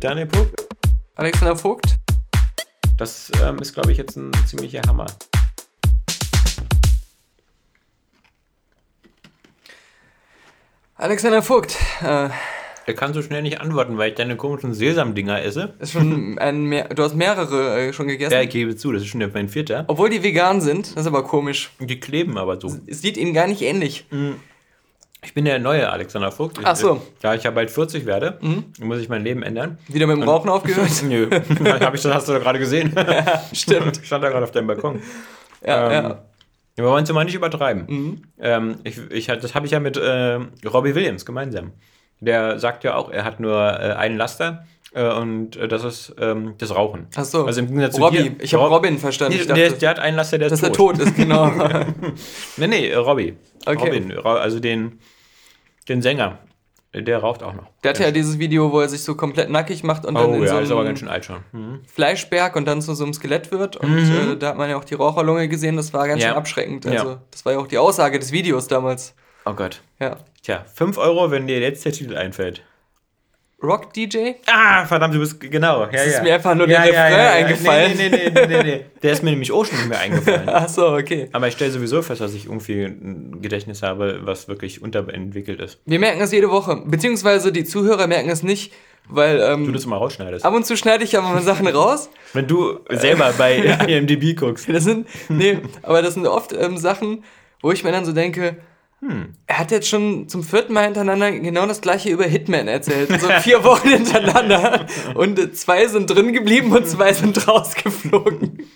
Daniel Vogt? Alexander Vogt? Das ähm, ist, glaube ich, jetzt ein ziemlicher Hammer. Alexander Vogt. Äh, Er kann so schnell nicht antworten, weil ich deine komischen Sesamdinger esse. ist schon ein mehr, du hast mehrere äh, schon gegessen. Ja, ich gebe zu, das ist schon mein vierter. Obwohl die vegan sind, das ist aber komisch. Die kleben aber so. Es sieht ihnen gar nicht ähnlich. Ich bin der neue Alexander Vogt. Ich, Ach so. Da ich ja bald 40 werde, muss ich mein Leben ändern. Wieder mit dem Rauchen aufgehört? Nö, hab ich, das hast du doch gerade gesehen. Stimmt. Ich stand da gerade auf deinem Balkon. Ja, Ähm, ja. Wir wollen es mal nicht übertreiben. Ähm, ich, ich, das habe ich ja mit äh, Robbie Williams gemeinsam. Der sagt ja auch, er hat nur äh, einen Laster und äh, das ist ähm, das Rauchen. Ach so. Also im Gegensatz zu Robbie. dir- Ich habe Rob- Robin verstanden. Nee, Ich der, dachte, der hat einen Laster, der ist dass er tot. tot ist, genau. Nee, nee, äh, Robbie. Okay. Robin, Ro- also den, den Sänger. Der raucht auch noch. Der hatte ja dieses Video, wo er sich so komplett nackig macht und dann Oh in ja, so ist aber einem ganz schön alt schon. Mhm. Fleischberg und dann zu so einem Skelett wird. Und äh, da hat man ja auch die Raucherlunge gesehen, das war ganz Ja. schön abschreckend. Ja. Also, das war ja auch die Aussage des Videos damals. Oh Gott. Ja. Tja, 5 Euro, wenn dir jetzt der Titel einfällt. Rock DJ? Ah, verdammt, du bist genau. Ja, Das ist ja. mir einfach nur der Refrain eingefallen. Nee, nee, nee, nee, nee, nee. Der ist mir nämlich auch schon nicht mehr eingefallen. Ach so, okay. Aber ich stelle sowieso fest, dass ich irgendwie ein Gedächtnis habe, was wirklich unterentwickelt ist. Wir merken es jede Woche. Beziehungsweise die Zuhörer merken es nicht, weil Du ähm, das mal rausschneidest. ab und zu schneide ich ja mal Sachen raus. Wenn du selber bei IMDb guckst. Das sind, nee, aber das sind oft ähm, Sachen, wo ich mir dann so denke, Hm. er hat jetzt schon zum vierten Mal hintereinander genau das gleiche über Hitman erzählt. So vier Wochen hintereinander. Und zwei sind drin geblieben und zwei sind rausgeflogen.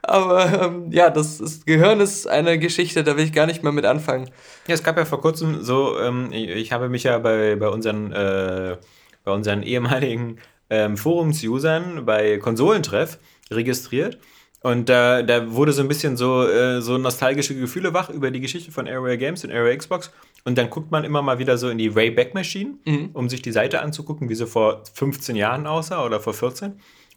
Aber ähm, ja, das ist, Gehirn ist eine Geschichte, da will ich gar nicht mehr mit anfangen. Ja, es gab ja vor kurzem so, ähm, ich, ich habe mich ja bei, bei unseren, äh, bei unseren ehemaligen ähm, Forums-Usern bei Konsolentreff registriert. Und da, da wurde so ein bisschen so, äh, so nostalgische Gefühle wach über die Geschichte von Area Games und Area Xbox. Und dann guckt man immer mal wieder so in die Wayback Machine, um sich die Seite anzugucken, wie sie vor 15 Jahren aussah oder vor 14.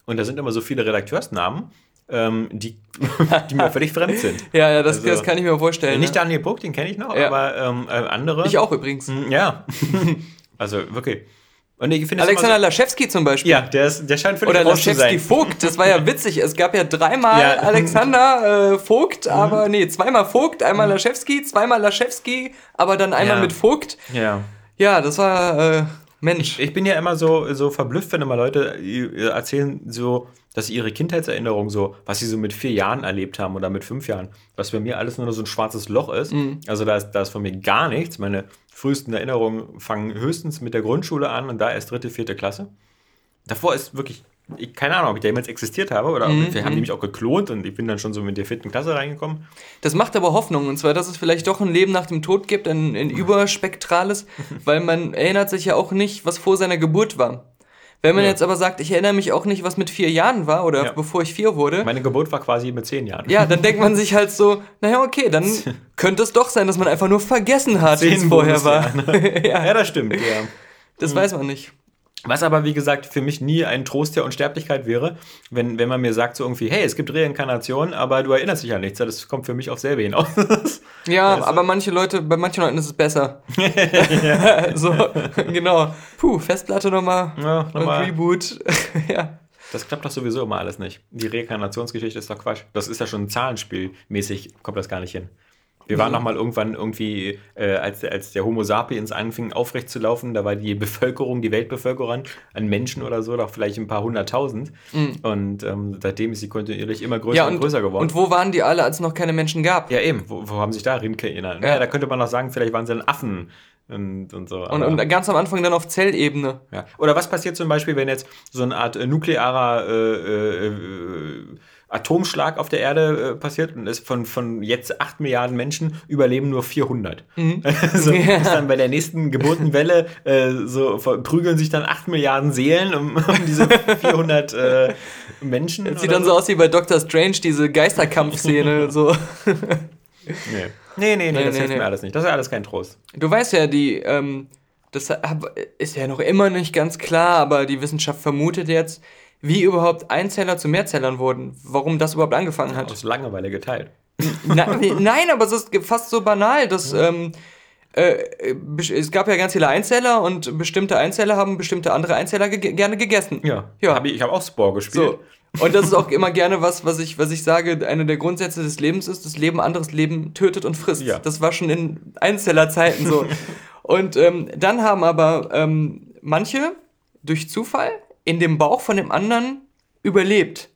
Und da sind immer so viele Redakteursnamen, ähm, die, die mir völlig fremd sind. Ja, ja, das, Also, das kann ich mir vorstellen. Nicht ne? Daniel Puck, den kenne ich noch, Ja. aber ähm, äh, andere. Ich auch übrigens. Mm, Ja. also wirklich. Und ich finde Alexander immer Laschewski zum Beispiel. so, Ja, der, ist, der scheint völlig Oder Laschewski. Vogt, das war ja witzig. Es gab ja dreimal Ja. Mhm. Alexander äh, Vogt, aber nee, zweimal Vogt, einmal Laschewski, zweimal Laschewski, aber dann einmal Ja. mit Vogt. Ja. Ja, das war äh, Mensch. Ich bin ja immer so, so verblüfft, wenn immer Leute äh, erzählen, so, dass sie ihre Kindheitserinnerung so, was sie so mit vier Jahren erlebt haben oder mit fünf Jahren, was bei mir alles nur so ein schwarzes Loch ist. Mhm. Also da ist, da ist von mir gar nichts. Meine frühesten Erinnerungen fangen höchstens mit der Grundschule an und da erst dritte, vierte Klasse. Davor ist wirklich, ich, keine Ahnung, ob ich da jemals existiert habe oder Mhm, vielleicht haben die mich auch geklont und ich bin dann schon so mit der vierten Klasse reingekommen. Das macht aber Hoffnung, und zwar, dass es vielleicht doch ein Leben nach dem Tod gibt, ein, ein überspektrales, weil man erinnert sich ja auch nicht, was vor seiner Geburt war. Wenn man Ja. jetzt aber sagt, ich erinnere mich auch nicht, was mit vier Jahren war oder Ja. bevor ich vier wurde, Meine Geburt war quasi mit zehn Jahren. ja, dann denkt man sich halt so, naja, okay, dann könnte es doch sein, dass man einfach nur vergessen hat, wie es vorher war. Ja, das stimmt. Ja. Das Mhm. weiß man nicht. Was aber, wie gesagt, für mich nie ein Trost der Unsterblichkeit wäre, wenn, wenn man mir sagt so irgendwie, hey, es gibt Reinkarnation, aber du erinnerst dich an nichts. Das kommt für mich auf selbe hinaus. Ja, du? aber manche Leute, bei manchen Leuten ist es besser. so, genau. Puh, Festplatte nochmal ja, und nochmal. Reboot. ja. Das klappt doch sowieso immer alles nicht. Die Reinkarnationsgeschichte ist doch Quatsch. Das ist ja schon Zahlenspielmäßig, kommt das gar nicht hin. Wir waren noch mal irgendwann irgendwie, äh, als, der- als der Homo sapiens anfing aufrecht zu laufen, da war die Bevölkerung, die Weltbevölkerung an Menschen oder so, doch vielleicht ein paar hunderttausend. Und ähm, seitdem ist sie kontinuierlich immer größer Mhm. ja, und, und, größer geworden. und wo waren die alle, als es noch keine Menschen gab? Ja, eben. Wo, wo haben sich da Rindkerinnert? Ja. Ja. da könnte man noch sagen, vielleicht waren sie dann Affen und, und so. Und, und ganz am Anfang dann auf Zellebene. ja. Oder was passiert zum Beispiel, wenn jetzt so eine Art äh, nuklearer äh, äh, äh, Atomschlag auf der Erde äh, passiert und es von, von jetzt 8 Milliarden Menschen überleben nur 400. Also Ja. ist dann bei der nächsten Geburtenwelle äh, so prügeln sich dann 8 Milliarden Seelen um, um diese 400 äh, Menschen. Das sieht dann so aus wie bei Doctor Strange, diese Geisterkampfszene. so. Nee. Nee, nee, nee, Nee, das nee, hilft nee. mir alles nicht. Das ist alles kein Trost. Du weißt ja, die, ähm, das ist ja noch immer nicht ganz klar, aber die Wissenschaft vermutet jetzt, wie überhaupt Einzeller zu Mehrzellern wurden. Warum das überhaupt angefangen hat. Aus Langeweile geteilt. Na, nein, aber es ist fast so banal, dass ähm, äh, es gab ja ganz viele Einzeller und bestimmte Einzeller haben bestimmte andere Einzeller ge gerne gegessen. Ja, Ja. Hab ich, ich habe auch Spore gespielt. So. Und das ist auch immer gerne was, was ich, was ich sage, einer der Grundsätze des Lebens ist, das Leben anderes Leben tötet und frisst. Ja. Das war schon in Einzellerzeiten so. und ähm, dann haben aber ähm, manche durch Zufall in dem Bauch von dem anderen überlebt.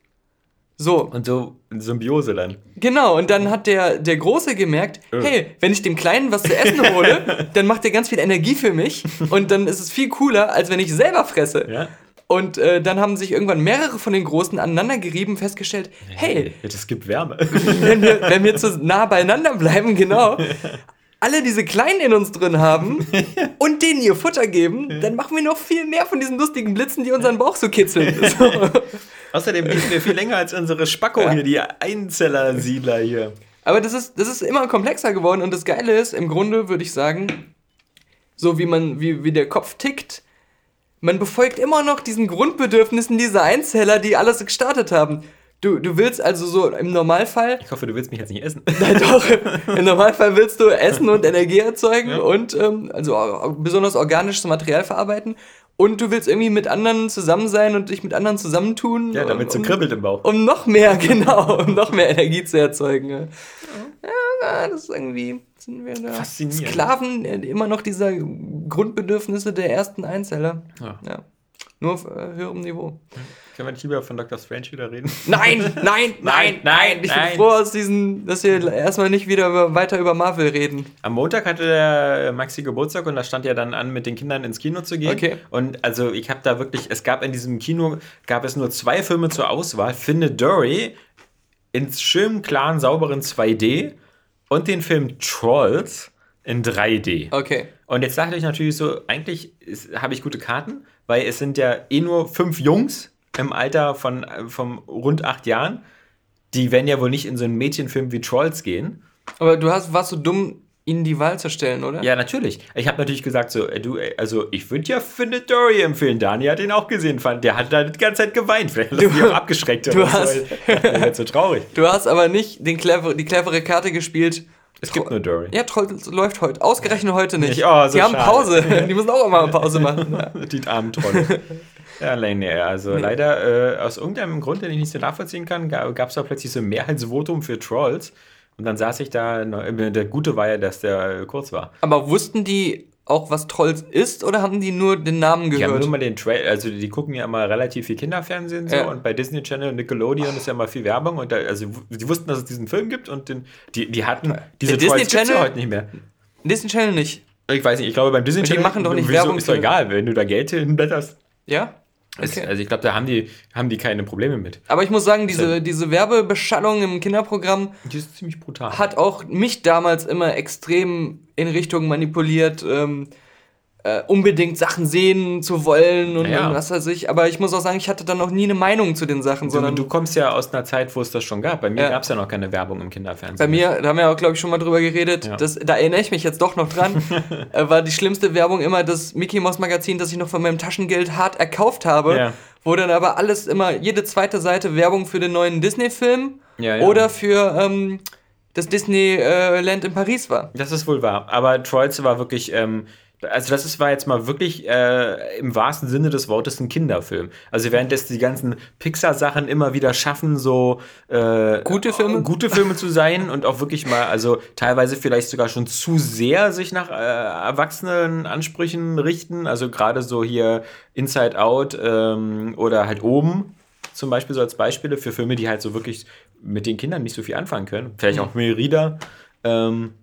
So, Und so in Symbiose dann. genau. Und dann hat der, der Große gemerkt, Äh. hey, wenn ich dem Kleinen was zu essen hole, dann macht er ganz viel Energie für mich. Und dann ist es viel cooler, als wenn ich selber fresse. Ja? Und äh, dann haben sich irgendwann mehrere von den Großen aneinander gerieben, festgestellt, hey, Das gibt Wärme. wenn wir, wenn wir zu nah beieinander bleiben, genau, alle diese Kleinen in uns drin haben und denen ihr Futter geben, dann machen wir noch viel mehr von diesen lustigen Blitzen, die unseren Bauch so kitzeln. So. Außerdem leben wir viel länger als unsere Spacko Ja. hier, die Einzeller-Siedler hier. Aber das ist, das ist immer komplexer geworden und das Geile ist, im Grunde würde ich sagen, so wie man, wie, wie der Kopf tickt, man befolgt immer noch diesen Grundbedürfnissen dieser Einzeller, die alles gestartet haben. Du, du willst also so im Normalfall Ich hoffe, du willst mich jetzt nicht essen. Nein, doch. Im Normalfall willst du Essen und Energie erzeugen Ja. und ähm, also besonders organisches Material verarbeiten. Und du willst irgendwie mit anderen zusammen sein und dich mit anderen zusammentun. Ja, damit es so um, kribbelt im Bauch. um noch mehr, genau, um noch mehr Energie zu erzeugen. Ja, ja das ist irgendwie, sind wir da Faszinierend. Sklaven äh, immer noch dieser Grundbedürfnisse der ersten Einzeller. Ja. Ja. Nur auf äh, höherem Niveau. Können wir nicht lieber von Dr. Strange wieder reden? Nein, nein, nein, nein. Ich bin froh, aus diesen, dass wir erstmal nicht wieder über, weiter über Marvel reden. Am Montag hatte der Maxi Geburtstag und da stand ja dann an, mit den Kindern ins Kino zu gehen. Okay. Und also ich habe da wirklich, es gab in diesem Kino, gab es nur zwei Filme zur Auswahl. Finde Dory in schönem, klaren, sauberen 2D und den Film Trolls in 3D. Okay. Und jetzt dachte ich natürlich so, eigentlich habe ich gute Karten, weil es sind ja eh nur fünf Jungs im Alter von, von rund acht Jahren. Die werden ja wohl nicht in so einen Mädchenfilm wie Trolls gehen. Aber du hast, warst so dumm, ihnen die Wahl zu stellen, oder? Ja, natürlich. Ich habe natürlich gesagt, so, äh, du, äh, also ich würde ja Findet Dory empfehlen. Dani hat ihn auch gesehen, fand, der hat da die ganze Zeit geweint. Vielleicht hat er mich auch abgeschreckt. du oder so. hast- jetzt so traurig. Du hast aber nicht den clever, die clevere Karte gespielt. Es gibt nur Dory. Ja, Trolls läuft heute. Ausgerechnet heute nicht. Nicht? Oh, so die haben schade. Pause. Die müssen auch immer Pause machen. Ja. Die armen Trolle. Ja, nein, nee, also leider äh, aus irgendeinem Grund, den ich nicht so nachvollziehen kann, gab es da plötzlich so ein Mehrheitsvotum für Trolls. Und dann saß ich da, äh, der Gute war ja, dass der äh, kurz war. Aber wussten die auch, was Trolls ist, oder haben die nur den Namen Die haben gehört? nur mal den Trailer, also die gucken ja immer relativ viel Kinderfernsehen so Ja. und bei Disney Channel, Nickelodeon ist ja immer viel Werbung und da, also die wussten, dass es diesen Film gibt und den, die, die hatten diese Der Disney Trolls gibt's ja Channel- heute nicht mehr. Disney Channel nicht. Ich weiß nicht, ich glaube beim Disney Und die Channel machen doch nicht wieso, Werbung ist doch egal, wenn du da Geld hinblätterst. Ja? Okay. Also ich glaube, da haben die, haben die keine Probleme mit. Aber ich muss sagen, diese, diese Werbebeschallung im Kinderprogramm Die ist ziemlich brutal. hat auch mich damals immer extrem in Richtung manipuliert, ähm, äh, unbedingt Sachen sehen zu wollen und, Ja. und was weiß ich. Aber ich muss auch sagen, ich hatte dann noch nie eine Meinung zu den Sachen, Du, sondern du kommst ja aus einer Zeit, wo es das schon gab. Bei mir Ja. gab es ja noch keine Werbung im Kinderfernsehen. bei mir, da haben wir auch, glaube ich, schon mal drüber geredet, Ja. das, da erinnere ich mich jetzt doch noch dran, äh, war die schlimmste Werbung immer das Mickey Mouse Magazin, das ich noch von meinem Taschengeld hart erkauft habe, wo dann aber alles immer, jede zweite Seite Werbung für den neuen Disney-Film oder für ähm, das Disneyland in Paris war. Das ist wohl wahr. Aber Trolls war wirklich, ähm, also das ist, war jetzt mal wirklich äh, im wahrsten Sinne des Wortes ein Kinderfilm. Also während es die ganzen Pixar-Sachen immer wieder schaffen, so äh, Gute Filme? gute Filme zu sein und auch wirklich mal, also teilweise vielleicht sogar schon zu sehr sich nach äh, erwachsenen Ansprüchen richten. Also gerade so hier Inside Out ähm, oder halt oben zum Beispiel so als Beispiele für Filme, die halt so wirklich mit den Kindern nicht so viel anfangen können. Vielleicht auch Merida. Ähm,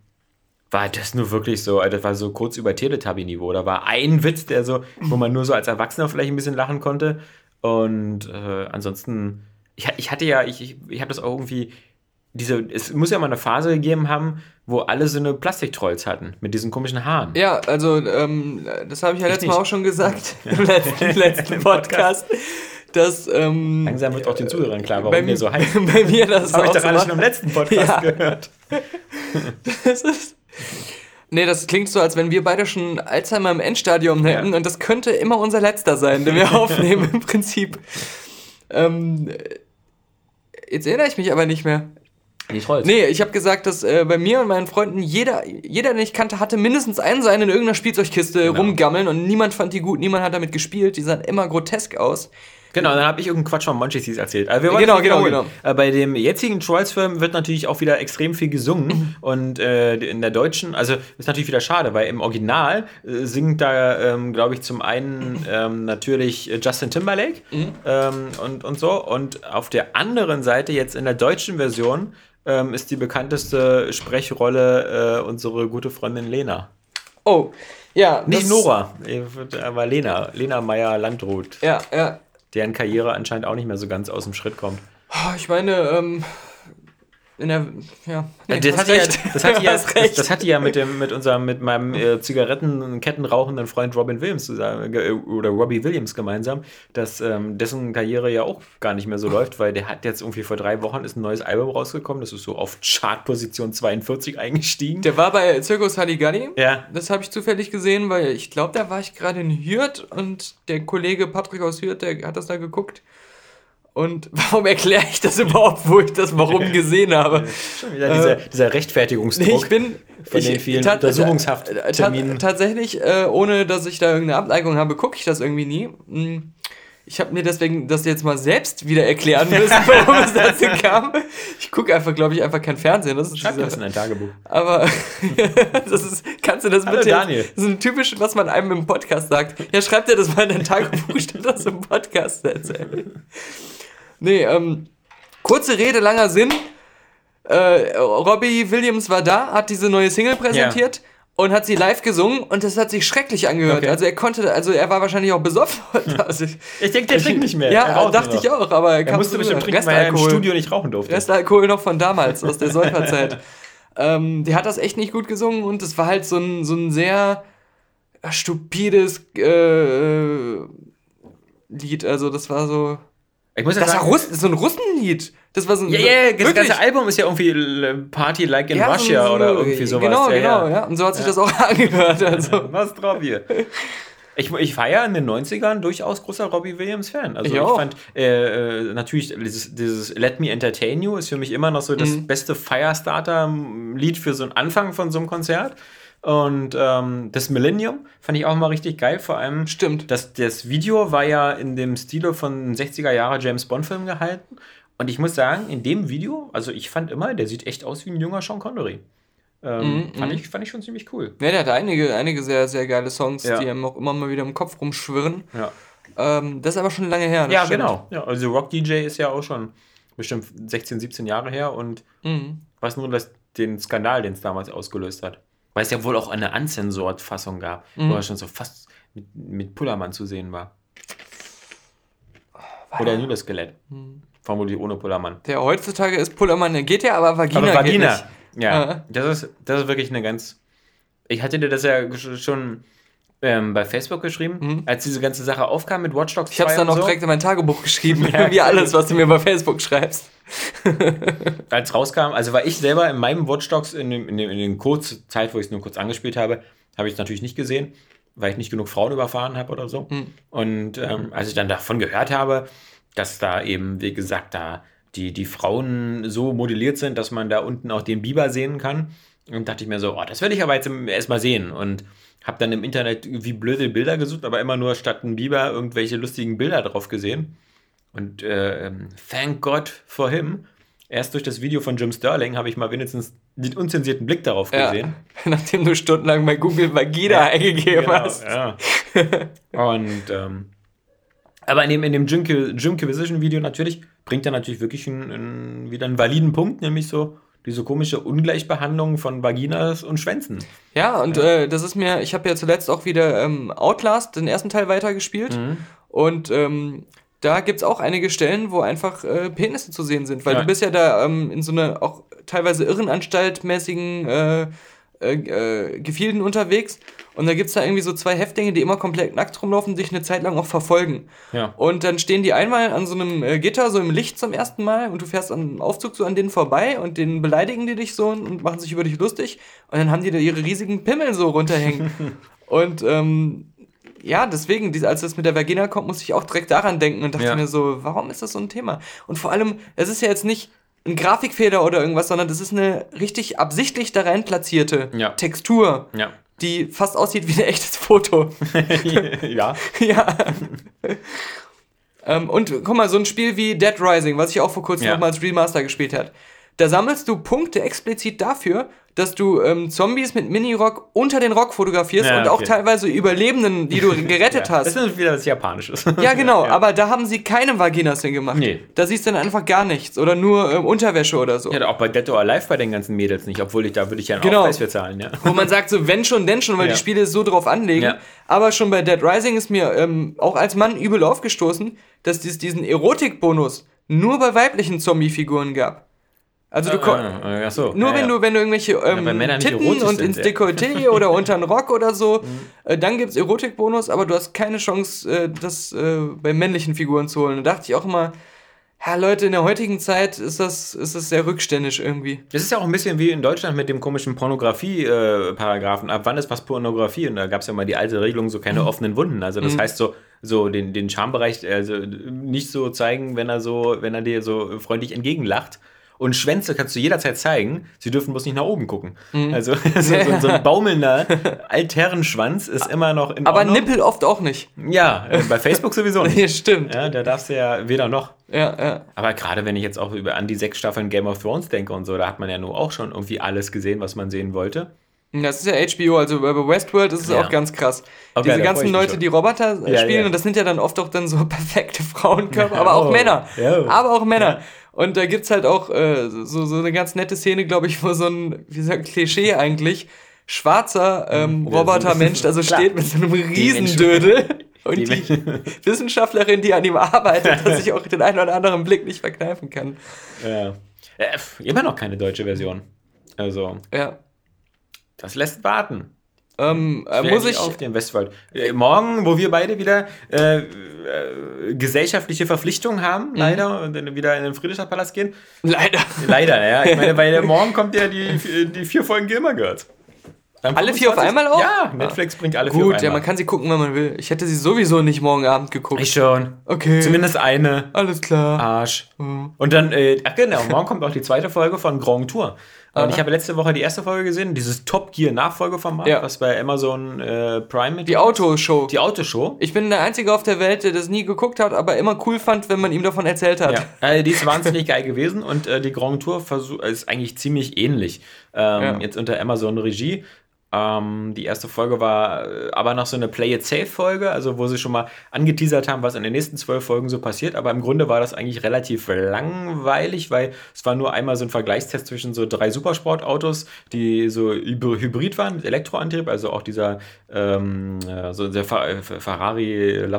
war das nur wirklich so, also das war so kurz über Teletubby-Niveau. Da war ein Witz, der so, wo man nur so als Erwachsener vielleicht ein bisschen lachen konnte. Und äh, ansonsten, ich, ich hatte ja, ich, ich, ich habe das auch irgendwie, diese, es muss ja mal eine Phase gegeben haben, wo alle so eine Plastiktrolls hatten, mit diesen komischen Haaren. Ja, also ähm, das habe ich ja letztes Mal auch schon gesagt im letzten, letzten Podcast, dass ähm, Langsam wird auch den Zuhörern klar, bei, warum mir, der so heißt. bei mir das Das habe ich doch alles schon im letzten Podcast Ja. gehört. Das ist Nee, das klingt so, als wenn wir beide schon Alzheimer im Endstadium hätten Ja. und das könnte immer unser letzter sein, den wir aufnehmen im Prinzip. Ähm, jetzt erinnere ich mich aber nicht mehr. Die Trolls. Nee, ich habe gesagt, dass äh, bei mir und meinen Freunden jeder, jeder, den ich kannte, hatte mindestens einen seinen in irgendeiner Spielzeugkiste Genau. rumgammeln und niemand fand die gut, niemand hat damit gespielt. Die sahen immer grotesk aus. Genau, dann habe ich irgendeinen Quatsch von Monchis erzählt. Also Genau, genau, wiederholen. Äh, Bei dem jetzigen Trolls-Film wird natürlich auch wieder extrem viel gesungen. und äh, in der deutschen, also ist natürlich wieder schade, weil im Original äh, singt da, ähm, glaube ich, zum einen ähm, natürlich äh, Justin Timberlake ähm, und, und so. Und auf der anderen Seite, jetzt in der deutschen Version, ähm, ist die bekannteste Sprechrolle äh, unsere gute Freundin Lena. Oh, ja. Nicht Nora, aber Lena. Lena Meyer-Landrut, Ja, ja. Deren Karriere anscheinend auch nicht mehr so ganz aus dem Schritt kommt. Ich meine, ähm, in der, ja. Nee, das, hatte ja, das, hatte ja, das, das hatte ja mit dem mit unserem mit meinem äh, Zigaretten und Ketten rauchenden Freund Robin Williams zusammen äh, oder Robbie Williams gemeinsam, dass ähm, dessen Karriere ja auch gar nicht mehr so läuft, weil der hat jetzt irgendwie vor drei Wochen ist ein neues Album rausgekommen, das ist so auf Chartposition 42 eingestiegen. Der war bei Circus Halligalli. ja, Das habe ich zufällig gesehen, weil ich glaube, da war ich gerade in Hürth und der Kollege Patrick aus Hürth, der hat das da geguckt. Und warum erkläre ich das überhaupt, wo ich das warum gesehen habe? schon wieder dieser, dieser Rechtfertigungsdruck. Nee, ich bin von ich, den vielen ta- Untersuchungshaftterminen. ta- tatsächlich, äh, ohne dass ich da irgendeine Abneigung habe, gucke ich das irgendwie nie. Hm, Ich habe mir deswegen das jetzt mal selbst wieder erklären müssen, warum es dazu kam. Ich gucke einfach, glaube ich, einfach kein Fernsehen. Das ist Schreib das in ein Tagebuch. aber das ist, kannst du das Hallo, bitte? Daniel. Das ist ein typisch, was man einem im Podcast sagt. Ja, schreib dir das mal in dein Tagebuch, statt das im Podcast zu erzählen. Nee, ähm, kurze Rede, langer Sinn. Äh, Robbie Williams war da, hat diese neue Single präsentiert. Und hat sie live gesungen und das hat sich schrecklich angehört. Okay. Also er konnte, also er war wahrscheinlich auch besoffen. Also ich, denke, der trinkt nicht mehr. Ja, dachte ich auch, aber er Er musste bestimmt trinken, weil er im Restalkohol. Studio nicht rauchen durfte. Restalkohol noch von damals, aus der Säuferzeit. ähm, die hat das echt nicht gut gesungen und es war halt so ein, so ein sehr stupides äh, äh, Lied. Also das war so. Ich muss ja Das war sagen, Russ so ein Russenlied. Das war so ein. Ja, ja, das ganze Album ist ja irgendwie Party Like in Ja, so- Russia so- oder irgendwie sowas. Genau, ja, genau, ja. ja. Und so hat sich das auch angehört. Also. Was drauf hier? Ich, ich war ja in den 90ern durchaus großer Robbie Williams-Fan. Also Ich ich, fand äh, äh, natürlich dieses, dieses Let Me Entertain You ist für mich immer noch so das Mhm. beste Firestarter-Lied für so einen Anfang von so einem Konzert. Und ähm, das Millennium fand ich auch mal richtig geil, vor allem Stimmt. das, das Video war ja in dem Stile von 60er Jahre James Bond-Film gehalten. Und ich muss sagen, in dem Video, also ich fand immer, der sieht echt aus wie ein junger Sean Connery. Ähm, fand, ich, fand ich schon ziemlich cool. Ja, der hat einige, einige sehr, sehr geile Songs, Ja. die ihm auch immer mal wieder im Kopf rumschwirren. Ja. Ähm, das ist aber schon lange her. das Ja, stimmt. genau. Ja, also Rock DJ ist ja auch schon bestimmt 16, 17 Jahre her und Mhm. weiß nur, dass den Skandal, den es damals ausgelöst hat. Weil es ja wohl auch eine Uncensored-Fassung gab, Mhm. wo er schon so fast mit, mit Pullermann zu sehen war. Oder nur das Skelett. Mhm. Vermutlich ohne Pullermann. Der heutzutage ist Pullermann, der geht ja, aber Vagina Aber geht Vagina, nicht. ja, Ah. das, ist, das ist wirklich eine ganz. Ich hatte dir das ja schon ähm, bei Facebook geschrieben, als diese ganze Sache aufkam mit Watch Dogs Mhm. Ich hab's 2 dann noch so. direkt in mein Tagebuch geschrieben, Ja. wie alles, was du mir bei Facebook schreibst. als rauskam, also war ich selber in meinem Watch Dogs in, dem, in, dem, in den kurzen Zeit, wo ich es nur kurz angespielt habe, habe ich es natürlich nicht gesehen, weil ich nicht genug Frauen überfahren habe oder so. Und ähm, als ich dann davon gehört habe, dass da eben, wie gesagt, da die, die Frauen so modelliert sind, dass man da unten auch den Biber sehen kann, und dachte ich mir so, oh, das werde ich aber jetzt erstmal sehen. Und habe dann im Internet wie blöde Bilder gesucht, aber immer nur statt ein Biber irgendwelche lustigen Bilder drauf gesehen. Und äh, thank God for him. Erst durch das Video von Jim Sterling habe ich mal wenigstens den unzensierten Blick darauf Ja. gesehen. Nachdem du stundenlang bei Google Vagina eingegeben Genau, hast. ja. Und ähm, aber in dem, in dem Jim, Jim Video natürlich bringt er natürlich wirklich einen, einen, wieder einen validen Punkt, nämlich so diese komische Ungleichbehandlung von Vaginas und Schwänzen. Ja, und Äh, das ist mir, ich habe ja zuletzt auch wieder ähm, Outlast, den ersten Teil, weitergespielt. Mhm. Und ähm, da gibt es auch einige Stellen, wo einfach äh, Penisse zu sehen sind, weil Ja. du bist ja da ähm, in so einer auch teilweise irrenanstaltmäßigen äh, äh, äh, Gefilden unterwegs. Und da gibt es da irgendwie so zwei Häftlinge, die immer komplett nackt rumlaufen und dich eine Zeit lang auch verfolgen. Ja. Und dann stehen die einmal an so einem äh, Gitter, so im Licht zum ersten Mal, und du fährst am Aufzug so an denen vorbei und denen beleidigen die dich so und machen sich über dich lustig. Und dann haben die da ihre riesigen Pimmel so runterhängen. und ähm, ja, deswegen, als das mit der Vagina kommt, muss ich auch direkt daran denken und dachte Ja. mir so, warum ist das so ein Thema? Und vor allem, es ist ja jetzt nicht ein Grafikfehler oder irgendwas, sondern das ist eine richtig absichtlich da rein platzierte Ja. Textur, Ja. Die fast aussieht wie ein echtes Foto. ja. ja. ähm, und guck mal, so ein Spiel wie Dead Rising, was ich auch vor kurzem Ja. noch mal als Remaster gespielt habe, da sammelst du Punkte explizit dafür, dass du ähm, Zombies mit Minirock unter den Rock fotografierst Ja, und auch okay. teilweise Überlebenden, die du gerettet Das hast. ist wieder was Japanisches. Ja, genau, aber da haben sie keine Vaginas hingemacht. Nee. Da siehst du dann einfach gar nichts oder nur ähm, Unterwäsche oder so. Ja, auch bei Dead or Alive bei den ganzen Mädels nicht, obwohl ich da würde ich ja einen Genau. Aufpreis für zahlen, ja. Wo man sagt, so wenn schon, denn schon, weil Ja. die Spiele so drauf anlegen. Ja. Aber schon bei Dead Rising ist mir ähm, auch als Mann übel aufgestoßen, dass es diesen Erotikbonus nur bei weiblichen Zombie-Figuren gab. Also du kon- Ah, ach so. nur ja, wenn ja. du wenn du irgendwelche ähm, Titten und ins ja. Dekolleté oder unter den Rock oder so, äh, dann gibt's Erotikbonus, aber du hast keine Chance, äh, das äh, bei männlichen Figuren zu holen. Da dachte ich auch immer, ja Leute, in der heutigen Zeit ist das, ist das sehr rückständisch irgendwie. Das ist ja auch ein bisschen wie in Deutschland mit dem komischen Pornografie-Paragraphen. Ab wann ist was Pornografie? Und da gab es ja mal die alte Regelung, so keine offenen Wunden. Also das heißt so, so den, den Schambereich also nicht so zeigen, wenn er so, wenn er dir so freundlich entgegenlacht. Und Schwänze kannst du jederzeit zeigen. Sie dürfen bloß nicht nach oben gucken. Also so, so, so ein baumelnder Altherrenschwanz ist immer noch in Aber Ordnung. Nippel oft auch nicht. Ja, äh, bei Facebook sowieso nicht. Ja, stimmt. Ja, da darfst du ja weder noch. Ja, ja. Aber gerade wenn ich jetzt auch über an die sechs Staffeln Game of Thrones denke und so, da hat man ja nur auch schon irgendwie alles gesehen, was man sehen wollte. Das ist ja HBO, also bei Westworld ist es Ja. auch ganz krass. Okay, Diese ganzen Leute, die Roboter äh, Ja, spielen, ja. und das sind ja dann oft auch dann so perfekte Frauenkörper, aber auch Oh, Männer. ja. Aber auch Männer. Und da gibt's halt auch äh, so, so eine ganz nette Szene, glaube ich, wo so ein, wie sagt Klischee eigentlich, schwarzer ähm, Ja, so- Robotermensch da so Klar. steht mit so einem Riesendödel. Und Die die, Wissenschaftlerin, die an ihm arbeitet, dass ich auch den einen oder anderen Blick nicht verkneifen kann. Ja. Äh, immer noch keine deutsche Version. Also, Ja. das lässt warten. Ähm, äh, Wer muss ich. auf den Westworld. Äh, morgen, wo wir beide wieder äh, äh, gesellschaftliche Verpflichtungen haben, Mhm. leider, und dann wieder in den Friedrichstadtpalast gehen. Leider. Leider, ja. Ich meine, weil morgen kommt ja die, die vier Folgen Gilmer. Am Alle vier auf 25. einmal auch? Ja, Netflix bringt alle vier auf Gut, einmal. ja, man kann sie gucken, wenn man will. Ich hätte sie sowieso nicht morgen Abend geguckt. Ich schon. okay. Zumindest eine. Alles klar. Arsch. Und dann, äh, ach genau, morgen kommt auch die zweite Folge von Grand Tour. Und Aha. ich habe letzte Woche die erste Folge gesehen, dieses Top Gear Nachfolgeformat, Ja. was bei Amazon äh, Prime mit Die Autoshow. die Autoshow. Ich bin der Einzige auf der Welt, der das nie geguckt hat, aber immer cool fand, wenn man ihm davon erzählt hat. Ja, äh, die ist wahnsinnig geil gewesen und äh, die Grand Tour ist eigentlich ziemlich ähnlich. Ähm, Ja. Jetzt unter Amazon Regie. Ähm, die erste Folge war äh, aber noch so eine Play It Safe Folge, also wo sie schon mal angeteasert haben, was in den nächsten zwölf Folgen so passiert. Aber im Grunde war das eigentlich relativ langweilig, weil es war nur einmal so ein Vergleichstest zwischen so drei Supersportautos, die so Hyb- Hybrid waren mit Elektroantrieb, also auch dieser ähm, äh, so der äh, Ferrari, La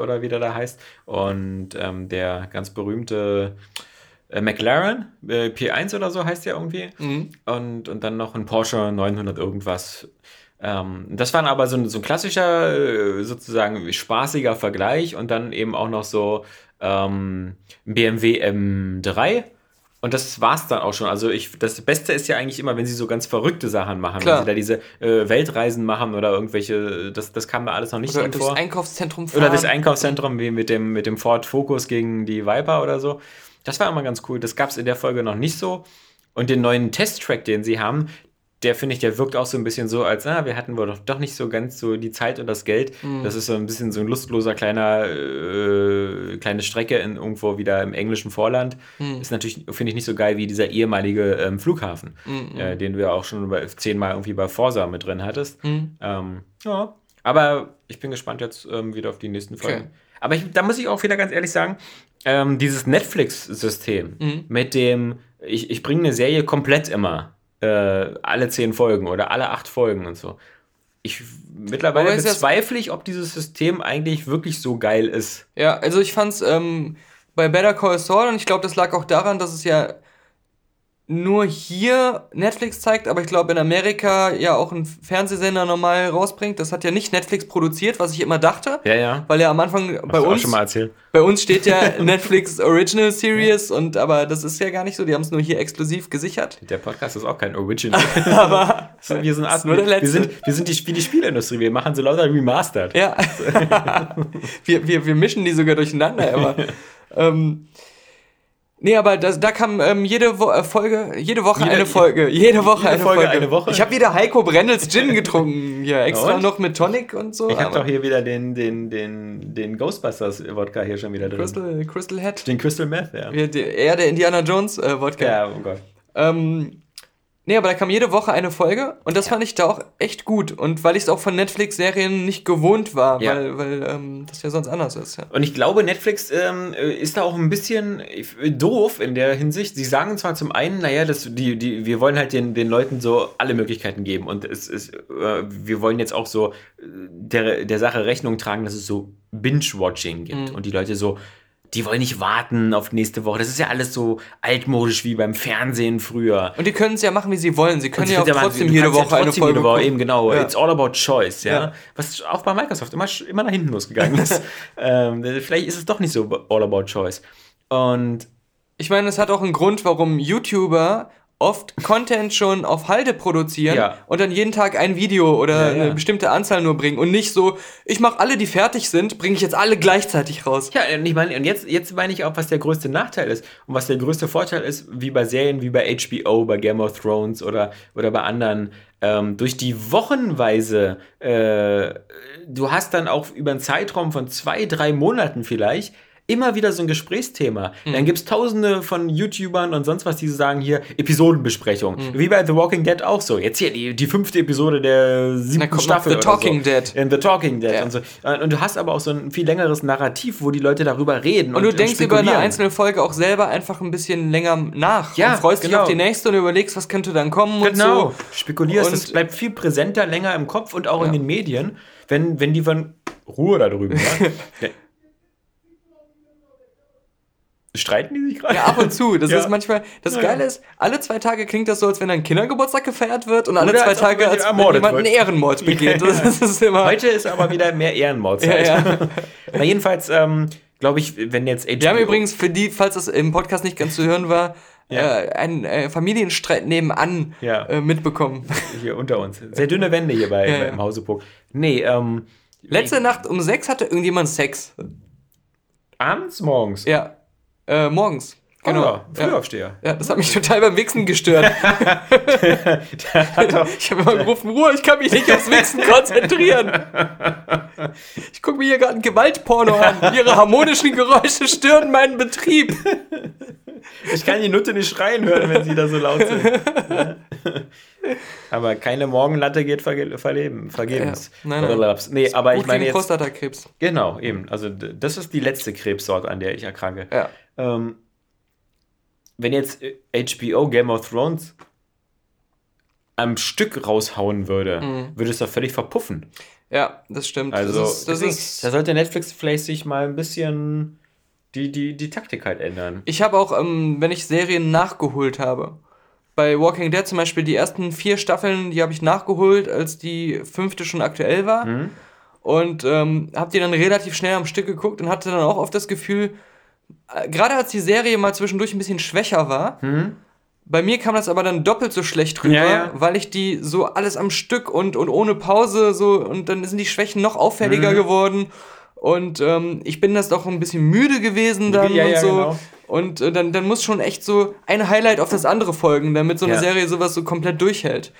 oder wie der da heißt und ähm, der ganz berühmte äh, McLaren, äh, P1 oder so heißt der irgendwie. Mhm. Und, und dann noch ein Porsche 900 irgendwas. Ähm, das war aber so ein, so ein klassischer, äh, sozusagen spaßiger Vergleich und dann eben auch noch so ähm, BMW M3. Und das war's dann auch schon. Also ich, das Beste ist ja eigentlich immer, wenn sie so ganz verrückte Sachen machen. Klar. Wenn sie da diese äh, Weltreisen machen oder irgendwelche, das, das kam da alles noch nicht Oder durchs vor. Einkaufszentrum fahren. Oder das Einkaufszentrum wie mit dem, mit dem Ford Focus gegen die Viper oder so. Das war immer ganz cool. Das gab es in der Folge noch nicht so. Und den neuen Testtrack, den sie haben, der finde ich, der wirkt auch so ein bisschen so, als na, wir hatten wohl doch, doch nicht so ganz so die Zeit und das Geld. Das ist so ein bisschen so ein lustloser kleiner äh, kleine Strecke in irgendwo wieder im englischen Vorland. Ist natürlich, finde ich, nicht so geil wie dieser ehemalige ähm, Flughafen, äh, den du ja auch schon bei, zehnmal irgendwie bei Forsa mit drin hattest. Ähm, ja. Aber ich bin gespannt jetzt ähm, wieder auf die nächsten Folgen. Okay. Aber ich, da muss ich auch wieder ganz ehrlich sagen, ähm, dieses Netflix-System Mhm. mit dem, ich, ich bringe eine Serie komplett immer, äh, alle zehn Folgen oder alle acht Folgen und so. Ich mittlerweile bezweifle ich, ob dieses System eigentlich wirklich so geil ist. Ja, also ich fand's ähm, bei Better Call Saul und ich glaube, das lag auch daran, dass es ja nur hier Netflix zeigt, aber ich glaube in Amerika ja auch ein Fernsehsender normal rausbringt. Das hat ja nicht Netflix produziert, was ich immer dachte. Ja, ja. Weil ja am Anfang bei Hast auch uns, schon mal erzählt. bei uns steht ja Netflix Original Series und aber das ist ja gar nicht so. Die haben es nur hier exklusiv gesichert. Der Podcast ist auch kein Original. Aber wir sind, Art- nur der letzte. wir sind, wir sind die, wie die Spielindustrie. Wir machen so lauter Remastered. Ja. wir, wir, wir mischen die sogar durcheinander immer. ähm, Nee, aber das, da kam ähm, jede Wo äh, Folge, jede Woche jede, eine Folge. Jede Woche jede eine Folge, Folge. Eine Woche. Ich habe wieder Heiko Brennels Gin getrunken. Hier extra und? noch mit Tonic und so. Ich habe doch hier wieder den, den, den, den Ghostbusters Wodka hier schon wieder drin. Crystal, Crystal Head. Den Crystal Meth, ja. Er, der Indiana Jones äh, Wodka. Ja, oh Gott. Ähm, Nee, aber da kam jede Woche eine Folge und das ja. fand ich da auch echt gut. Und weil ich es auch von Netflix-Serien nicht gewohnt war, ja. weil, weil ähm, das ja sonst anders ist. Ja. Und ich glaube, Netflix ähm, ist da auch ein bisschen doof in der Hinsicht. Sie sagen zwar zum einen, naja, das, die, die, wir wollen halt den, den Leuten so alle Möglichkeiten geben und es ist, äh, wir wollen jetzt auch so äh, der, der Sache Rechnung tragen, dass es so Binge-Watching gibt mhm. und die Leute so die wollen nicht warten auf nächste Woche. Das ist ja alles so altmodisch wie beim Fernsehen früher. Und die können es ja machen, wie sie wollen. Sie können ja auch trotzdem jede Woche ja trotzdem eine Folge jede Woche, eben genau. Ja. It's all about choice, ja? ja. Was auch bei Microsoft immer, immer nach hinten losgegangen ist. ähm, vielleicht ist es doch nicht so all about choice. Und ich meine, es hat auch einen Grund, warum YouTuber oft Content schon auf Halde produzieren ja. und dann jeden Tag ein Video oder ja, ja. eine bestimmte Anzahl nur bringen und nicht so, ich mache alle, die fertig sind, bringe ich jetzt alle gleichzeitig raus. Ja, und ich meine, und jetzt, jetzt meine ich auch, was der größte Nachteil ist und was der größte Vorteil ist, wie bei Serien wie bei HBO, bei Game of Thrones oder, oder bei anderen. Ähm, durch die wochenweise, äh, du hast dann auch über einen Zeitraum von zwei, drei Monaten vielleicht immer wieder so ein Gesprächsthema. Mhm. Dann gibt es tausende von YouTubern und sonst was, die sagen hier Episodenbesprechung. Mhm. Wie bei The Walking Dead auch so. Jetzt hier die, die fünfte Episode der siebten Staffel. The Talking so. Dead. In The Talking Dead ja. und so. Und du hast aber auch so ein viel längeres Narrativ, wo die Leute darüber reden. Und, und du denkst und über eine einzelne Folge auch selber einfach ein bisschen länger nach. Ja, und freust genau. dich auf die nächste und überlegst, was könnte dann kommen genau. und so. Spekulierst, es bleibt viel präsenter, länger im Kopf und auch ja. in den Medien, wenn, wenn die von Ruhe da drüben, ja. Streiten die sich gerade? Ja, ab und zu. Das ja. ist manchmal. Das ja, Geile ist, alle zwei Tage klingt das so, als wenn ein Kindergeburtstag gefeiert wird und alle Oder zwei als Tage, als wenn jemand einen Ehrenmord begeht. Das ist immer Heute ist aber wieder mehr Ehrenmordzeit. Ja, ja. Na, jedenfalls, ähm, glaube ich, wenn jetzt HBO Wir haben übrigens für die, falls das im Podcast nicht ganz zu hören war, ja. äh, einen äh, Familienstreit nebenan ja. äh, mitbekommen. Hier unter uns. Sehr dünne Wände hier bei, ja, im Hause Puck. Nee, ähm. Letzte Nacht um sechs hatte irgendjemand Sex. Abends, morgens? Ja. Äh, morgens. Genau. Oh, Frühaufsteher. Ja. das hat mich total beim Wichsen gestört. ich habe immer gerufen, Ruhe, ich kann mich nicht aufs Wichsen konzentrieren. Ich gucke mir hier gerade ein Gewaltporno an. Ihre harmonischen Geräusche stören meinen Betrieb. Ich kann die Nutte nicht schreien hören, wenn sie da so laut sind. aber keine Morgenlatte geht verleben, vergebens. Ja, nein, nein. Nee, aber ich meine jetzt. Prostatakrebs. Genau, eben. Also das ist die letzte Krebssorte, an der ich erkranke. Ja. Ähm, wenn jetzt HBO Game of Thrones am Stück raushauen würde, mhm. würde es doch völlig verpuffen. Ja, das stimmt. Also, das ist, das ist, da sollte Netflix vielleicht sich mal ein bisschen die, die, die Taktik halt ändern. Ich habe auch, ähm, wenn ich Serien nachgeholt habe, bei Walking Dead zum Beispiel die ersten vier Staffeln, die habe ich nachgeholt, als die fünfte schon aktuell war. Mhm. Und ähm, habe die dann relativ schnell am Stück geguckt und hatte dann auch oft das Gefühl, äh, gerade als die Serie mal zwischendurch ein bisschen schwächer war, mhm. bei mir kam das aber dann doppelt so schlecht rüber, ja, ja. weil ich die so alles am Stück und, und ohne Pause so und dann sind die Schwächen noch auffälliger mhm. geworden. Und ähm, ich bin das doch ein bisschen müde gewesen dann ja, und so. Genau. Und äh, dann, dann muss schon echt so ein Highlight auf das andere folgen, damit so eine Serie sowas so komplett durchhält.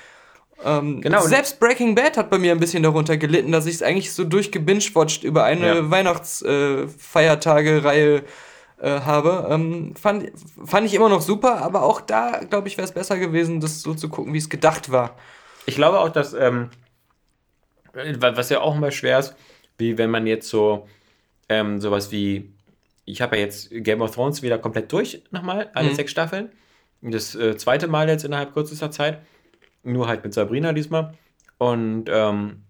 Ähm, genau. Selbst Breaking Bad hat bei mir ein bisschen darunter gelitten, dass ich es eigentlich so durchgebingewatcht über eine. Weihnachtsfeiertage-Reihe äh, habe. Ähm, fand, fand ich immer noch super, aber auch da, glaube ich, wäre es besser gewesen, das so zu gucken, wie es gedacht war. Ich glaube auch, dass, ähm, was ja auch immer schwer ist, wie wenn man jetzt so ähm, sowas wie, ich habe ja jetzt Game of Thrones wieder komplett durch, nochmal, alle mhm. sechs Staffeln. Das äh, zweite Mal jetzt innerhalb kürzester Zeit. Nur halt mit Sabrina diesmal. Und ähm,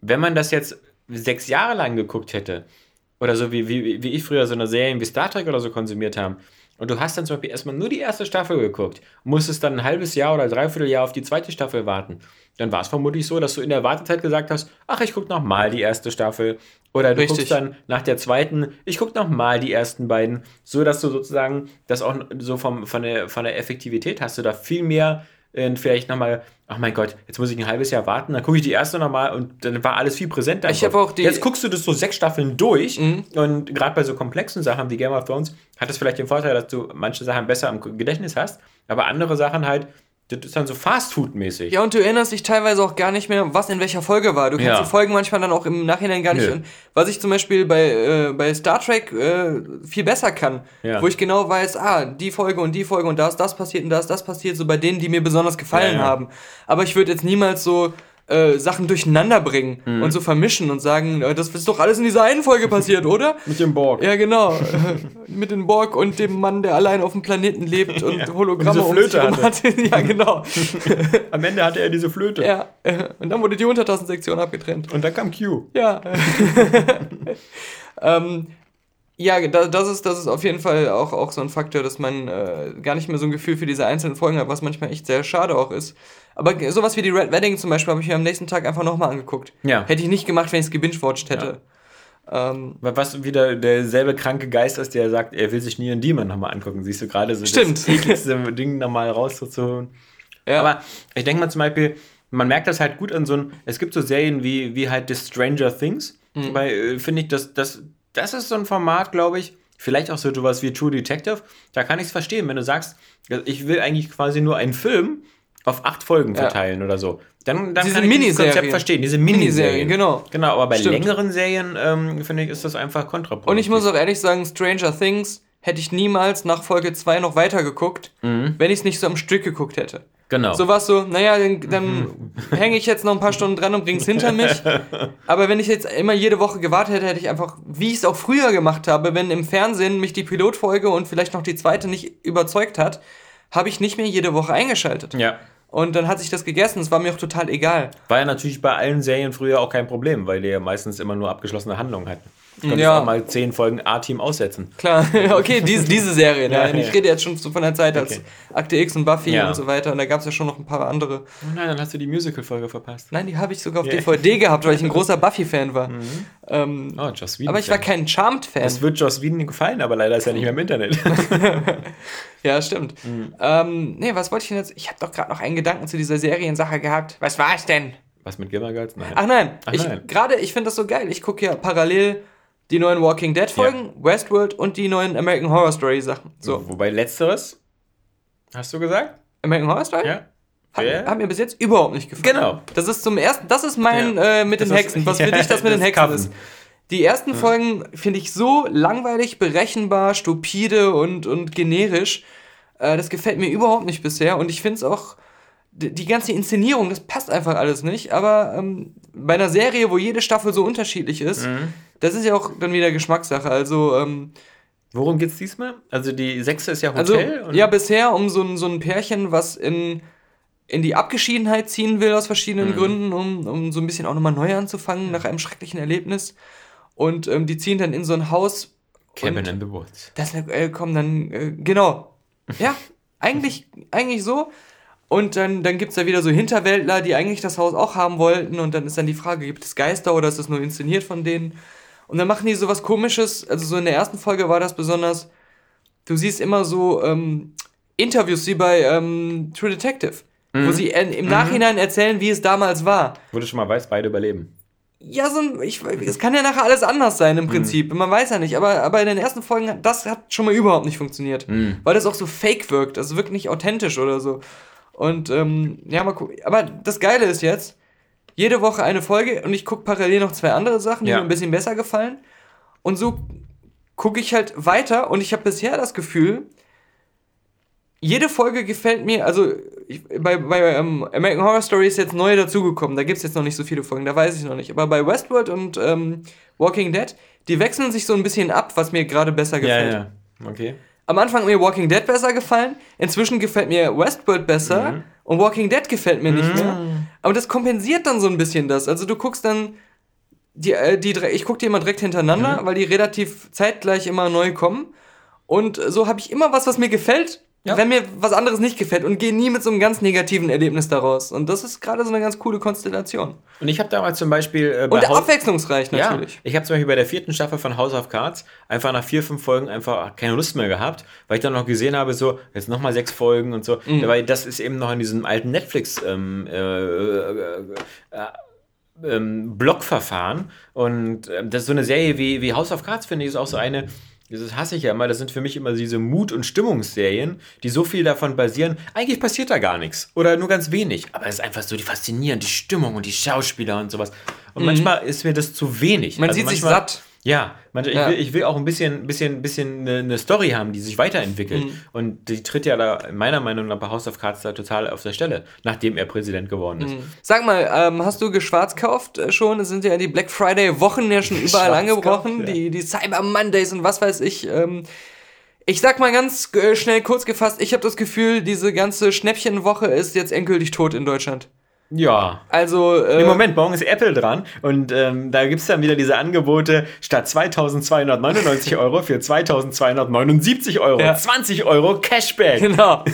wenn man das jetzt sechs Jahre lang geguckt hätte, oder so wie, wie, wie ich früher so eine Serie wie Star Trek oder so konsumiert haben, und du hast dann zum Beispiel erstmal nur die erste Staffel geguckt, musstest dann ein halbes Jahr oder dreiviertel Jahr auf die zweite Staffel warten, dann war es vermutlich so, dass du in der Wartezeit gesagt hast, ach, ich gucke nochmal die erste Staffel. Oder du Richtig. guckst dann nach der zweiten, ich gucke nochmal die ersten beiden, so dass du sozusagen das auch so vom, von, der, von der Effektivität hast du da viel mehr und vielleicht nochmal, ach mein Gott, jetzt muss ich ein halbes Jahr warten, dann gucke ich die erste nochmal und dann war alles viel präsenter. Ich hab Kopf. auch die- Mhm. Jetzt guckst du das so sechs Staffeln durch und gerade bei so komplexen Sachen wie Game of Thrones hat es vielleicht den Vorteil, dass du manche Sachen besser im Gedächtnis hast, aber andere Sachen halt, das ist dann so Fast-Food-mäßig. Ja, und du erinnerst dich teilweise auch gar nicht mehr, was in welcher Folge war. Du kannst Ja. die Folgen manchmal dann auch im Nachhinein gar nicht. Nö. Was ich zum Beispiel bei, äh, bei Star Trek äh, viel besser kann, Ja. wo ich genau weiß, ah, die Folge und die Folge und da ist das passiert und da ist das passiert, so bei denen, die mir besonders gefallen ja. haben. Aber ich würde jetzt niemals so äh, Sachen durcheinander bringen Mhm. und so vermischen und sagen, äh, das ist doch alles in dieser einen Folge passiert, oder? Mit dem Borg. Ja, genau. Mit dem Borg und dem Mann, der allein auf dem Planeten lebt und Ja. Hologramme Und diese Flöte um sich rum hat. ja, genau. Am Ende hatte er diese Flöte. Ja, und dann wurde die Untertassensektion abgetrennt. Und dann kam Q. Ja. ähm, ja, da, das, ist, das ist auf jeden Fall auch, auch so ein Faktor, dass man äh, gar nicht mehr so ein Gefühl für diese einzelnen Folgen hat, was manchmal echt sehr schade auch ist. Aber sowas wie die Red Wedding zum Beispiel habe ich mir am nächsten Tag einfach nochmal angeguckt. Ja. Hätte ich nicht gemacht, wenn ich es gebingewatcht hätte. Ähm, Was wieder derselbe kranke Geist ist, der sagt, er will sich Neon Demon nochmal angucken. Siehst du gerade so Stimmt. das ekligste Ding nochmal rauszuholen. ja. Aber ich denke mal zum Beispiel, man merkt das halt gut an so ein, es gibt so Serien wie, wie halt The Stranger Things. Mhm. Weil, äh, finde ich, das, das, das ist so ein Format, glaube ich, vielleicht auch so etwas wie True Detective. Da kann ich es verstehen, wenn du sagst, ich will eigentlich quasi nur einen Film auf acht Folgen Ja. verteilen oder so. Dann, dann Diese kann ich Miniserien. Konzept verstehen, diese Miniserien, Miniserien. genau. Genau, aber bei Stimmt. längeren Serien, ähm, finde ich, ist das einfach kontraproduktiv. Und ich muss auch ehrlich sagen, Stranger Things hätte ich niemals nach Folge 2 noch weitergeguckt, wenn ich es nicht so am Stück geguckt hätte. Genau. So was so, naja, dann, dann hänge ich jetzt noch ein paar Stunden dran und bring's hinter mich. Aber wenn ich jetzt immer jede Woche gewartet hätte, hätte ich einfach, wie ich es auch früher gemacht habe, wenn im Fernsehen mich die Pilotfolge und vielleicht noch die zweite nicht überzeugt hat, habe ich nicht mehr jede Woche eingeschaltet. ja. Und dann hat sich das gegessen, es war mir auch total egal. War ja natürlich bei allen Serien früher auch kein Problem, weil die ja meistens immer nur abgeschlossene Handlungen hatten. Du konntest Ja. auch mal zehn Folgen A-Team aussetzen. Klar, okay, diese, diese Serie. Ja, Nein, ja. ich rede jetzt schon so von der Zeit als Okay. Akte X und Buffy Ja. und so weiter. Und da gab es ja schon noch ein paar andere. Oh nein, dann hast du die Musical-Folge verpasst. Nein, die habe ich sogar auf Ja. DVD gehabt, weil ich ein großer Buffy-Fan war. Ähm, Oh, Joss Whedon. aber ich war kein Charmed-Fan. Es wird Joss Whedon gefallen, aber leider ist er nicht mehr im Internet. Ja, stimmt. Mhm. Ähm, nee, was wollte ich denn jetzt? Ich habe doch gerade noch einen Gedanken zu dieser Seriensache gehabt. Was war es denn? Was mit Gilmore Girls? Nein. Ach nein, Ach ich, nein. gerade, ich finde das so geil. Ich gucke ja parallel die neuen Walking Dead Folgen, Westworld und die neuen American Horror Story Sachen. So, Wobei letzteres, hast du gesagt? American Horror Story? Ja. Hat, Ja. hat mir bis jetzt überhaupt nicht gefallen. Genau. Das ist zum ersten, das ist mein Ja. äh, mit Das den Hexen. Was für Ja, dich das mit den das Hexen Coven. ist. Die ersten Folgen finde ich so langweilig, berechenbar, stupide und, und generisch. Äh, das gefällt mir überhaupt nicht bisher. Und ich finde es auch, die, ganze Inszenierung, das passt einfach alles nicht. Aber ähm, bei einer Serie, wo jede Staffel so unterschiedlich ist, Mhm. das ist ja auch dann wieder Geschmackssache. Also, ähm, Worum geht's diesmal? Also die sechste ist ja also Hotel. und- ja, bisher um so ein, so ein Pärchen, was in, in die Abgeschiedenheit ziehen will aus verschiedenen Mhm. Gründen, um, um so ein bisschen auch nochmal neu anzufangen nach einem schrecklichen Erlebnis. Und ähm, die ziehen dann in so ein Haus. Cabin und in the Woods. das äh, kommen dann, äh, genau. Ja, eigentlich, eigentlich so. Und dann, dann gibt es da wieder so Hinterwäldler, die eigentlich das Haus auch haben wollten. Und dann ist dann die Frage, gibt es Geister oder ist es nur inszeniert von denen? Und dann machen die so was komisches. Also so in der ersten Folge war das besonders, du siehst immer so ähm, Interviews wie bei ähm, True Detective, wo sie im Nachhinein erzählen, wie es damals war. Wo du schon mal weißt, beide überleben. Ja, so ein, ich, es kann ja nachher alles anders sein im Prinzip. Man weiß ja nicht. Aber, aber in den ersten Folgen, hat- das hat schon mal überhaupt nicht funktioniert. Weil das auch so fake wirkt. Also wirkt nicht authentisch oder so. Und ähm, ja, mal gucken. Aber das Geile ist jetzt, jede Woche eine Folge und ich gucke parallel noch zwei andere Sachen, die Ja. mir ein bisschen besser gefallen. Und so gucke ich halt weiter und ich habe bisher das Gefühl, jede Folge gefällt mir, also ich, bei, bei ähm, American Horror Story ist jetzt neu dazugekommen, da gibt es jetzt noch nicht so viele Folgen, da weiß ich noch nicht. Aber bei Westworld und ähm, Walking Dead, die wechseln sich so ein bisschen ab, was mir gerade besser gefällt. Ja, ja. Okay. Am Anfang hat mir Walking Dead besser gefallen, inzwischen gefällt mir Westworld besser Mhm. und Walking Dead gefällt mir nicht mehr. Aber das kompensiert dann so ein bisschen das. Also du guckst dann, die, äh, die, drei- ich gucke die immer direkt hintereinander, weil die relativ zeitgleich immer neu kommen. Und so habe ich immer was, was mir gefällt Ja. wenn mir was anderes nicht gefällt und gehe nie mit so einem ganz negativen Erlebnis daraus. Und das ist gerade so eine ganz coole Konstellation. Und ich habe damals zum Beispiel äh, bei Und Haus- abwechslungsreich natürlich. Ja, ich habe zum Beispiel bei der vierten Staffel von House of Cards einfach nach vier, fünf Folgen einfach keine Lust mehr gehabt, weil ich dann noch gesehen habe, so, jetzt nochmal sechs Folgen und so. Mhm. Weil das ist eben noch in diesem alten Netflix ähm, äh, äh, äh, ähm, Blockverfahren. Und ähm, das ist so eine Serie wie, wie House of Cards, finde ich, ist auch so eine. Das hasse ich ja immer. Das sind für mich immer diese Mut- und Stimmungsserien, die so viel davon basieren. Eigentlich passiert da gar nichts. Oder nur ganz wenig. Aber es ist einfach so die faszinierend, die Stimmung und die Schauspieler und sowas. Und manchmal ist mir das zu wenig. Mhm. Man Also sieht sich satt. Ja, manche, Ja. Ich, will, ich will auch ein bisschen, bisschen, bisschen eine, Story haben, die sich weiterentwickelt. Mhm. Und die tritt ja da meiner Meinung nach bei House of Cards da total auf der Stelle, nachdem er Präsident geworden ist. Sag mal, ähm, hast du geschwarzkauft schon? Es sind ja die Black Friday Wochen ja schon überall angebrochen. ja. Die, die Cyber Mondays und was weiß ich. Ähm, ich sag mal ganz äh, schnell kurz gefasst, ich habe das Gefühl, diese ganze Schnäppchenwoche ist jetzt endgültig tot in Deutschland. Ja. Also, äh, Im Moment, morgen ist Apple dran und ähm, da gibt es dann wieder diese Angebote statt 2299 Euro für 2279 Euro. Ja. 20 Euro Cashback. Genau.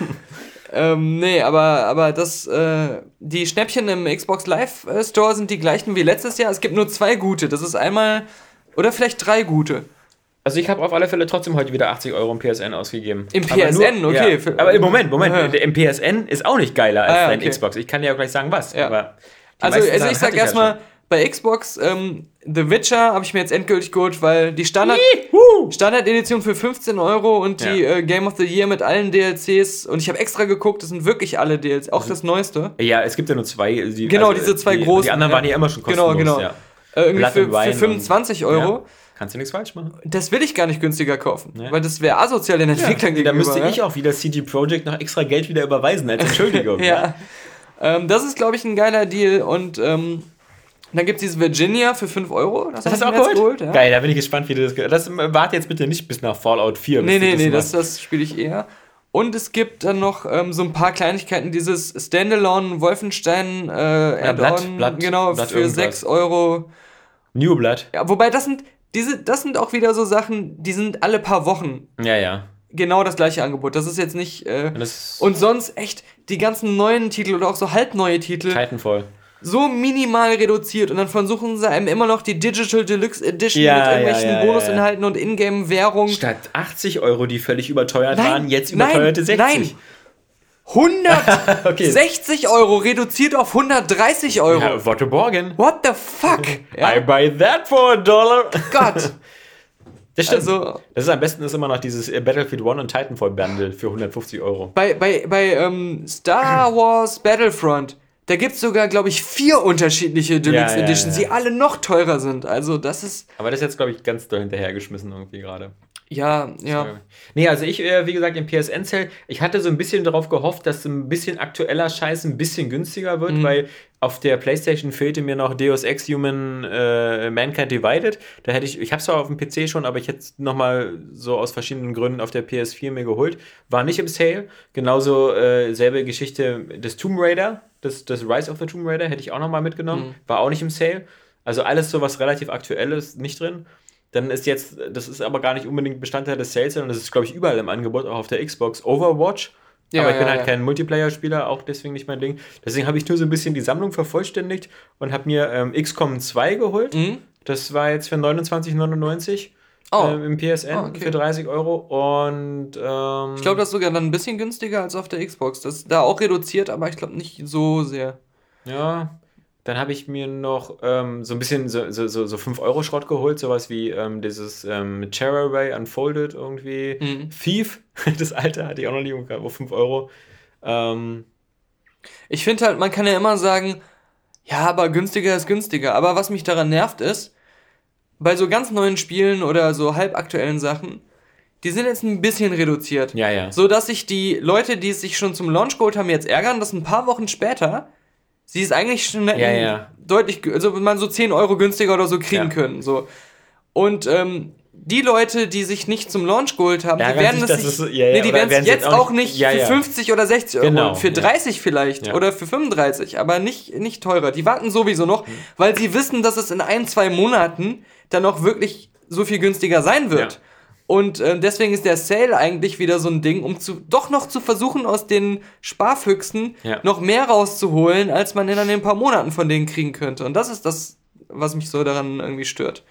ähm, nee, aber, aber das, äh, die Schnäppchen im Xbox Live äh, Store sind die gleichen wie letztes Jahr. Es gibt nur zwei gute. Das ist einmal, oder vielleicht drei gute. Also ich habe auf alle Fälle trotzdem heute wieder 80 Euro im PSN ausgegeben. Im Aber PSN, okay. Ja. Aber im Moment, Moment, Ja. im PSN ist auch nicht geiler als Ah, ja, dein okay. Xbox. Ich kann dir ja gleich sagen, was. Aber Also, also ich sag erstmal, bei Xbox, ähm, The Witcher habe ich mir jetzt endgültig geholt, weil die Standard, Juhu! Standard-Edition für 15 Euro und die Ja. äh, Game of the Year mit allen DLCs und ich habe extra geguckt, das sind wirklich alle DLCs, auch das neueste. Ja, es gibt ja nur zwei. Die, Genau, also, diese zwei die, großen, Die anderen ja. waren ja immer schon Genau, kostenlos. genau. Ja. Äh, irgendwie Blood für, für und- 25 Euro. Ja. Kannst du nichts falsch machen. Das will ich gar nicht günstiger kaufen, Nee. weil das wäre asozial den Entwicklern da gegenüber. müsste ja? ich auch wieder CG Projekt noch extra Geld wieder überweisen als Entschuldigung. Ja. Ähm, das ist, glaube ich, ein geiler Deal. Und ähm, dann gibt es dieses Virginia für 5 Euro. Das, Das hast du auch geholt? jetzt ja. Geil, da bin ich gespannt, wie du das Das warte jetzt bitte nicht bis nach Fallout 4. bis Nee, du nee, nee, das, das spiele ich eher. Und es gibt dann noch ähm, so ein paar Kleinigkeiten, dieses Standalone Wolfenstein äh, Blood- Add-on, genau, Blood für irgendwas. 6 Euro. New Blood. Ja, wobei das sind, diese, das sind auch wieder so Sachen, die sind alle paar Wochen Ja, ja. genau das gleiche Angebot. Das ist jetzt nicht. Äh, und sonst echt die ganzen neuen Titel oder auch so halbneue Titel Titanfall. so minimal reduziert und dann versuchen sie einem immer noch die Digital Deluxe Edition Ja, mit irgendwelchen ja, ja, Bonusinhalten und Ingame-Währung. Statt 80 Euro, die völlig überteuert Nein, waren, jetzt nein, überteuerte 60. nein. 160 Okay. Euro reduziert auf 130 Euro. Ja, Wotto Borgen. What the fuck? I Ja, buy that for a dollar. Gott. Das stimmt. Also- das ist am besten ist immer noch dieses äh, Battlefield 1 und Titanfall Bundle für 150 Euro. Bei, bei, bei ähm, Star Wars Battlefront, da gibt es sogar, glaube ich, vier unterschiedliche Deluxe ja, Editions, die alle noch teurer sind. Also das ist, Aber das ist jetzt, glaube ich, ganz doll hinterhergeschmissen irgendwie gerade. Ja, ja. Nee, also ich, äh, wie gesagt, im PSN-Sale, ich hatte so ein bisschen darauf gehofft, dass ein bisschen aktueller Scheiß ein bisschen günstiger Mhm. wird, weil auf der Playstation fehlte mir noch Deus Ex Human äh, Mankind Divided. Da hätte ich, ich habe es zwar auf dem PC schon, aber ich hätte es nochmal so aus verschiedenen Gründen auf der PS4 mir geholt. War nicht im Sale. Genauso äh, selbe Geschichte des Tomb Raider, das, das Rise of the Tomb Raider hätte ich auch nochmal mitgenommen. War auch nicht im Sale. Also alles so was relativ aktuelles nicht drin. Dann ist jetzt, das ist aber gar nicht unbedingt Bestandteil des Sales, sondern das ist, glaube ich, überall im Angebot, auch auf der Xbox. Overwatch. Ja, aber ich bin ja, halt ja. kein Multiplayer-Spieler, auch deswegen nicht mein Ding. Deswegen habe ich nur so ein bisschen die Sammlung vervollständigt und habe mir ähm, XCOM 2 geholt. Mhm. Das war jetzt für 29,99 Oh. ähm, im PSN Ah, okay. für 30 Euro. Und ähm, Ich glaube, das ist sogar dann ein bisschen günstiger als auf der Xbox. Das ist da auch reduziert, aber ich glaube nicht so sehr. Ja, dann habe ich mir noch ähm, so ein bisschen so, so, so, so 5-Euro-Schrott geholt, sowas wie ähm, dieses ähm, Terrorway Unfolded irgendwie. Mhm. Thief, das alte hatte ich auch noch nie auf 5 Euro. Ähm, Ich finde halt, man kann ja immer sagen, ja, aber günstiger ist günstiger. Aber was mich daran nervt ist, bei so ganz neuen Spielen oder so halbaktuellen Sachen, die sind jetzt ein bisschen reduziert. ja, ja. So dass sich die Leute, die es sich schon zum Launch geholt haben, jetzt ärgern, dass ein paar Wochen später sie es eigentlich schon Ja, ja. deutlich, also man so 10 Euro günstiger oder so kriegen Ja. können. So. Und ähm, die Leute, die sich nicht zum Launch geholt haben, die werden es ja, ja, nee, die werden es jetzt auch nicht für ja. 50 oder 60 Euro, Genau, für ja. 30 vielleicht oder für 35, aber nicht, nicht teurer. Die warten sowieso noch, Mhm. weil sie wissen, dass es in ein, zwei Monaten dann auch wirklich so viel günstiger sein wird. Und äh, deswegen ist der Sale eigentlich wieder so ein Ding, um zu, doch noch zu versuchen, aus den Sparfüchsen Ja. noch mehr rauszuholen, als man in ein paar Monaten von denen kriegen könnte. Und das ist das, was mich so daran irgendwie stört.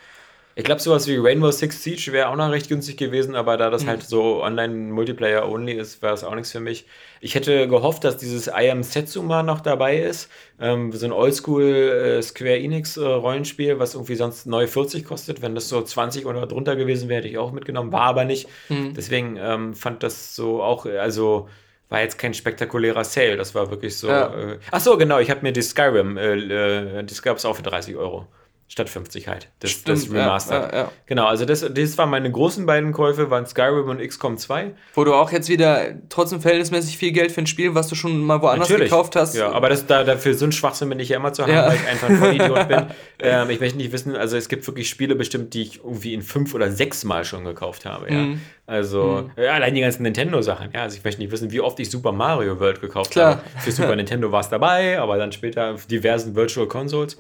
Ich glaube, sowas wie Rainbow Six Siege wäre auch noch recht günstig gewesen, aber da das halt so Online-Multiplayer-only ist, war es auch nichts für mich. Ich hätte gehofft, dass dieses I Am Setsuma noch dabei ist. Ähm, so ein Oldschool äh, Square Enix äh, Rollenspiel, was irgendwie sonst neu 40 kostet. Wenn das so 20 oder drunter gewesen wäre, hätte ich auch mitgenommen. War aber nicht. Deswegen ähm, fand das so auch, also war jetzt kein spektakulärer Sale. Das war wirklich so. Ja. Äh, ach so, genau. Ich habe mir die Skyrim, äh, äh, das gab es auch für 30 Euro. Statt 50 halt. Das, das Stimmt, ja, Remastered. ja, ja. Genau, also das, das waren meine großen beiden Käufe, waren Skyrim und XCOM 2. Wo du auch jetzt wieder trotzdem verhältnismäßig viel Geld für ein Spiel, was du schon mal woanders gekauft hast. Ja, aber das, da, dafür so einen Schwachsinn bin ich ja immer zu haben, Ja. weil ich einfach ein Vollidiot bin. Ähm, ich möchte nicht wissen, also es gibt wirklich Spiele bestimmt, die ich irgendwie in fünf oder sechs Mal schon gekauft habe. Ja. Mhm. Also, ja, allein die ganzen Nintendo-Sachen. Ja, also ich möchte nicht wissen, wie oft ich Super Mario World gekauft Klar. habe. Für Super Nintendo war es dabei, aber dann später auf diversen Virtual Consoles.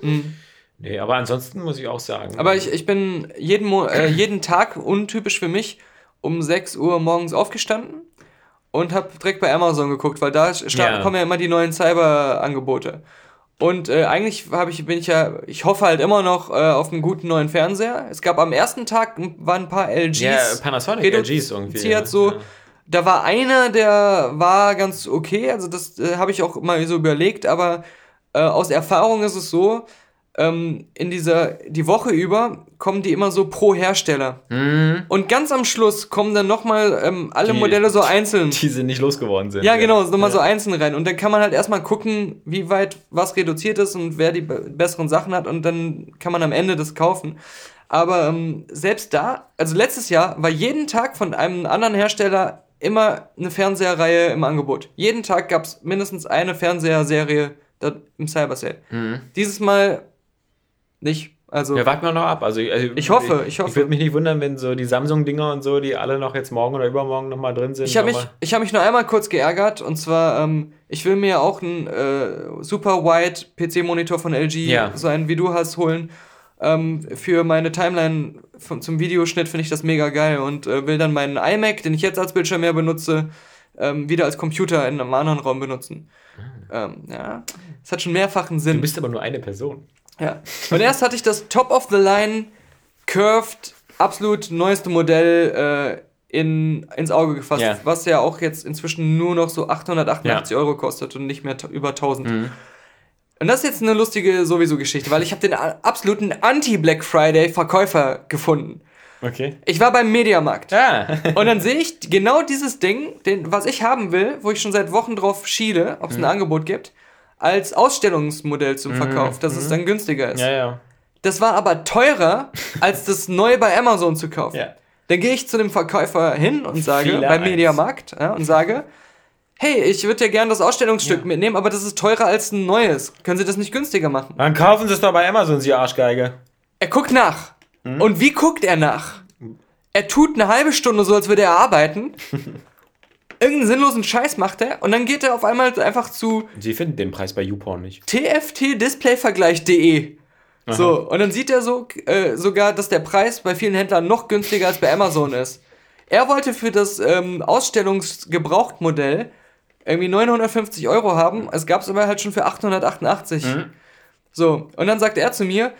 Nee, aber ansonsten muss ich auch sagen. Aber ich, ich bin jeden, Mo äh, jeden Tag, untypisch für mich, um 6 Uhr morgens aufgestanden und habe direkt bei Amazon geguckt, weil da Ja. kommen ja immer die neuen Cyber-Angebote. Und äh, eigentlich habe ich, bin ich ja, ich hoffe halt immer noch äh, auf einen guten neuen Fernseher. Es gab am ersten Tag waren ein paar LGs. Ja, Panasonic LGs irgendwie, ja. so. Ja. Da war einer, der war ganz okay, also das äh, habe ich auch mal so überlegt, aber äh, aus Erfahrung ist es so, ähm, in dieser, die Woche über kommen die immer so pro Hersteller. Und ganz am Schluss kommen dann nochmal ähm, alle Die- Modelle so einzeln. die sie nicht losgeworden sind. Ja, genau, nochmal so einzeln rein. Und dann kann man halt erstmal gucken, wie weit was reduziert ist und wer die be besseren Sachen hat. Und dann kann man am Ende das kaufen. Aber ähm, selbst da, also letztes Jahr war jeden Tag von einem anderen Hersteller immer eine Fernseherreihe im Angebot. Jeden Tag gab es mindestens eine Fernseherserie im Cyber Sale. Dieses Mal nicht. Also, Ja, warten wir noch ab. Also, also Ich hoffe, ich hoffe. Ich würde mich nicht wundern, wenn so die Samsung-Dinger und so, die alle noch jetzt morgen oder übermorgen nochmal drin sind. Ich habe mich, ich hab mich nur einmal kurz geärgert und zwar, ähm, ich will mir auch einen äh, super wide PC-Monitor von LG, Ja. so einen wie du hast, holen. Ähm, für meine Timeline von, zum Videoschnitt finde ich das mega geil und äh, will dann meinen iMac, den ich jetzt als Bildschirm mehr benutze, ähm, wieder als Computer in einem anderen Raum benutzen. Ähm, ja, es hat schon mehrfachen Sinn. Du bist aber nur eine Person. Ja. Und erst hatte ich das Top of the Line Curved, absolut neueste Modell äh, in, ins Auge gefasst, Ja. was ja auch jetzt inzwischen nur noch so 888 Euro kostet und nicht mehr über 1000. Mhm. Und das ist jetzt eine lustige sowieso Geschichte, weil ich habe den absoluten Anti-Black Friday Verkäufer gefunden. Okay. Ich war beim Mediamarkt. Ja. Und dann sehe ich genau dieses Ding, den, was ich haben will, wo ich schon seit Wochen drauf schiele, ob es ein Mhm. Angebot gibt, als Ausstellungsmodell zum Verkauf, dass es dann günstiger ist. ja, ja. Das war aber teurer, als das neu bei Amazon zu kaufen. Ja. Dann gehe ich zu dem Verkäufer hin und sage, Fehler beim. Mediamarkt, ja, und sage, hey, ich würde ja gerne das Ausstellungsstück Ja. mitnehmen, aber das ist teurer als ein neues. Können Sie das nicht günstiger machen? Dann kaufen Sie es doch bei Amazon, Sie Arschgeige. Er guckt nach. Hm? Und wie guckt er nach? Er tut eine halbe Stunde so, als würde er arbeiten. Irgendeinen sinnlosen Scheiß macht er und dann geht er auf einmal einfach zu Sie finden den Preis bei YouPorn nicht. tftdisplayvergleich.de. So, und dann sieht er so, äh, sogar, dass der Preis bei vielen Händlern noch günstiger als bei Amazon ist. Er wollte für das ähm, Ausstellungsgebrauchtmodell irgendwie 950 Euro haben. Es gab es aber halt schon für 888. So, und dann sagt er zu mir,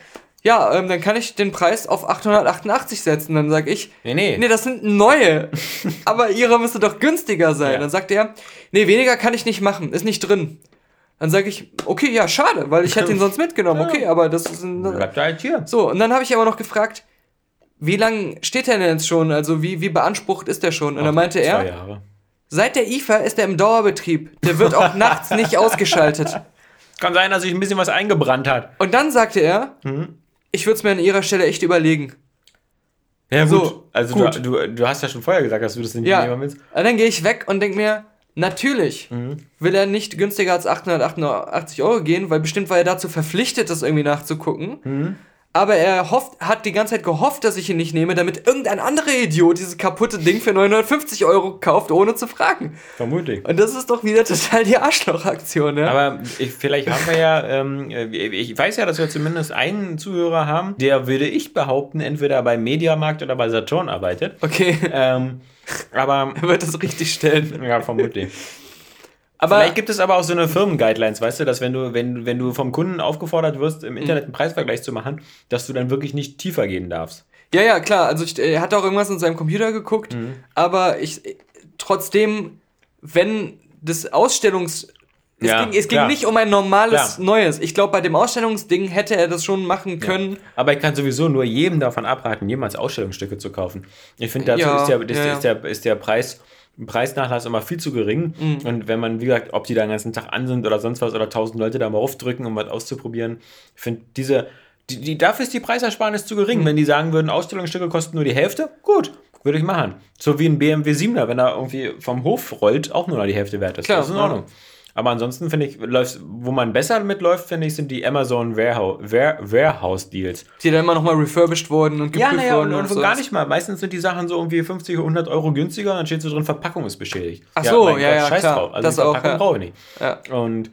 ja, ähm, dann kann ich den Preis auf 888 setzen. Dann sag ich, Nee, nee. nee, das sind neue. aber ihre müsste doch günstiger sein. Ja. Dann sagt er, nee, weniger kann ich nicht machen, ist nicht drin. Dann sage ich, okay, ja, schade, weil ich hätte ihn sonst mitgenommen. Okay, aber das ist ein, Bleibt halt hier. so, und dann habe ich aber noch gefragt, wie lange steht der denn jetzt schon? Also wie, wie beansprucht ist der schon? Und dann meinte Zwei er, Jahre. seit der IFA ist er im Dauerbetrieb. Der wird auch nachts nicht ausgeschaltet. Kann sein, dass sich ein bisschen was eingebrannt hat. Und dann sagte er, Mhm. Ich würde es mir an ihrer Stelle echt überlegen. Ja, So, gut. Also gut. Du, du, du hast ja schon vorher gesagt, dass du das nicht Ja. nehmen willst. Und dann gehe ich weg und denke mir, natürlich Mhm. will er nicht günstiger als 888 Euro gehen, weil bestimmt war er dazu verpflichtet, das irgendwie nachzugucken. Mhm. Aber er hofft, hat die ganze Zeit gehofft, dass ich ihn nicht nehme, damit irgendein anderer Idiot dieses kaputte Ding für 950 Euro kauft, ohne zu fragen. Vermutlich. Und das ist doch wieder total die Arschlochaktion, ja? Aber ich, vielleicht haben wir ja, ähm, ich weiß ja, dass wir zumindest einen Zuhörer haben, der, würde ich behaupten, entweder bei Mediamarkt oder bei Saturn arbeitet. Okay. Ähm, aber. Er wird das richtig stellen. Ja, vermutlich. Aber Vielleicht gibt es aber auch so eine Firmen-Guidelines, weißt du, dass wenn du, wenn, wenn du vom Kunden aufgefordert wirst, im Internet einen Preisvergleich zu machen, dass du dann wirklich nicht tiefer gehen darfst. Ja, ja, klar. Also ich, er hat auch irgendwas in seinem Computer geguckt, mhm. aber ich trotzdem, wenn das Ausstellungs es, ja, ging, es ging, nicht um ein normales klar. Neues. Ich glaube, bei dem Ausstellungsding hätte er das schon machen können. Ja. Aber ich kann sowieso nur jedem davon abraten, jemals Ausstellungsstücke zu kaufen. Ich finde, dazu ja, ist, der, ist, ist, der, ist der Preis Preisnachlass immer viel zu gering. Mhm. Und wenn man, wie gesagt, ob die da den ganzen Tag an sind oder sonst was oder tausend Leute da mal aufdrücken, um was auszuprobieren, ich finde diese, die, die, dafür ist die Preisersparnis zu gering. Mhm. Wenn die sagen würden, Ausstellungsstücke kosten nur die Hälfte, gut, würde ich machen. So wie ein BMW 7er, wenn er irgendwie vom Hof rollt, auch nur noch die Hälfte wert ist. Klar, das ist in Ordnung. Ja. Aber ansonsten finde ich, läuft, wo man besser mitläuft, finde ich, sind die Amazon Warehouse, Warehouse Deals. Die dann immer nochmal refurbished wurden und geprüft ja, naja, wurden. Und, und, und gar nicht mal. Meistens sind die Sachen so irgendwie 50, 100 Euro günstiger, dann steht so drin, Verpackung ist beschädigt. Ach so, ja, ja, ja Scheiß klar. drauf. Also das die Verpackung auch, ja. brauche ich nicht. Ja. Und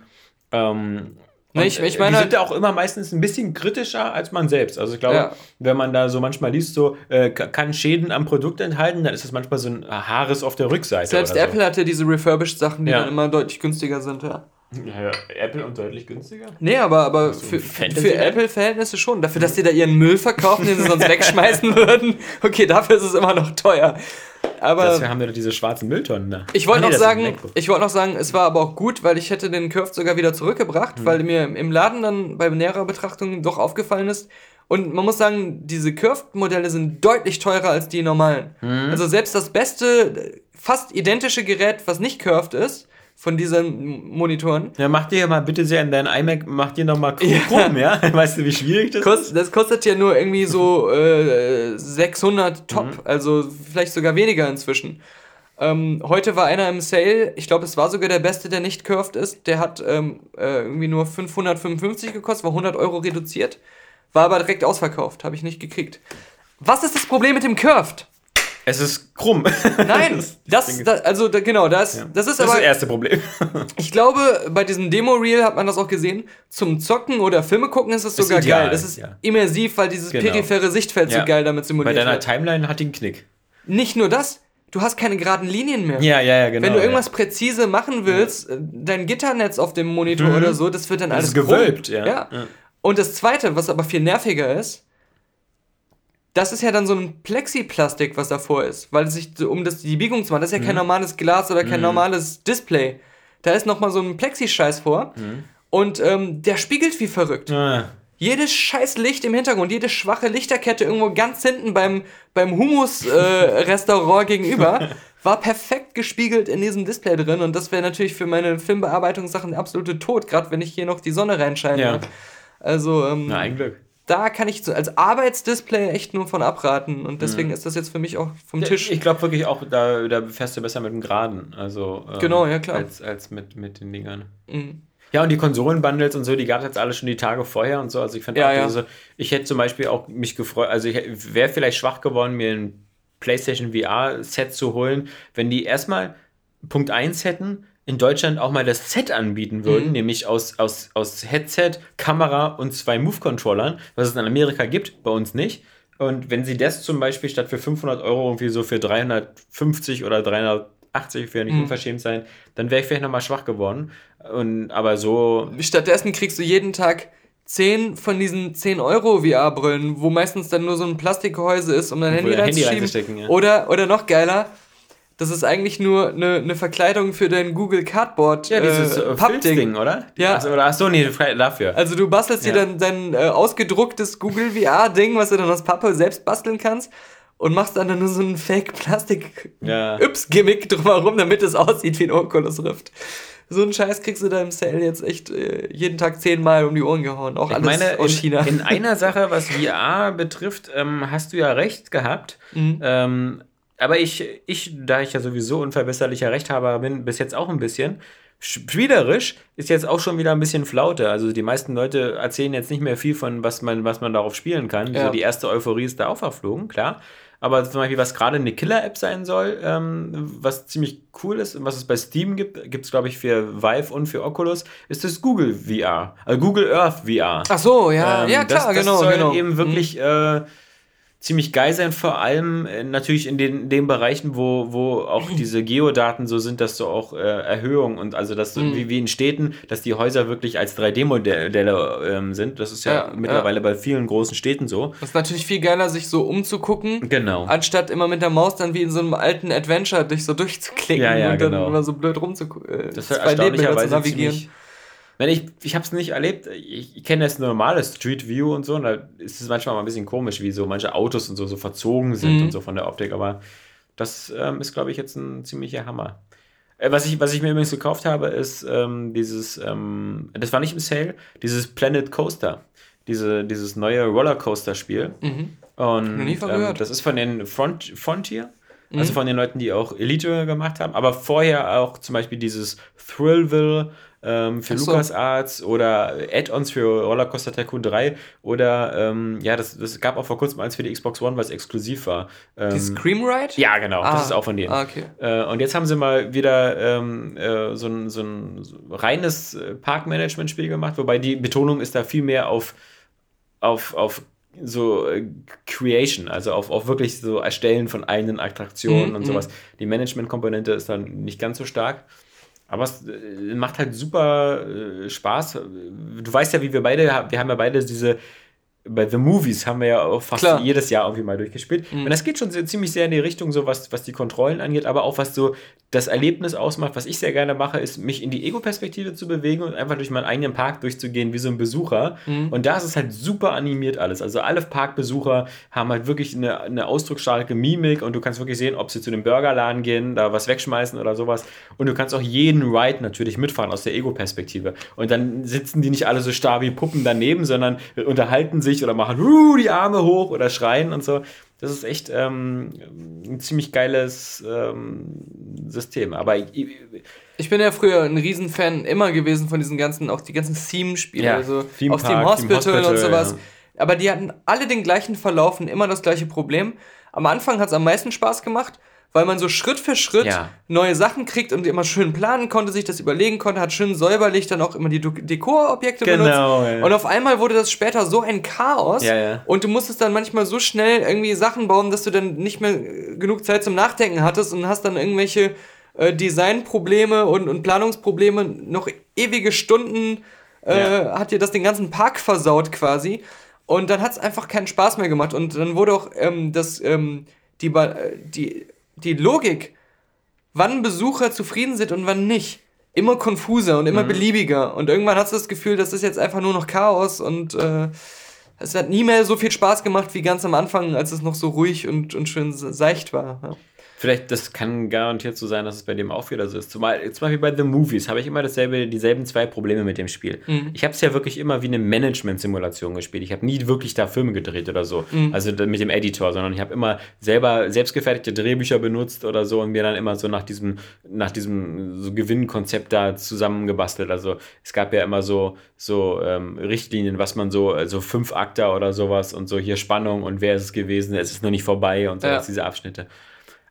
ähm, Nee, ich, ich meine, die sind ja auch immer meistens ein bisschen kritischer als man selbst. Also ich glaube, ja. wenn man da so manchmal liest, so äh, kann Schäden am Produkt enthalten, dann ist das manchmal so ein Haares auf der Rückseite. Selbst Apple so. hatte diese refurbished Sachen, die ja. dann immer deutlich günstiger sind, ja. Ja, Apple und deutlich günstiger? Nee, aber, aber für, für Apple-Verhältnisse schon. Dafür, dass die da ihren Müll verkaufen, den sie sonst wegschmeißen würden. Okay, dafür ist es immer noch teuer. Aber Deswegen haben wir doch diese schwarzen Mülltonnen da. Ich wollte nee, noch sagen, ich wollte noch sagen, es war aber auch gut, weil ich hätte den Curve sogar wieder zurückgebracht, mhm. weil mir im Laden dann bei näherer Betrachtung doch aufgefallen ist. Und man muss sagen, diese Curved-Modelle sind deutlich teurer als die normalen. Mhm. Also selbst das beste, fast identische Gerät, was nicht curved ist, von diesen Monitoren. Ja, mach dir ja mal bitte sehr in dein iMac, mach dir noch mal Chrom, ja. ja? Weißt du, wie schwierig das Kost, ist? Das kostet ja nur irgendwie so äh, 600 Top, mhm. also vielleicht sogar weniger inzwischen. Ähm, heute war einer im Sale, ich glaube, es war sogar der beste, der nicht curved ist. Der hat ähm, äh, irgendwie nur 555 gekostet, war 100 Euro reduziert, war aber direkt ausverkauft, habe ich nicht gekriegt. Was ist das Problem mit dem Curved? Es ist krumm. Nein, das, das, also da, genau, das, ja. das ist das aber. Das ist das erste Problem. ich glaube, bei diesem Demo-Reel hat man das auch gesehen. Zum Zocken oder Filme gucken ist es sogar ideal, geil. Das ist ja. immersiv, weil dieses genau. periphere Sichtfeld ja. so geil damit simuliert wird. Bei deiner Timeline hat die einen Knick. Nicht nur das, du hast keine geraden Linien mehr. Ja, ja, ja, genau. Wenn du irgendwas präzise machen willst, äh, dein Gitternetz auf dem Monitor mhm. oder so, das wird dann das alles ist gewölbt, ja. ja. Und das zweite, was aber viel nerviger ist, das ist ja dann so ein Plexiplastik, was davor ist, weil es sich, um das, die Biegung zu machen, das ist ja kein mhm. normales Glas oder kein mhm. normales Display. Da ist nochmal so ein Plexischeiß vor mhm. und ähm, der spiegelt wie verrückt. Ah. Jedes scheiß Licht im Hintergrund, jede schwache Lichterkette irgendwo ganz hinten beim, beim Humus-Restaurant äh, gegenüber war perfekt gespiegelt in diesem Display drin und das wäre natürlich für meine Filmbearbeitungssachen der absolute Tod, gerade wenn ich hier noch die Sonne reinscheine. Ja. Also, ähm, Na, ein Glück da kann ich so als Arbeitsdisplay echt nur von abraten. Und deswegen mhm. ist das jetzt für mich auch vom Tisch. Ich glaube wirklich auch, da, da fährst du besser mit dem Geraden. Also, ähm, genau, ja klar. Als, als mit, mit den Dingern. Mhm. Ja, und die Konsolenbundles und so, die gab es jetzt alle schon die Tage vorher und so. Also ich finde ja, auch, ja. also, ich hätte zum Beispiel auch mich gefreut, also ich wäre vielleicht schwach geworden, mir ein PlayStation VR-Set zu holen, wenn die erstmal Punkt 1 hätten, in Deutschland auch mal das Set anbieten würden, mhm. nämlich aus, aus, aus Headset, Kamera und zwei Move-Controllern, was es in Amerika gibt, bei uns nicht. Und wenn sie das zum Beispiel statt für 500 Euro irgendwie so für 350 oder 380, für nicht mhm. unverschämt sein, dann wäre ich vielleicht nochmal schwach geworden. Und, aber so. Stattdessen kriegst du jeden Tag 10 von diesen 10 Euro VR-Brillen, wo meistens dann nur so ein Plastikhäuse ist, um dein Handy, Handy reinzuschieben. Ja. Oder, oder noch geiler, das ist eigentlich nur eine, eine Verkleidung für dein Google Cardboard. Ja, dieses äh, Pappding, oder? Ja. Also, oder achso, nee, dafür. Also du bastelst ja. dir dann dein äh, ausgedrucktes Google VR-Ding, was du dann aus Pappe selbst basteln kannst und machst dann nur so ein Fake-Plastik-Yps-Gimmick drumherum, damit es aussieht wie ein Oculus Rift. So einen Scheiß kriegst du da im Sale jetzt echt äh, jeden Tag zehnmal um die Ohren gehauen. Auch ich alles meine, aus in, China. In einer Sache, was VR betrifft, ähm, hast du ja recht gehabt. Mhm. Ähm, aber ich, ich, da ich ja sowieso unverbesserlicher Rechthaber bin, bis jetzt auch ein bisschen, Spielerisch ist jetzt auch schon wieder ein bisschen Flaute. Also die meisten Leute erzählen jetzt nicht mehr viel von, was man, was man darauf spielen kann. Ja. So die erste Euphorie ist da auch verflogen, klar. Aber zum Beispiel, was gerade eine Killer-App sein soll, ähm, was ziemlich cool ist und was es bei Steam gibt, gibt es, glaube ich, für Vive und für Oculus, ist das Google VR. Also Google Earth VR. Ach so, ja, ähm, ja klar, das, das genau. soll genau. eben wirklich mhm. äh, ziemlich geil sein, vor allem äh, natürlich in den, den Bereichen, wo, wo auch diese Geodaten so sind, dass du auch äh, Erhöhung und also dass mhm. wie, wie in Städten, dass die Häuser wirklich als 3D-Modelle ähm, sind. Das ist ja, ja mittlerweile ja. bei vielen großen Städten so. Das ist natürlich viel geiler, sich so umzugucken. Genau. Anstatt immer mit der Maus dann wie in so einem alten Adventure dich so durchzuklicken ja, ja, und genau. dann immer so blöd rumzugucken. Äh, das ist erstaunlicherweise. Ziemlich, wenn ich, ich habe es nicht erlebt, ich, ich kenne das normale Street View und so, und da ist es manchmal mal ein bisschen komisch, wie so manche Autos und so, so verzogen sind mhm. und so von der Optik, aber das ähm, ist, glaube ich, jetzt ein ziemlicher Hammer. Äh, was, ich, was ich mir übrigens gekauft habe, ist ähm, dieses, ähm, das war nicht im Sale, dieses Planet Coaster. Diese, dieses neue Rollercoaster-Spiel. Mhm. Und nie ähm, das ist von den Front, Frontier. Also mhm. von den Leuten, die auch Elite gemacht haben, aber vorher auch zum Beispiel dieses Thrillville ähm, für so. LucasArts oder Add-ons für Rollercoaster Tycoon 3 oder ähm, ja, das, das gab auch vor kurzem eins für die Xbox One, was exklusiv war. Ähm, die Scream Ride? Ja, genau, ah. das ist auch von denen. Ah, okay. Äh, und jetzt haben sie mal wieder ähm, äh, so, ein, so ein reines äh, Parkmanagement-Spiel gemacht, wobei die Betonung ist da viel mehr auf, auf, auf so äh, Creation, also auf, auf wirklich so Erstellen von eigenen Attraktionen mhm, und sowas. Mhm. Die Management-Komponente ist dann nicht ganz so stark. Aber es äh, macht halt super äh, Spaß. Du weißt ja, wie wir beide, wir haben ja beide diese bei The Movies haben wir ja auch fast Klar. jedes Jahr irgendwie mal durchgespielt. Mhm. Und das geht schon sehr, ziemlich sehr in die Richtung, so was, was die Kontrollen angeht, aber auch was so das Erlebnis ausmacht. Was ich sehr gerne mache, ist, mich in die Ego-Perspektive zu bewegen und einfach durch meinen eigenen Park durchzugehen, wie so ein Besucher. Mhm. Und da ist es halt super animiert alles. Also alle Parkbesucher haben halt wirklich eine, eine ausdrucksstarke Mimik und du kannst wirklich sehen, ob sie zu dem Burgerladen gehen, da was wegschmeißen oder sowas. Und du kannst auch jeden Ride natürlich mitfahren aus der Ego-Perspektive. Und dann sitzen die nicht alle so starr wie Puppen daneben, sondern unterhalten sich sich oder machen uh, die Arme hoch oder schreien und so. Das ist echt ähm, ein ziemlich geiles ähm, System. Aber ich, ich, bin ja früher ein Riesenfan immer gewesen von diesen ganzen, auch die ganzen Theme-Spiele, ja, also Theme auch Theme Hospital, Hospital und sowas. Ja. Aber die hatten alle den gleichen Verlauf und immer das gleiche Problem. Am Anfang hat es am meisten Spaß gemacht weil man so Schritt für Schritt ja. neue Sachen kriegt und immer schön planen konnte, sich das überlegen konnte, hat schön säuberlich dann auch immer die Dekorobjekte genau, benutzt. Ja. Und auf einmal wurde das später so ein Chaos ja, und du musstest dann manchmal so schnell irgendwie Sachen bauen, dass du dann nicht mehr genug Zeit zum Nachdenken hattest und hast dann irgendwelche äh, Designprobleme und, und Planungsprobleme noch ewige Stunden äh, hat dir das den ganzen Park versaut quasi. Und dann hat es einfach keinen Spaß mehr gemacht. Und dann wurde auch ähm, das, ähm, die, äh, die die Logik, wann Besucher zufrieden sind und wann nicht, immer konfuser und immer mhm. beliebiger. Und irgendwann hast du das Gefühl, das ist jetzt einfach nur noch Chaos und äh, es hat nie mehr so viel Spaß gemacht wie ganz am Anfang, als es noch so ruhig und, und schön seicht war. Ja. Vielleicht, das kann garantiert so sein, dass es bei dem auch wieder so ist. Zumal, zum Beispiel bei The Movies habe ich immer dasselbe, dieselben zwei Probleme mit dem Spiel. Mhm. Ich habe es ja wirklich immer wie eine Management-Simulation gespielt. Ich habe nie wirklich da Filme gedreht oder so. Mhm. Also mit dem Editor, sondern ich habe immer selber selbstgefertigte Drehbücher benutzt oder so und mir dann immer so nach diesem, nach diesem so Gewinnkonzept da zusammengebastelt. Also es gab ja immer so, so ähm, Richtlinien, was man so, also fünf Akter oder sowas und so hier Spannung und wer ist es gewesen, es ist noch nicht vorbei und so, ja. diese Abschnitte.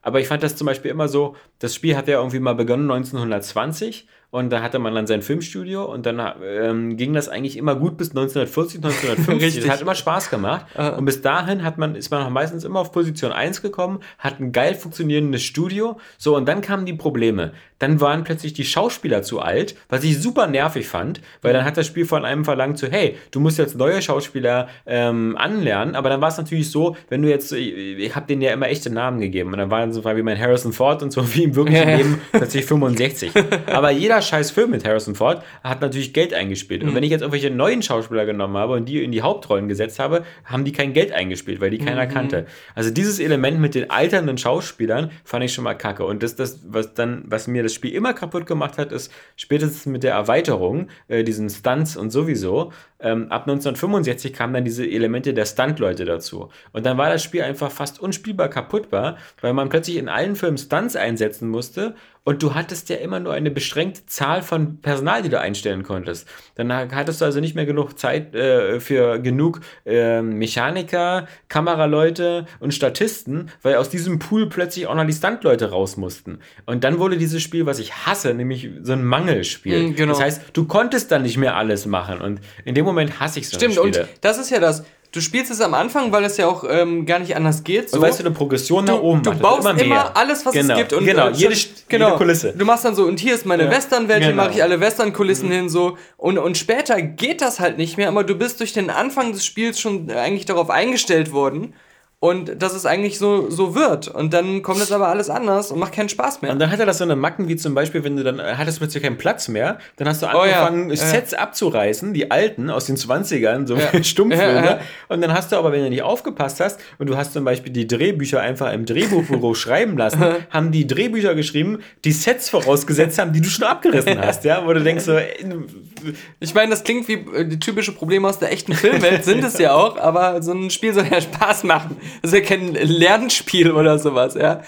Aber ich fand das zum Beispiel immer so, das Spiel hat ja irgendwie mal begonnen 1920 und da hatte man dann sein Filmstudio und dann ähm, ging das eigentlich immer gut bis 1940, 1950. das hat immer Spaß gemacht. Uh. Und bis dahin hat man, ist man auch meistens immer auf Position 1 gekommen, hat ein geil funktionierendes Studio. So, und dann kamen die Probleme. Dann waren plötzlich die Schauspieler zu alt, was ich super nervig fand, weil dann hat das Spiel von einem verlangt so, hey, du musst jetzt neue Schauspieler ähm, anlernen, aber dann war es natürlich so, wenn du jetzt, ich, ich habe denen ja immer echte Namen gegeben und dann waren so wie mein Harrison Ford und so, wie im wirklichen Leben plötzlich 65. Aber jeder scheiß Film mit Harrison Ford hat natürlich Geld eingespielt. Mhm. Und wenn ich jetzt irgendwelche neuen Schauspieler genommen habe und die in die Hauptrollen gesetzt habe, haben die kein Geld eingespielt, weil die keiner mhm. kannte. Also dieses Element mit den alternden Schauspielern fand ich schon mal kacke. Und das, das was dann, was mir das Spiel immer kaputt gemacht hat, ist spätestens mit der Erweiterung, äh, diesen Stunts und sowieso, ähm, ab 1965 kamen dann diese Elemente der Stunt-Leute dazu. Und dann war das Spiel einfach fast unspielbar kaputtbar, weil man plötzlich in allen Filmen Stunts einsetzen musste und du hattest ja immer nur eine beschränkte Zahl von Personal, die du einstellen konntest. Dann hattest du also nicht mehr genug Zeit äh, für genug äh, Mechaniker, Kameraleute und Statisten, weil aus diesem Pool plötzlich auch noch die Stuntleute raus mussten. Und dann wurde dieses Spiel, was ich hasse, nämlich so ein Mangelspiel. Mm, genau. Das heißt, du konntest dann nicht mehr alles machen. Und in dem Moment hasse ich so Stimmt, Spiele. und das ist ja das. Du spielst es am Anfang, weil es ja auch ähm, gar nicht anders geht. So. Und weißt du, eine Progression nach oben Du macht, baust immer, immer, alles, was genau. es gibt. Und, genau, äh, jede, schon- jede Kulisse. Du machst dann so, und hier ist meine Ja. Westernwelt, hier Genau. mache ich alle Westernkulissen hin, so. Und, und später geht das halt nicht mehr, aber du bist durch den Anfang des Spiels schon eigentlich darauf eingestellt worden. Und dass es eigentlich so, so wird. Und dann kommt es aber alles anders und macht keinen Spaß mehr. Und dann hat er das so eine Macken, wie zum Beispiel, wenn du dann äh, hattest plötzlich keinen Platz mehr, dann hast du Oh ja, angefangen, ja. Sets abzureißen, die alten aus den 20ern, so Ja. Stummfilme. Ja. Und dann hast du aber, wenn du nicht aufgepasst hast und du hast zum Beispiel die Drehbücher einfach im Drehbuchbüro schreiben lassen, haben die Drehbücher geschrieben, die Sets vorausgesetzt haben, die du schon abgerissen hast, ja, wo du denkst so, äh, Ich meine, das klingt wie äh, die typische Probleme aus der echten Filmwelt, sind es ja auch, aber so ein Spiel soll ja Spaß machen. Das ist ja kein Lernspiel oder sowas, ja.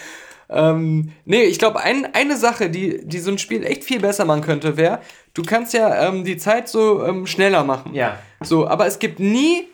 Ähm, nee, ich glaube, ein, eine Sache, die, die so ein Spiel echt viel besser machen könnte, wäre, du kannst ja ähm, die Zeit so ähm, schneller machen. Ja. So, aber es gibt nie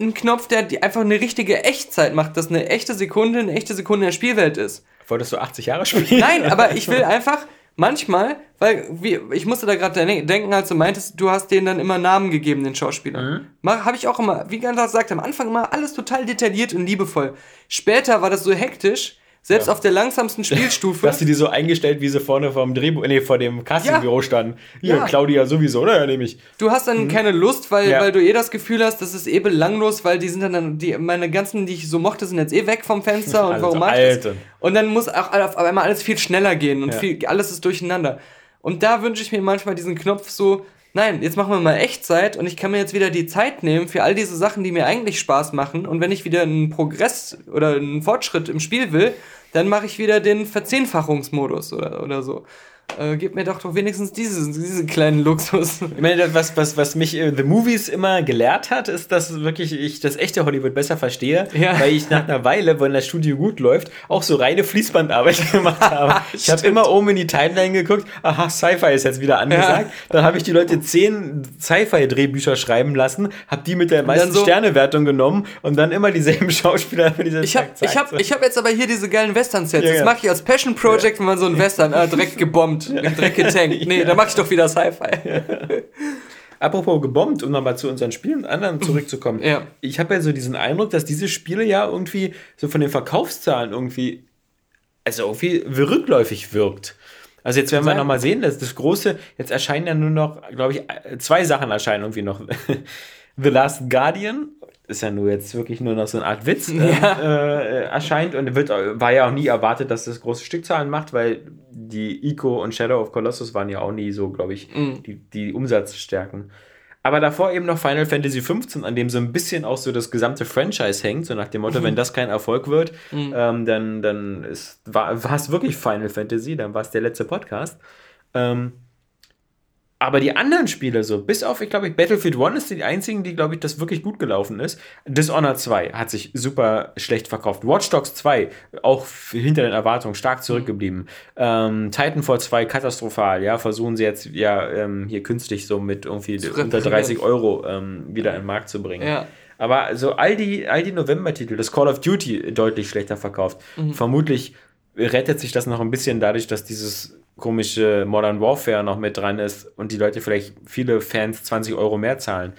einen Knopf, der die einfach eine richtige Echtzeit macht, dass eine echte Sekunde eine echte Sekunde in der Spielwelt ist. wolltest du 80 Jahre spielen? Nein, aber ich will einfach manchmal, weil wie, ich musste da gerade denken, als du meintest, du hast denen dann immer Namen gegeben, den Schauspielern. Mhm. Habe ich auch immer, wie ganz gesagt, am Anfang immer alles total detailliert und liebevoll. Später war das so hektisch, selbst Ja. auf der langsamsten Spielstufe. Hast du die so eingestellt, wie sie vorne vor dem Drehbuch, nee, vor dem Castingbüro standen? Hier, Ja. Claudia sowieso, naja, nehme ich. Du hast dann keine Lust, weil, Mhm. Ja. weil du eh das Gefühl hast, das ist eh belanglos, weil die sind dann, dann die, meine ganzen, die ich so mochte, sind jetzt eh weg vom Fenster und warum mach ich das? Und dann muss auch auf einmal alles viel schneller gehen und Ja. viel, alles ist durcheinander. Und da wünsche ich mir manchmal diesen Knopf so, nein, jetzt machen wir mal Echtzeit und ich kann mir jetzt wieder die Zeit nehmen für all diese Sachen, die mir eigentlich Spaß machen. Und wenn ich wieder einen Progress oder einen Fortschritt im Spiel will, dann mache ich wieder den Verzehnfachungsmodus oder, oder so. Äh, gib mir doch doch wenigstens diesen, diesen kleinen Luxus. Ich meine, was, was, was mich äh, The Movies immer gelehrt hat, ist, dass wirklich ich das echte Hollywood besser verstehe, Ja. weil ich nach einer Weile, wenn das Studio gut läuft, auch so reine Fließbandarbeit gemacht habe. ich habe immer oben in die Timeline geguckt, aha, Sci-Fi ist jetzt wieder angesagt. Dann habe ich die Leute zehn Sci-Fi-Drehbücher schreiben lassen, habe die mit der meisten so- Sternewertung genommen und dann immer dieselben Schauspieler für diese Ich habe ich hab, ich hab jetzt aber hier diese geilen Western-Sets. Ja, das ja. mache ich als Passion Project, wenn man so einen Western äh, direkt gebombt, direkt getankt. Nee, da mache ich doch wieder Sci-Fi. Apropos gebombt, um nochmal zu unseren Spielen und anderen zurückzukommen. Ja. Ich habe ja so diesen Eindruck, dass diese Spiele ja irgendwie so von den Verkaufszahlen irgendwie, also irgendwie rückläufig wirkt. Also jetzt werden wir nochmal sehen, dass das große, jetzt erscheinen ja nur noch, glaube ich, zwei Sachen erscheinen irgendwie noch. The Last Guardian ist ja nur jetzt wirklich nur noch so eine Art Witz äh, äh, erscheint und wird, war ja auch nie erwartet, dass das große Stückzahlen macht, weil die Ico und Shadow of Colossus waren ja auch nie so, glaube ich, die, die Umsatzstärken. Aber davor eben noch Final Fantasy XV, an dem so ein bisschen auch so das gesamte Franchise hängt, so nach dem Motto, wenn das kein Erfolg wird, ähm, dann, dann ist, war, war es wirklich Final Fantasy, dann war es der letzte Podcast. Ähm, aber die anderen Spiele, so, bis auf, ich glaube, Battlefield 1 ist die einzigen, die, glaube ich, das wirklich gut gelaufen ist. Dishonored 2 hat sich super schlecht verkauft. Watch Dogs 2, auch hinter den Erwartungen, stark zurückgeblieben. Ähm, Titanfall 2, katastrophal, ja, versuchen sie jetzt ja ähm, hier künstlich so mit irgendwie unter reparieren. 30 Euro ähm, wieder in den Markt zu bringen. Ja. Aber so all die, all die November-Titel, das Call of Duty deutlich schlechter verkauft. Vermutlich rettet sich das noch ein bisschen dadurch, dass dieses komische Modern Warfare noch mit dran ist und die Leute vielleicht viele Fans 20 Euro mehr zahlen.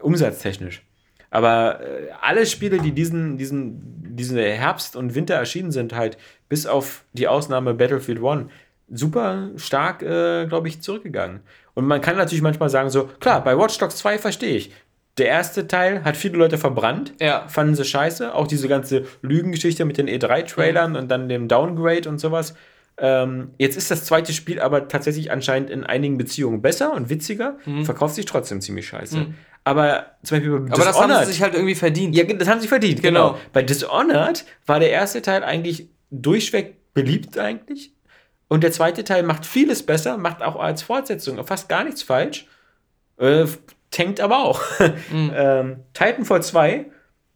Umsatztechnisch. Aber äh, alle Spiele, die diesen, diesen, diesen Herbst und Winter erschienen sind, halt bis auf die Ausnahme Battlefield 1, super stark, äh, glaube ich, zurückgegangen. Und man kann natürlich manchmal sagen, so, klar, bei Watch Dogs 2 verstehe ich. Der erste Teil hat viele Leute verbrannt, Ja. fanden sie scheiße. Auch diese ganze Lügengeschichte mit den E3-Trailern und dann dem Downgrade und sowas. Ähm, jetzt ist das zweite Spiel aber tatsächlich anscheinend in einigen Beziehungen besser und witziger, verkauft sich trotzdem ziemlich scheiße. Aber zum Beispiel bei Aber das haben sie sich halt irgendwie verdient. ja, das haben sie verdient, genau. Genau. Bei Dishonored war der erste Teil eigentlich durchweg beliebt eigentlich. Und der zweite Teil macht vieles besser, macht auch als Fortsetzung fast gar nichts falsch. Äh, tankt aber auch. ähm, Titanfall 2,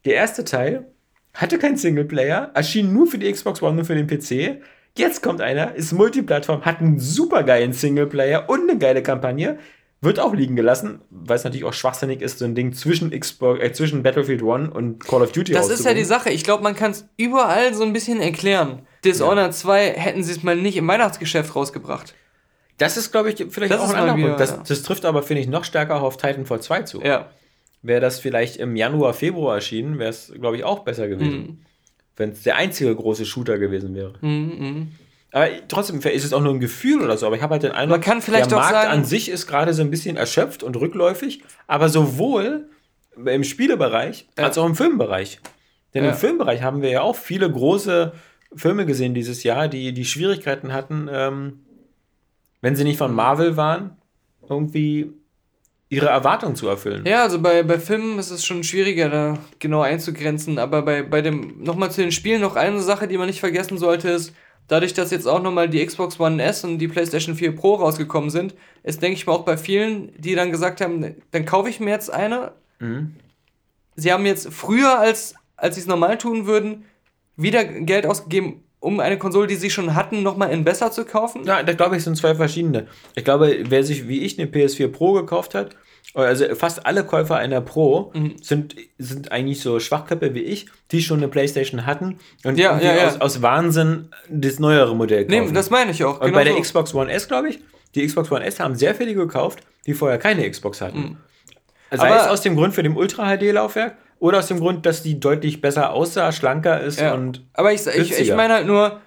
der erste Teil, hatte keinen Singleplayer, erschien nur für die Xbox One und für den PC. Jetzt kommt einer, ist Multiplattform, hat einen super geilen Singleplayer und eine geile Kampagne. Wird auch liegen gelassen, weil es natürlich auch schwachsinnig ist, so ein Ding zwischen, Xbox, äh, zwischen Battlefield One und Call of Duty Das ist ja die Sache. Ich glaube, man kann es überall so ein bisschen erklären. Dishonored ja. 2 hätten sie es mal nicht im Weihnachtsgeschäft rausgebracht. Das ist, glaube ich, vielleicht das auch ein anderer Punkt. Das, das, trifft aber, finde ich, noch stärker auf Titanfall 2 zu. Ja. Wäre das vielleicht im Januar, Februar erschienen, wäre es, glaube ich, auch besser gewesen. Mhm. Wenn es der einzige große Shooter gewesen wäre. Mhm. Aber trotzdem ist es auch nur ein Gefühl oder so. Aber ich habe halt den Eindruck, Man kann vielleicht der Markt sagen, an sich ist gerade so ein bisschen erschöpft und rückläufig, aber sowohl im Spielebereich ja. als auch im Filmbereich. Denn ja. im Filmbereich haben wir ja auch viele große Filme gesehen dieses Jahr, die die Schwierigkeiten hatten, ähm, wenn sie nicht von Marvel waren, irgendwie ihre Erwartungen zu erfüllen. Ja, also bei, bei Filmen ist es schon schwieriger, da genau einzugrenzen. Aber bei, bei dem, nochmal zu den Spielen, noch eine Sache, die man nicht vergessen sollte, ist, dadurch, dass jetzt auch nochmal die Xbox One S und die PlayStation 4 Pro rausgekommen sind, ist, denke ich mal, auch bei vielen, die dann gesagt haben, dann kaufe ich mir jetzt eine. Mhm. Sie haben jetzt früher, als, als sie es normal tun würden, wieder Geld ausgegeben, um eine Konsole, die sie schon hatten, nochmal in besser zu kaufen? Ja, da glaube ich, sind zwei verschiedene. Ich glaube, wer sich wie ich eine PS4 Pro gekauft hat, also fast alle Käufer einer Pro mhm. sind, sind eigentlich so Schwachköpfe wie ich, die schon eine Playstation hatten und ja, ja, ja. Aus, aus, Wahnsinn das neuere Modell kaufen. Nee, das meine ich auch. Und genau bei der so. Xbox One S, glaube ich, die Xbox One S haben sehr viele gekauft, die vorher keine Xbox hatten. Mhm. Sei Aber es aus dem Grund für den Ultra-HD-Laufwerk oder aus dem Grund, dass die deutlich besser aussah, schlanker ist ja. und. Aber ich, ich, ich meine halt nur,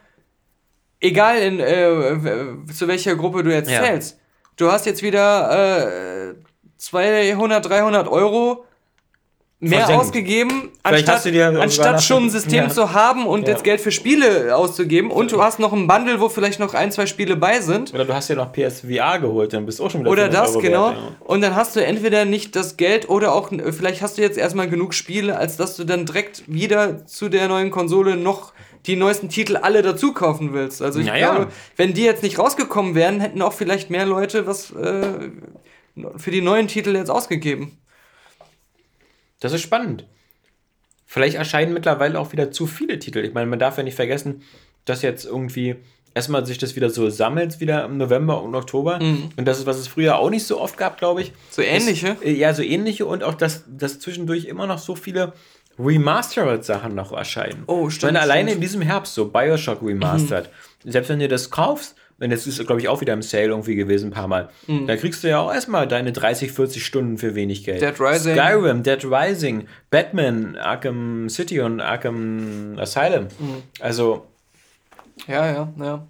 egal in, äh, zu welcher Gruppe du jetzt ja. zählst, du hast jetzt wieder äh, 200, 300 Euro mehr Versenkt. ausgegeben, anstatt, anstatt schon ein System ja. zu haben und ja. jetzt Geld für Spiele auszugeben. Und du hast noch ein Bundle, wo vielleicht noch ein, zwei Spiele bei sind. Oder du hast ja noch PSVR geholt, dann bist du auch schon wieder Oder das, Euro genau. Wert, ja. Und dann hast du entweder nicht das Geld oder auch, vielleicht hast du jetzt erstmal genug Spiele, als dass du dann direkt wieder zu der neuen Konsole noch die neuesten Titel alle dazu kaufen willst. Also ich glaube, wenn die jetzt nicht rausgekommen wären, hätten auch vielleicht mehr Leute was äh, für die neuen Titel jetzt ausgegeben. Das ist spannend. Vielleicht erscheinen mittlerweile auch wieder zu viele Titel. Ich meine, man darf ja nicht vergessen, dass jetzt irgendwie erstmal sich das wieder so sammelt, wieder im November und Oktober. Mhm. Und das ist, was es früher auch nicht so oft gab, glaube ich. So ähnliche? Ist, äh, ja, so ähnliche und auch, dass, dass zwischendurch immer noch so viele Remastered-Sachen noch erscheinen. Oh, stimmt. Wenn alleine in diesem Herbst so Bioshock Remastered, mhm. selbst wenn du das kaufst, und das ist, glaube ich, auch wieder im Sale irgendwie gewesen, ein paar Mal. Mhm. Da kriegst du ja auch erstmal deine 30, 40 Stunden für wenig Geld. Dead Rising. Skyrim, Dead Rising, Batman, Arkham City und Arkham Asylum. Mhm. Also. Ja, ja, ja.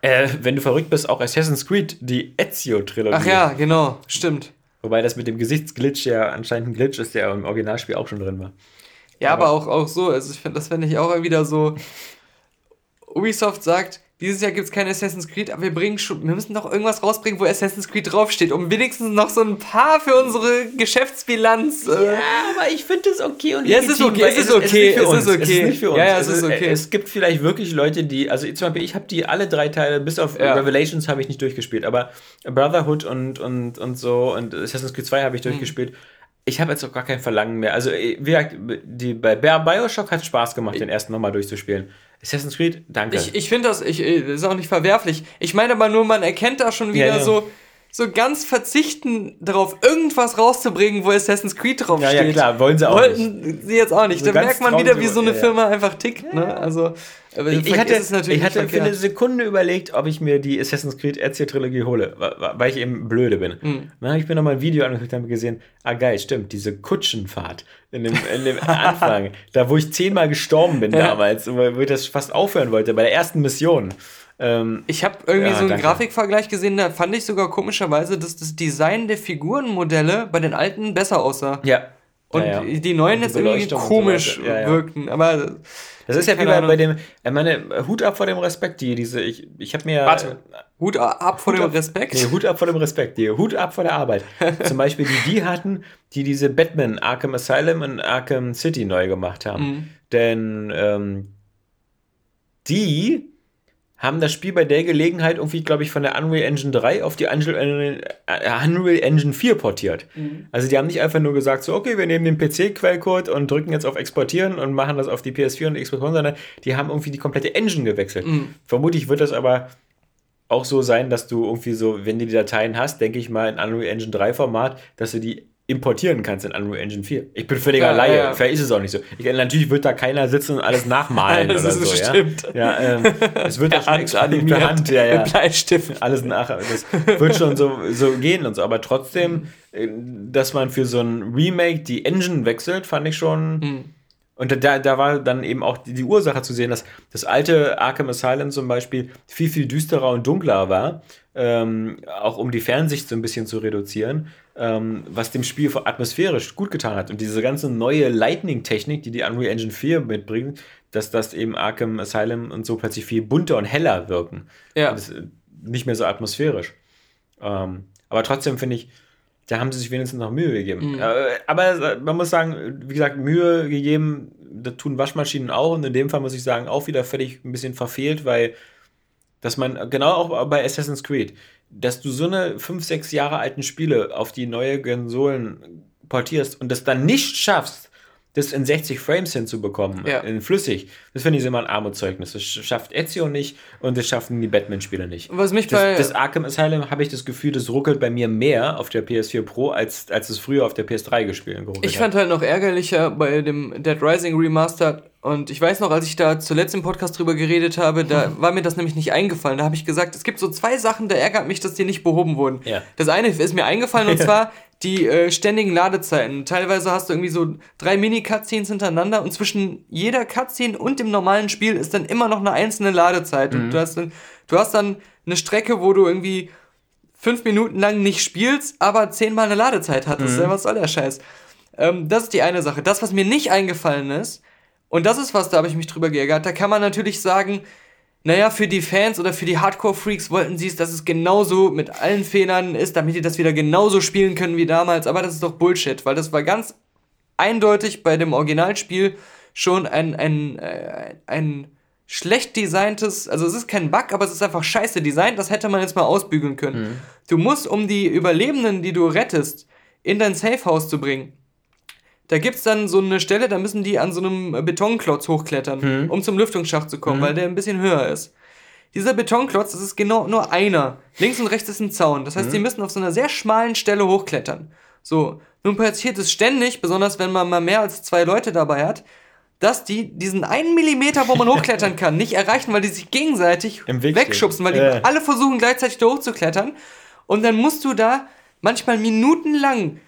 Äh, wenn du verrückt bist, auch Assassin's Creed, die Ezio-Trilogie. Ach ja, genau, stimmt. Wobei das mit dem Gesichtsglitch ja anscheinend ein Glitch ist, der im Originalspiel auch schon drin war. Ja, aber, aber auch, auch so, also ich finde, das fände ich auch wieder so. Ubisoft sagt, dieses Jahr gibt es kein Assassin's Creed, aber wir bringen schon, wir müssen doch irgendwas rausbringen, wo Assassin's Creed draufsteht, um wenigstens noch so ein paar für unsere Geschäftsbilanz. Äh ja, aber ich finde es okay und ja, es ist okay, es ist okay, es ist okay. Es ist nicht für uns. Ja, ja, es, ist okay. Es gibt vielleicht wirklich Leute, die, also zum Beispiel, ich habe die alle drei Teile, bis auf ja. Revelations habe ich nicht durchgespielt, aber Brotherhood und, und, und so und Assassin's Creed 2 habe ich mhm. durchgespielt. Ich habe jetzt auch gar kein Verlangen mehr. Also, wie gesagt, die, bei Bioshock hat es Spaß gemacht, den ersten nochmal durchzuspielen. Assassin's Creed, danke. Ich, ich finde das, ich, das ist auch nicht verwerflich. Ich meine aber nur, man erkennt da schon wieder ja, ja. so so ganz verzichten darauf, irgendwas rauszubringen, wo Assassin's Creed draufsteht. Ja, ja, klar, wollen sie auch Wollten nicht. sie jetzt auch nicht. So da merkt man wieder, wie so eine ja, Firma einfach tickt. Ne? Also, ich, ich hatte, ich hatte für eine Sekunde überlegt, ob ich mir die Assassin's Creed Ezio-Trilogie hole, weil ich eben blöde bin. Mhm. Dann habe ich mir nochmal ein Video angeguckt und gesehen, ah geil, stimmt, diese Kutschenfahrt in dem, in dem Anfang, da wo ich zehnmal gestorben bin damals, wo ich das fast aufhören wollte, bei der ersten Mission. Ähm, ich habe irgendwie ja, so einen danke. Grafikvergleich gesehen, da fand ich sogar komischerweise, dass das Design der Figurenmodelle bei den alten besser aussah. Ja. Und ja, ja. die neuen jetzt irgendwie komisch so wirkten. Aber das ist ja wie bei, bei dem, ich meine, Hut ab vor dem Respekt, die diese, ich, ich habe mir. Warte, Hut ab vor Hut dem ab, Respekt? Nee, Hut ab vor dem Respekt, die Hut ab vor der Arbeit. Zum Beispiel, die die hatten, die diese Batman Arkham Asylum und Arkham City neu gemacht haben. Mhm. Denn ähm, die haben das Spiel bei der Gelegenheit irgendwie, glaube ich, von der Unreal Engine 3 auf die Unreal, äh, Unreal Engine 4 portiert. Mhm. Also die haben nicht einfach nur gesagt, so, okay, wir nehmen den PC-Quellcode und drücken jetzt auf Exportieren und machen das auf die PS4 und Xbox One, sondern die haben irgendwie die komplette Engine gewechselt. Mhm. Vermutlich wird das aber auch so sein, dass du irgendwie so, wenn du die Dateien hast, denke ich mal in Unreal Engine 3 Format, dass du die importieren kannst in Unreal Engine 4. Ich bin völliger ja, Laie, ja. vielleicht ist es auch nicht so. Ich, natürlich wird da keiner sitzen und alles nachmalen das oder so. Stimmt. Ja, ähm, es wird auch schon animiert, per Hand, ja, ja. Bleistift. Alles nach, das wird schon so, so gehen und so, aber trotzdem, äh, dass man für so ein Remake die Engine wechselt, fand ich schon... Mhm und da, da war dann eben auch die, die, Ursache zu sehen, dass das alte Arkham Asylum zum Beispiel viel, viel düsterer und dunkler war, ähm, auch um die Fernsicht so ein bisschen zu reduzieren, ähm, was dem Spiel atmosphärisch gut getan hat. Und diese ganze neue Lightning-Technik, die die Unreal Engine 4 mitbringt, dass das eben Arkham Asylum und so plötzlich viel bunter und heller wirken. Ja. nicht mehr so atmosphärisch. Ähm, aber trotzdem finde ich, da haben sie sich wenigstens noch Mühe gegeben. Mhm. Äh, aber man muss sagen, wie gesagt, Mühe gegeben, das tun Waschmaschinen auch und in dem Fall muss ich sagen, auch wieder völlig ein bisschen verfehlt, weil dass man, genau auch bei Assassin's Creed, dass du so eine 5, 6 Jahre alten Spiele auf die neue Konsolen portierst und das dann nicht schaffst, das in 60 Frames hinzubekommen, ja. in flüssig, das finde ich immer ein Armutszeugnis. Das schafft Ezio nicht und das schaffen die Batman-Spiele nicht. Was mich das, bei das Arkham Asylum habe ich das Gefühl, das ruckelt bei mir mehr auf der PS4 Pro, als, als es früher auf der PS3 gespielt geruckelt Ich fand halt noch ärgerlicher bei dem Dead Rising Remastered und ich weiß noch, als ich da zuletzt im Podcast drüber geredet habe, da war mir das nämlich nicht eingefallen. Da habe ich gesagt, es gibt so zwei Sachen, da ärgert mich, dass die nicht behoben wurden. Ja. Das eine ist mir eingefallen und zwar die äh, ständigen Ladezeiten. Teilweise hast du irgendwie so drei Mini-Cutscenes hintereinander und zwischen jeder Cutscene und dem normalen Spiel ist dann immer noch eine einzelne Ladezeit. Mhm. Und du hast, dann, du hast dann eine Strecke, wo du irgendwie fünf Minuten lang nicht spielst, aber zehnmal eine Ladezeit hattest. Mhm. Was soll der Scheiß? Ähm, das ist die eine Sache. Das, was mir nicht eingefallen ist, und das ist was, da habe ich mich drüber geärgert, da kann man natürlich sagen, naja, für die Fans oder für die Hardcore-Freaks wollten sie es, dass es genauso mit allen Fehlern ist, damit die das wieder genauso spielen können wie damals. Aber das ist doch Bullshit, weil das war ganz eindeutig bei dem Originalspiel schon ein, ein, äh, ein schlecht designtes, also es ist kein Bug, aber es ist einfach scheiße designt, das hätte man jetzt mal ausbügeln können. Mhm. Du musst, um die Überlebenden, die du rettest, in dein Safehouse zu bringen, da gibt es dann so eine Stelle, da müssen die an so einem Betonklotz hochklettern, hm. um zum Lüftungsschacht zu kommen, hm. weil der ein bisschen höher ist. Dieser Betonklotz, das ist genau nur einer. Links und rechts ist ein Zaun. Das heißt, hm. die müssen auf so einer sehr schmalen Stelle hochklettern. So, nun passiert es ständig, besonders wenn man mal mehr als zwei Leute dabei hat, dass die diesen einen Millimeter, wo man hochklettern kann, nicht erreichen, weil die sich gegenseitig wegschubsen, weil die äh. alle versuchen gleichzeitig da hochzuklettern. Und dann musst du da manchmal minutenlang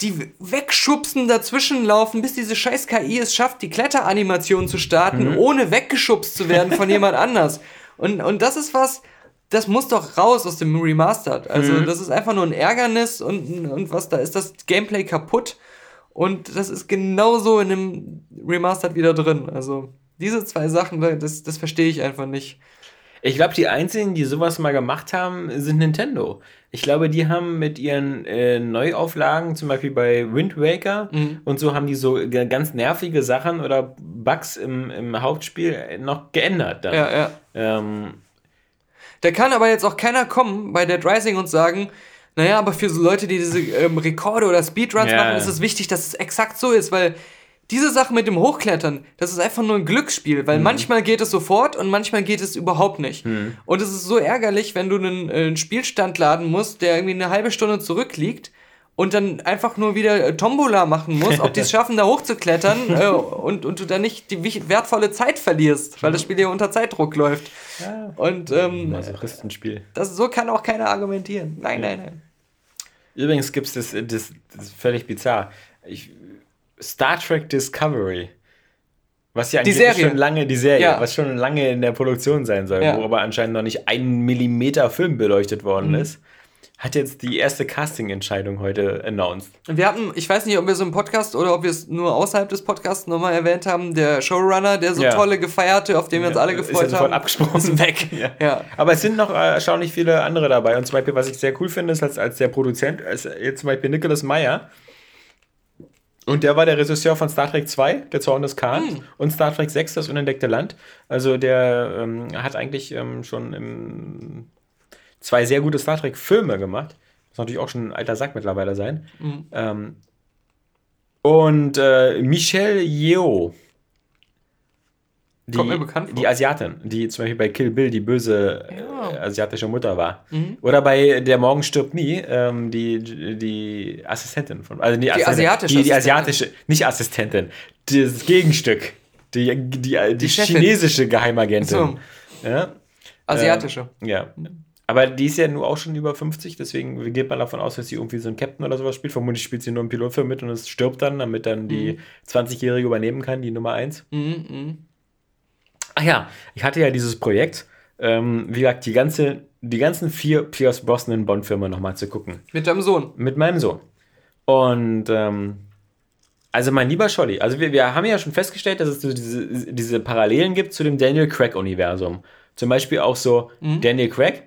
die wegschubsen, dazwischen laufen, bis diese scheiß KI es schafft, die Kletteranimation zu starten, mhm. ohne weggeschubst zu werden von jemand anders. Und, und das ist was, das muss doch raus aus dem Remastered. Also, mhm. das ist einfach nur ein Ärgernis und, und was, da ist das Gameplay kaputt. Und das ist genauso in dem Remastered wieder drin. Also, diese zwei Sachen, das, das verstehe ich einfach nicht. Ich glaube, die einzigen, die sowas mal gemacht haben, sind Nintendo. Ich glaube, die haben mit ihren äh, Neuauflagen, zum Beispiel bei Wind Waker mhm. und so, haben die so ganz nervige Sachen oder Bugs im, im Hauptspiel noch geändert. Dann. Ja, ja. Ähm, da kann aber jetzt auch keiner kommen bei Dead Rising und sagen, naja, aber für so Leute, die diese ähm, Rekorde oder Speedruns ja. machen, ist es wichtig, dass es exakt so ist, weil diese Sache mit dem Hochklettern, das ist einfach nur ein Glücksspiel, weil mhm. manchmal geht es sofort und manchmal geht es überhaupt nicht. Mhm. Und es ist so ärgerlich, wenn du einen, äh, einen, Spielstand laden musst, der irgendwie eine halbe Stunde zurückliegt und dann einfach nur wieder äh, Tombola machen musst, ob die es schaffen, da hochzuklettern äh, und, und du dann nicht die wertvolle Zeit verlierst, weil das Spiel ja unter Zeitdruck läuft. Ja. Und ähm, Masochistenspiel. Das, so kann auch keiner argumentieren. Nein, ja. nein, nein. Übrigens gibt es das, das, das ist völlig bizarr. Ich, Star Trek Discovery. Was ja eigentlich schon lange, die Serie, ja. was schon lange in der Produktion sein soll, ja. wo aber anscheinend noch nicht ein Millimeter Film beleuchtet worden mhm. ist, hat jetzt die erste Casting-Entscheidung heute announced. Wir hatten, ich weiß nicht, ob wir so im Podcast oder ob wir es nur außerhalb des Podcasts nochmal erwähnt haben, der Showrunner, der so ja. tolle gefeierte, auf den wir uns alle gefreut ist ja haben, abgesprochen. weg. ja. ja. Aber es sind noch erstaunlich viele andere dabei. Und zum Beispiel, was ich sehr cool finde, ist als, als der Produzent, als jetzt zum Beispiel Nicholas Meyer, Und der war der Regisseur von Star Trek 2, Der Zorn des Khan, Hm. und Star Trek 6, Das unentdeckte Land. Also der ähm, hat eigentlich ähm, schon im, zwei sehr gute Star Trek-Filme gemacht. Muss natürlich auch schon ein alter Sack mittlerweile sein. Mhm. Ähm, und äh, Michelle Yeoh. Die, Kommt mir bekannt vor. die Asiatin, die zum Beispiel bei Kill Bill die böse Ja. äh, asiatische Mutter war. Mhm. Oder bei Der Morgen stirbt nie, ähm, die, die Assistentin von. Also die, Assistentin, asiatische die, die asiatische, nicht Assistentin, das Gegenstück. Die, die, die, Die chinesische Geheimagentin. So, Ja, asiatische. ja. Aber die ist ja nur auch schon über 50, deswegen geht man davon aus, dass sie irgendwie so einen Captain oder sowas spielt. Vermutlich spielt sie nur einen Pilotfilm mit und es stirbt dann, damit dann die 20-Jährige übernehmen kann, die Nummer 1. Mhm, mhm. Ach ja, ich hatte ja dieses Projekt, ähm, wie gesagt, die, ganze, die ganzen vier Pierce Brosnan Bond-Filme nochmal zu gucken. Mit deinem Sohn. Mit meinem Sohn. Und ähm, also mein lieber Scholli, also wir, wir haben ja schon festgestellt, dass es so diese, diese Parallelen gibt zu dem Daniel Craig-Universum. Zum Beispiel auch so Daniel Craig,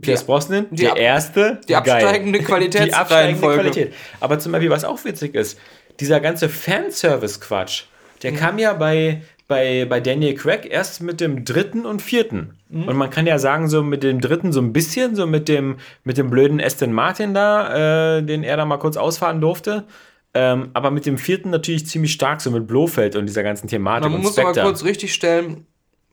Pierce Die- Brosnan, die der ab- erste. die absteigende Die absteigende. Qualität. Aber zum Beispiel, was auch witzig ist, dieser ganze Fanservice-Quatsch, der Mhm. kam ja bei, bei, bei Daniel Craig erst mit dem dritten und vierten. Mhm. Und man kann ja sagen, so mit dem dritten so ein bisschen, so mit dem, mit dem blöden Aston Martin da, äh, den er da mal kurz ausfahren durfte. Ähm, aber mit dem vierten natürlich ziemlich stark, so mit Blofeld und dieser ganzen Thematik. Man und muss Spectre. kurz richtig stellen,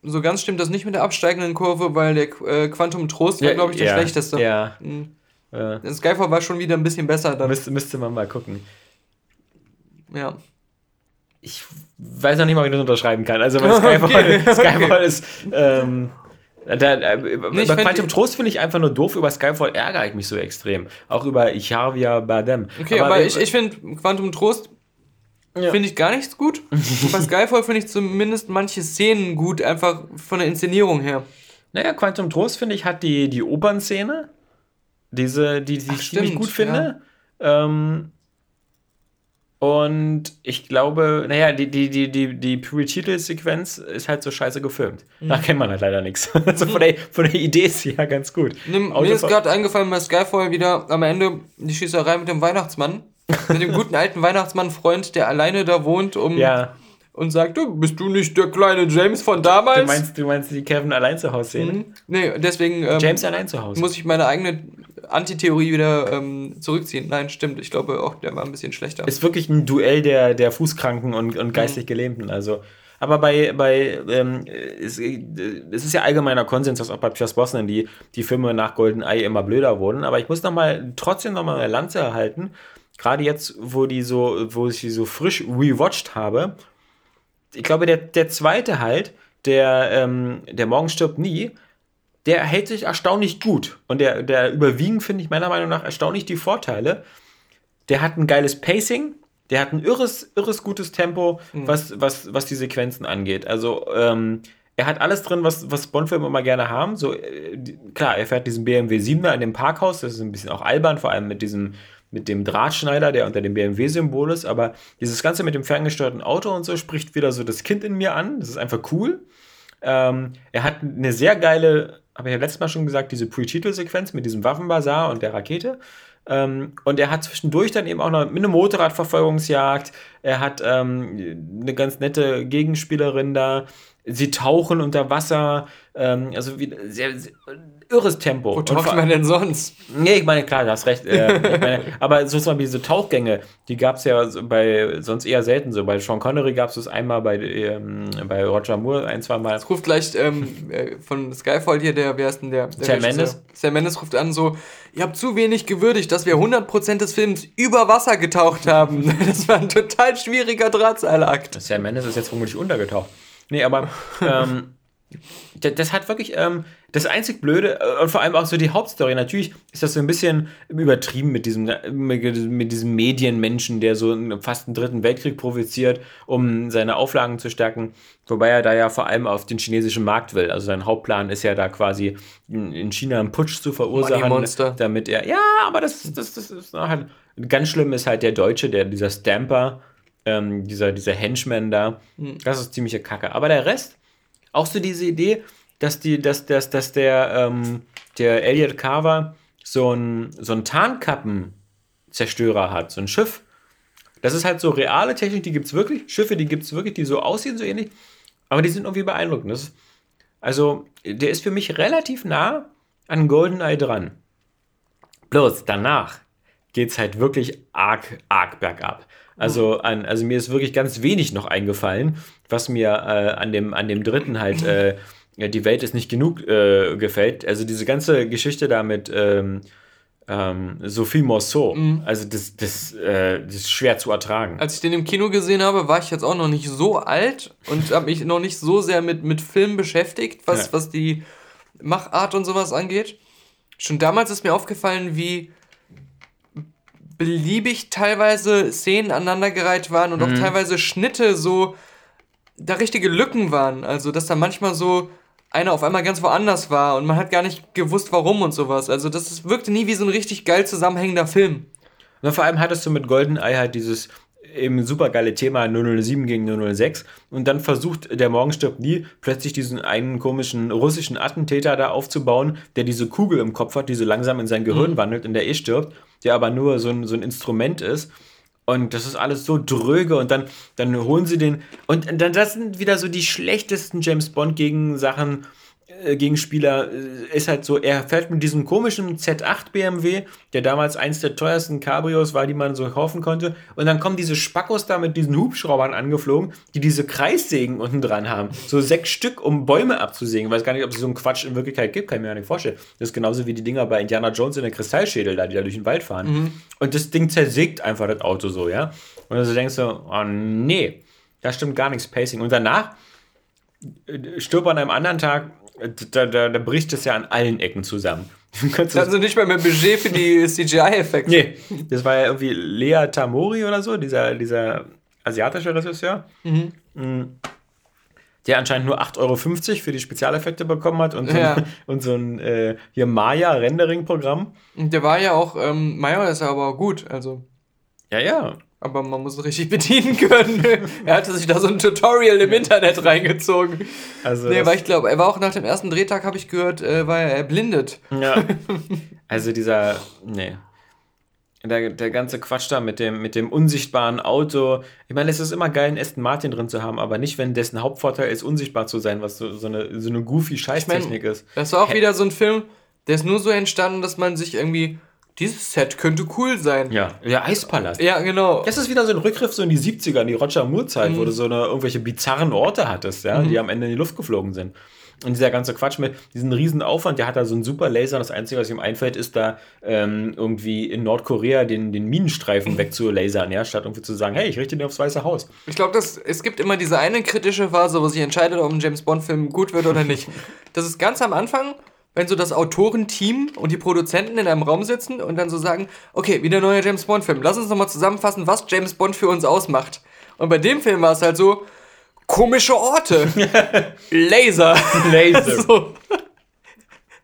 so ganz stimmt das nicht mit der absteigenden Kurve, weil der äh, Quantum Trost war, Ja, glaube ich, der ja, schlechteste. Ja, Mhm. äh, Skyfall war schon wieder ein bisschen besser. Dann, müsste, müsste man mal gucken. ja. ich weiß noch nicht mal, wie ich das unterschreiben kann. Also bei Skyfall, Okay. Skyfall ist. Ähm, da, äh, ich bei Quantum Trost finde ich einfach nur doof. Über Skyfall ärgere ich mich so extrem. Auch über Javier Bardem. Okay, aber, ich, ich finde Quantum Trost Ja. finde ich gar nichts gut. Bei Skyfall finde ich zumindest manche Szenen gut, einfach von der Inszenierung her. Naja, Quantum Trost, finde ich, hat die, die Opernszene. Diese, die, die Ach, ich ziemlich stimmt, gut finde. Ähm, und ich glaube, naja, die, die, die, die, die Pre-Titel-Sequenz ist halt so scheiße gefilmt. Da kennt man halt leider nichts. Also von der, von der Idee ist sie ja ganz gut. Nimm, mir ist gerade eingefallen bei Skyfall wieder am Ende die Schießerei mit dem Weihnachtsmann. mit dem guten alten Weihnachtsmann-Freund, der alleine da wohnt um, Ja, und sagt, du, bist du nicht der kleine James von damals? du meinst, du meinst die Kevin allein zu Hause Szene? Mhm. Nee, deswegen ähm, James allein zu Hause. muss ich meine eigene Antitheorie wieder ähm, zurückziehen. Nein, stimmt. Ich glaube auch, der war ein bisschen schlechter. ist wirklich ein Duell der, der Fußkranken und, und geistig Gelähmten. Also, aber bei, bei ähm, es, es ist ja allgemeiner Konsens, dass auch bei Pierce Brosnan die, die Filme nach GoldenEye immer blöder wurden. Aber ich muss noch mal, trotzdem noch mal eine Lanze erhalten. Gerade jetzt, wo die so, wo ich sie so frisch rewatcht habe. Ich glaube, der, der zweite halt, der, ähm, der Morgen stirbt nie, der hält sich erstaunlich gut. Und der, der überwiegen, finde ich meiner Meinung nach, erstaunlich die Vorteile. Der hat ein geiles Pacing, der hat ein irres, irres gutes Tempo, was, was, was die Sequenzen angeht. Also, ähm, er hat alles drin, was, was Bond-Filme immer gerne haben. So, äh, klar, er fährt diesen BMW 7er in dem Parkhaus, das ist ein bisschen auch albern, vor allem mit diesem, mit dem Drahtschneider, der unter dem BMW-Symbol ist, aber dieses Ganze mit dem ferngesteuerten Auto und so spricht wieder so das Kind in mir an. Das ist einfach cool. Ähm, er hat eine sehr geile, habe ich ja letztes Mal schon gesagt, diese Pre-Titel-Sequenz mit diesem Waffenbazar und der Rakete. Ähm, und er hat zwischendurch dann eben auch noch eine Motorradverfolgungsjagd. Er hat ähm, eine ganz nette Gegenspielerin da. Sie tauchen unter Wasser. Ähm, also wie, sehr, sehr irres Tempo. Wo taucht man denn sonst? Nee, ich meine, klar, du hast recht. Äh, meine, aber so zum Beispiel diese Tauchgänge, die gab es ja bei sonst eher selten so. Bei Sean Connery gab es das einmal, bei, ähm, bei Roger Moore ein, zwei Mal. Es ruft gleich ähm, äh, von Skyfall hier, der, wer ist denn der? der Sam? Mendes. Sam Mendes ruft an so, ihr habt zu wenig gewürdigt, dass wir 100% des Films über Wasser getaucht haben. Das war ein total schwieriger Drahtseilakt. Sam Mendes ist jetzt vermutlich untergetaucht. Nee, aber ähm, das, hat wirklich ähm, das einzig Blöde äh, und vor allem auch so die Hauptstory. Natürlich ist das so ein bisschen übertrieben mit diesem, mit diesem Medienmenschen, der so fast einen dritten Weltkrieg provoziert, um seine Auflagen zu stärken. Wobei er da ja vor allem auf den chinesischen Markt will. Also sein Hauptplan ist ja da quasi in in China einen Putsch zu verursachen, damit er. Ja, aber das, das, das ist halt. Ganz schlimm ist halt der Deutsche, der dieser Stamper, ähm, dieser, dieser Henchman da. Das ist ziemliche Kacke. Aber der Rest, auch so diese Idee, dass die, dass, dass, dass der, ähm, der Elliot Carver so ein, so ein Tarnkappenzerstörer hat, so ein Schiff. Das ist halt so reale Technik, die gibt es wirklich. Schiffe, die gibt es wirklich, die so aussehen, so ähnlich. Aber die sind irgendwie beeindruckend. Das also, der ist für mich relativ nah an GoldenEye dran. Bloß danach geht es halt wirklich arg, arg bergab. Also, an, also mir ist wirklich ganz wenig noch eingefallen, was mir äh, an, dem, an dem dritten halt, äh, die Welt ist nicht genug äh, gefällt. Also diese ganze Geschichte da mit ähm, ähm, Sophie Morceau, Mhm. also das, das, äh, das ist schwer zu ertragen. Als ich den im Kino gesehen habe, war ich jetzt auch noch nicht so alt und habe mich noch nicht so sehr mit, mit Film beschäftigt, was, Ja. was die Machart und sowas angeht. Schon damals ist mir aufgefallen, wie beliebig teilweise Szenen aneinandergereiht waren und auch teilweise Schnitte so da richtige Lücken waren. Also, dass da manchmal so einer auf einmal ganz woanders war und man hat gar nicht gewusst, warum und sowas. Also, das ist- wirkte nie wie so ein richtig geil zusammenhängender Film. Na, vor allem hattest du mit GoldenEye halt dieses eben super geile Thema 007 gegen 006 und dann versucht der Morgen stirbt nie plötzlich diesen einen komischen russischen Attentäter da aufzubauen, der diese Kugel im Kopf hat, die so langsam in sein Gehirn wandelt und der eh stirbt, der aber nur so ein, so ein Instrument ist. Und das ist alles so dröge und dann, dann holen sie den. Und dann, das sind wieder so die schlechtesten James Bond gegen Sachen, Gegenspieler. Äh, ist halt so, er fährt mit diesem komischen Z8 BMW, der damals eins der teuersten Cabrios war, die man so kaufen konnte. Und dann kommen diese Spackos da mit diesen Hubschraubern angeflogen, die diese Kreissägen unten dran haben. So sechs Stück, um Bäume abzusägen. Ich weiß gar nicht, ob es so einen Quatsch in Wirklichkeit gibt, kann ich mir gar nicht vorstellen. Das ist genauso wie die Dinger bei Indiana Jones in der Kristallschädel da, die da durch den Wald fahren. Und das Ding zersägt einfach das Auto so, ja. Und dann denkst du, oh nee, da stimmt gar nichts Pacing. Und danach äh, stirbt an einem anderen Tag, äh, da, da, da bricht es ja an allen Ecken zusammen. Du Also nicht mal mehr Budget für die CGI-Effekte. nee, das war ja irgendwie Lea Tamori oder so, dieser, dieser asiatische Regisseur. Mhm. Der anscheinend nur 8,50 Euro für die Spezialeffekte bekommen hat und so, Ja. ein, und so ein äh, hier Maya-Rendering-Programm. Und der war ja auch, ähm, Major ist ja aber auch gut, also. Ja, ja. Aber man muss es richtig bedienen können. er hatte sich da so ein Tutorial im Internet reingezogen. Also Nee, weil ich glaube, er war auch nach dem ersten Drehtag, habe ich gehört, äh, war er erblindet. Ja. Also dieser, nee. Der, der ganze Quatsch da mit dem, mit dem unsichtbaren Auto. Ich meine, es ist immer geil, einen Aston Martin drin zu haben, aber nicht, wenn dessen Hauptvorteil ist, unsichtbar zu sein, was so, so eine, so eine goofy Scheißtechnik ist. Das war auch Hä? wieder so ein Film, der ist nur so entstanden, dass man sich irgendwie, dieses Set könnte cool sein. Ja, der Eispalast. Ja, genau. Das ist wieder so ein Rückgriff so in die 70er, in die Roger Moore-Zeit, wo du so eine, irgendwelche bizarren Orte hattest, ja, die am Ende in die Luft geflogen sind. Und dieser ganze Quatsch mit diesem riesen Aufwand, der hat da so einen super Laser. Das Einzige, was ihm einfällt, ist da ähm, irgendwie in Nordkorea den, den Minenstreifen wegzulasern, ja, statt irgendwie zu sagen, hey, ich richte den aufs Weiße Haus. Ich glaube, es gibt immer diese eine kritische Phase, wo sich entscheidet, ob ein James Bond-Film gut wird oder nicht. Das ist ganz am Anfang, wenn so das Autorenteam und die Produzenten in einem Raum sitzen und dann so sagen, okay, wieder neuer James Bond-Film. Lass uns nochmal zusammenfassen, was James Bond für uns ausmacht. Und bei dem Film war es halt so, komische Orte. Laser. Laser. so.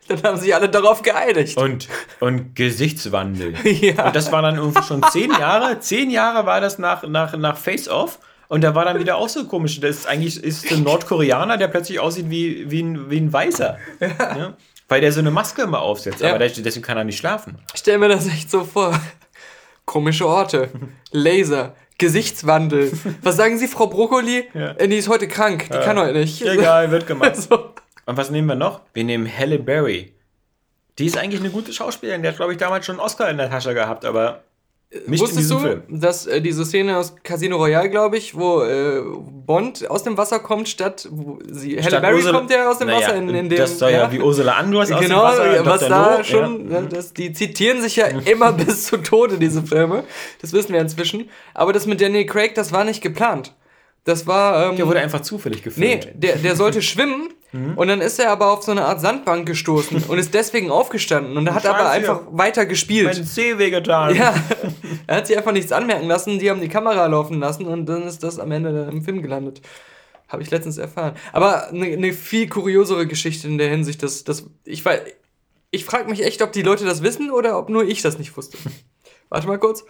Dann haben sich alle darauf geeinigt. Und, und Gesichtswandel. Ja. Und das war dann irgendwie schon zehn Jahre. Zehn Jahre war das nach, nach, nach Face Off. Und da war dann wieder auch so komisch. Das ist eigentlich ist ein Nordkoreaner, der plötzlich aussieht wie, wie, ein, wie ein Weißer. Ja. Weil der so eine Maske immer aufsetzt. Ja. Aber deswegen kann er nicht schlafen. Ich stell mir das echt so vor. Komische Orte. Laser. Gesichtswandel. Was sagen Sie, Frau Brokkoli? Ja. Die ist heute krank. Die kann heute nicht. Egal, wird gemacht. So. Und was nehmen wir noch? Wir nehmen Halle Berry. Die ist eigentlich eine gute Schauspielerin. Die hat, glaube ich, damals schon einen Oscar in der Tasche gehabt, aber nicht in Wusstest du, Film. dass äh, diese Szene aus Casino Royale, glaube ich, wo äh, Bond aus dem Wasser kommt, statt wo sie Halle Statt Berry Ursula- kommt ja aus dem Wasser in, in dem Das soll ja, wie Ursula Andros aus genau, dem Wasser. was Dr. da No, schon, Ja. ja. das, die zitieren sich ja immer bis zu Tode, diese Filme. Das wissen wir inzwischen. Aber das mit Daniel Craig, das war nicht geplant. Das war. Ähm, Der wurde einfach zufällig Nee, gefilmt. der, der sollte schwimmen und dann ist er aber auf so eine Art Sandbank gestoßen und ist deswegen aufgestanden und hat aber einfach weiter gespielt. Mein Zeh wehgetan. Ja, er hat sich einfach nichts anmerken lassen, die haben die Kamera laufen lassen und dann ist das am Ende dann im Film gelandet. Habe ich letztens erfahren. Aber eine ne viel kuriosere Geschichte in der Hinsicht, dass, dass ich weiß, ich frage mich echt, ob die Leute das wissen oder ob nur ich das nicht wusste. Warte mal kurz.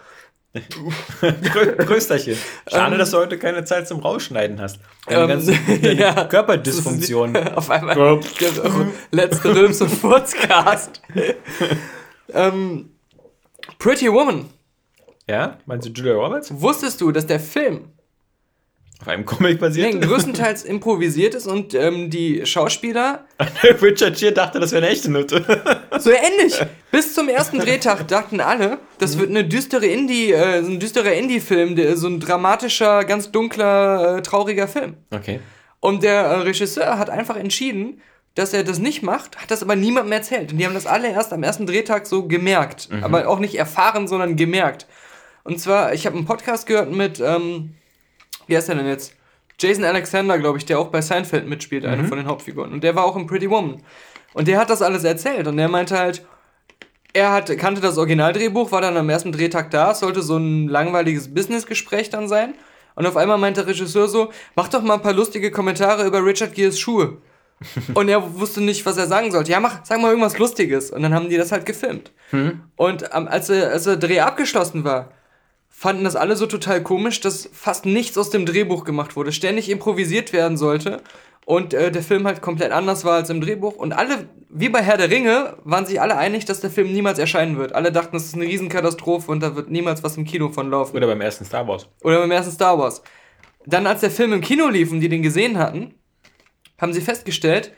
Grö Größterchen. Schade, Ähm, dass du heute keine Zeit zum Rausschneiden hast. Deine Ähm, ganzen ja. Körperdysfunktion. Auf einmal letzte Rülps- und Furzcast. ähm, Pretty Woman. Ja? Meinst du Julia Roberts? Wusstest du, dass der Film Auf einem Comic basiert? nee, größtenteils improvisiert ist und ähm, die Schauspieler Richard Gere dachte, das wäre eine echte Note. so ähnlich. Bis zum ersten Drehtag dachten alle, das wird eine düstere Indie, äh, so ein düsterer Indie-Film, der- so ein dramatischer, ganz dunkler, äh, trauriger Film. Okay. Und der äh, Regisseur hat einfach entschieden, dass er das nicht macht, hat das aber niemandem erzählt. Und die haben das alle erst am ersten Drehtag so gemerkt. Aber auch nicht erfahren, sondern gemerkt. Und zwar, ich habe einen Podcast gehört mit, ähm, wie heißt der denn jetzt? Jason Alexander, glaube ich, der auch bei Seinfeld mitspielt, einer von den Hauptfiguren. Und der war auch in Pretty Woman. Und der hat das alles erzählt. Und der meinte halt, er hat, kannte das Originaldrehbuch, war dann am ersten Drehtag da, es sollte so ein langweiliges Businessgespräch dann sein. Und auf einmal meinte der Regisseur so, mach doch mal ein paar lustige Kommentare über Richard Gears Schuhe. Und er wusste nicht, was er sagen sollte. Ja, mach, sag mal irgendwas Lustiges. Und dann haben die das halt gefilmt. Und ähm, als, der, als der Dreh abgeschlossen war, fanden das alle so total komisch, dass fast nichts aus dem Drehbuch gemacht wurde. Ständig improvisiert werden sollte. Und äh, der Film halt komplett anders war als im Drehbuch. Und alle, wie bei Herr der Ringe, waren sich alle einig, dass der Film niemals erscheinen wird. Alle dachten, es ist eine Riesenkatastrophe und da wird niemals was im Kino von laufen. Oder beim ersten Star Wars. Oder beim ersten Star Wars. Dann, als der Film im Kino lief und die den gesehen hatten, haben sie festgestellt,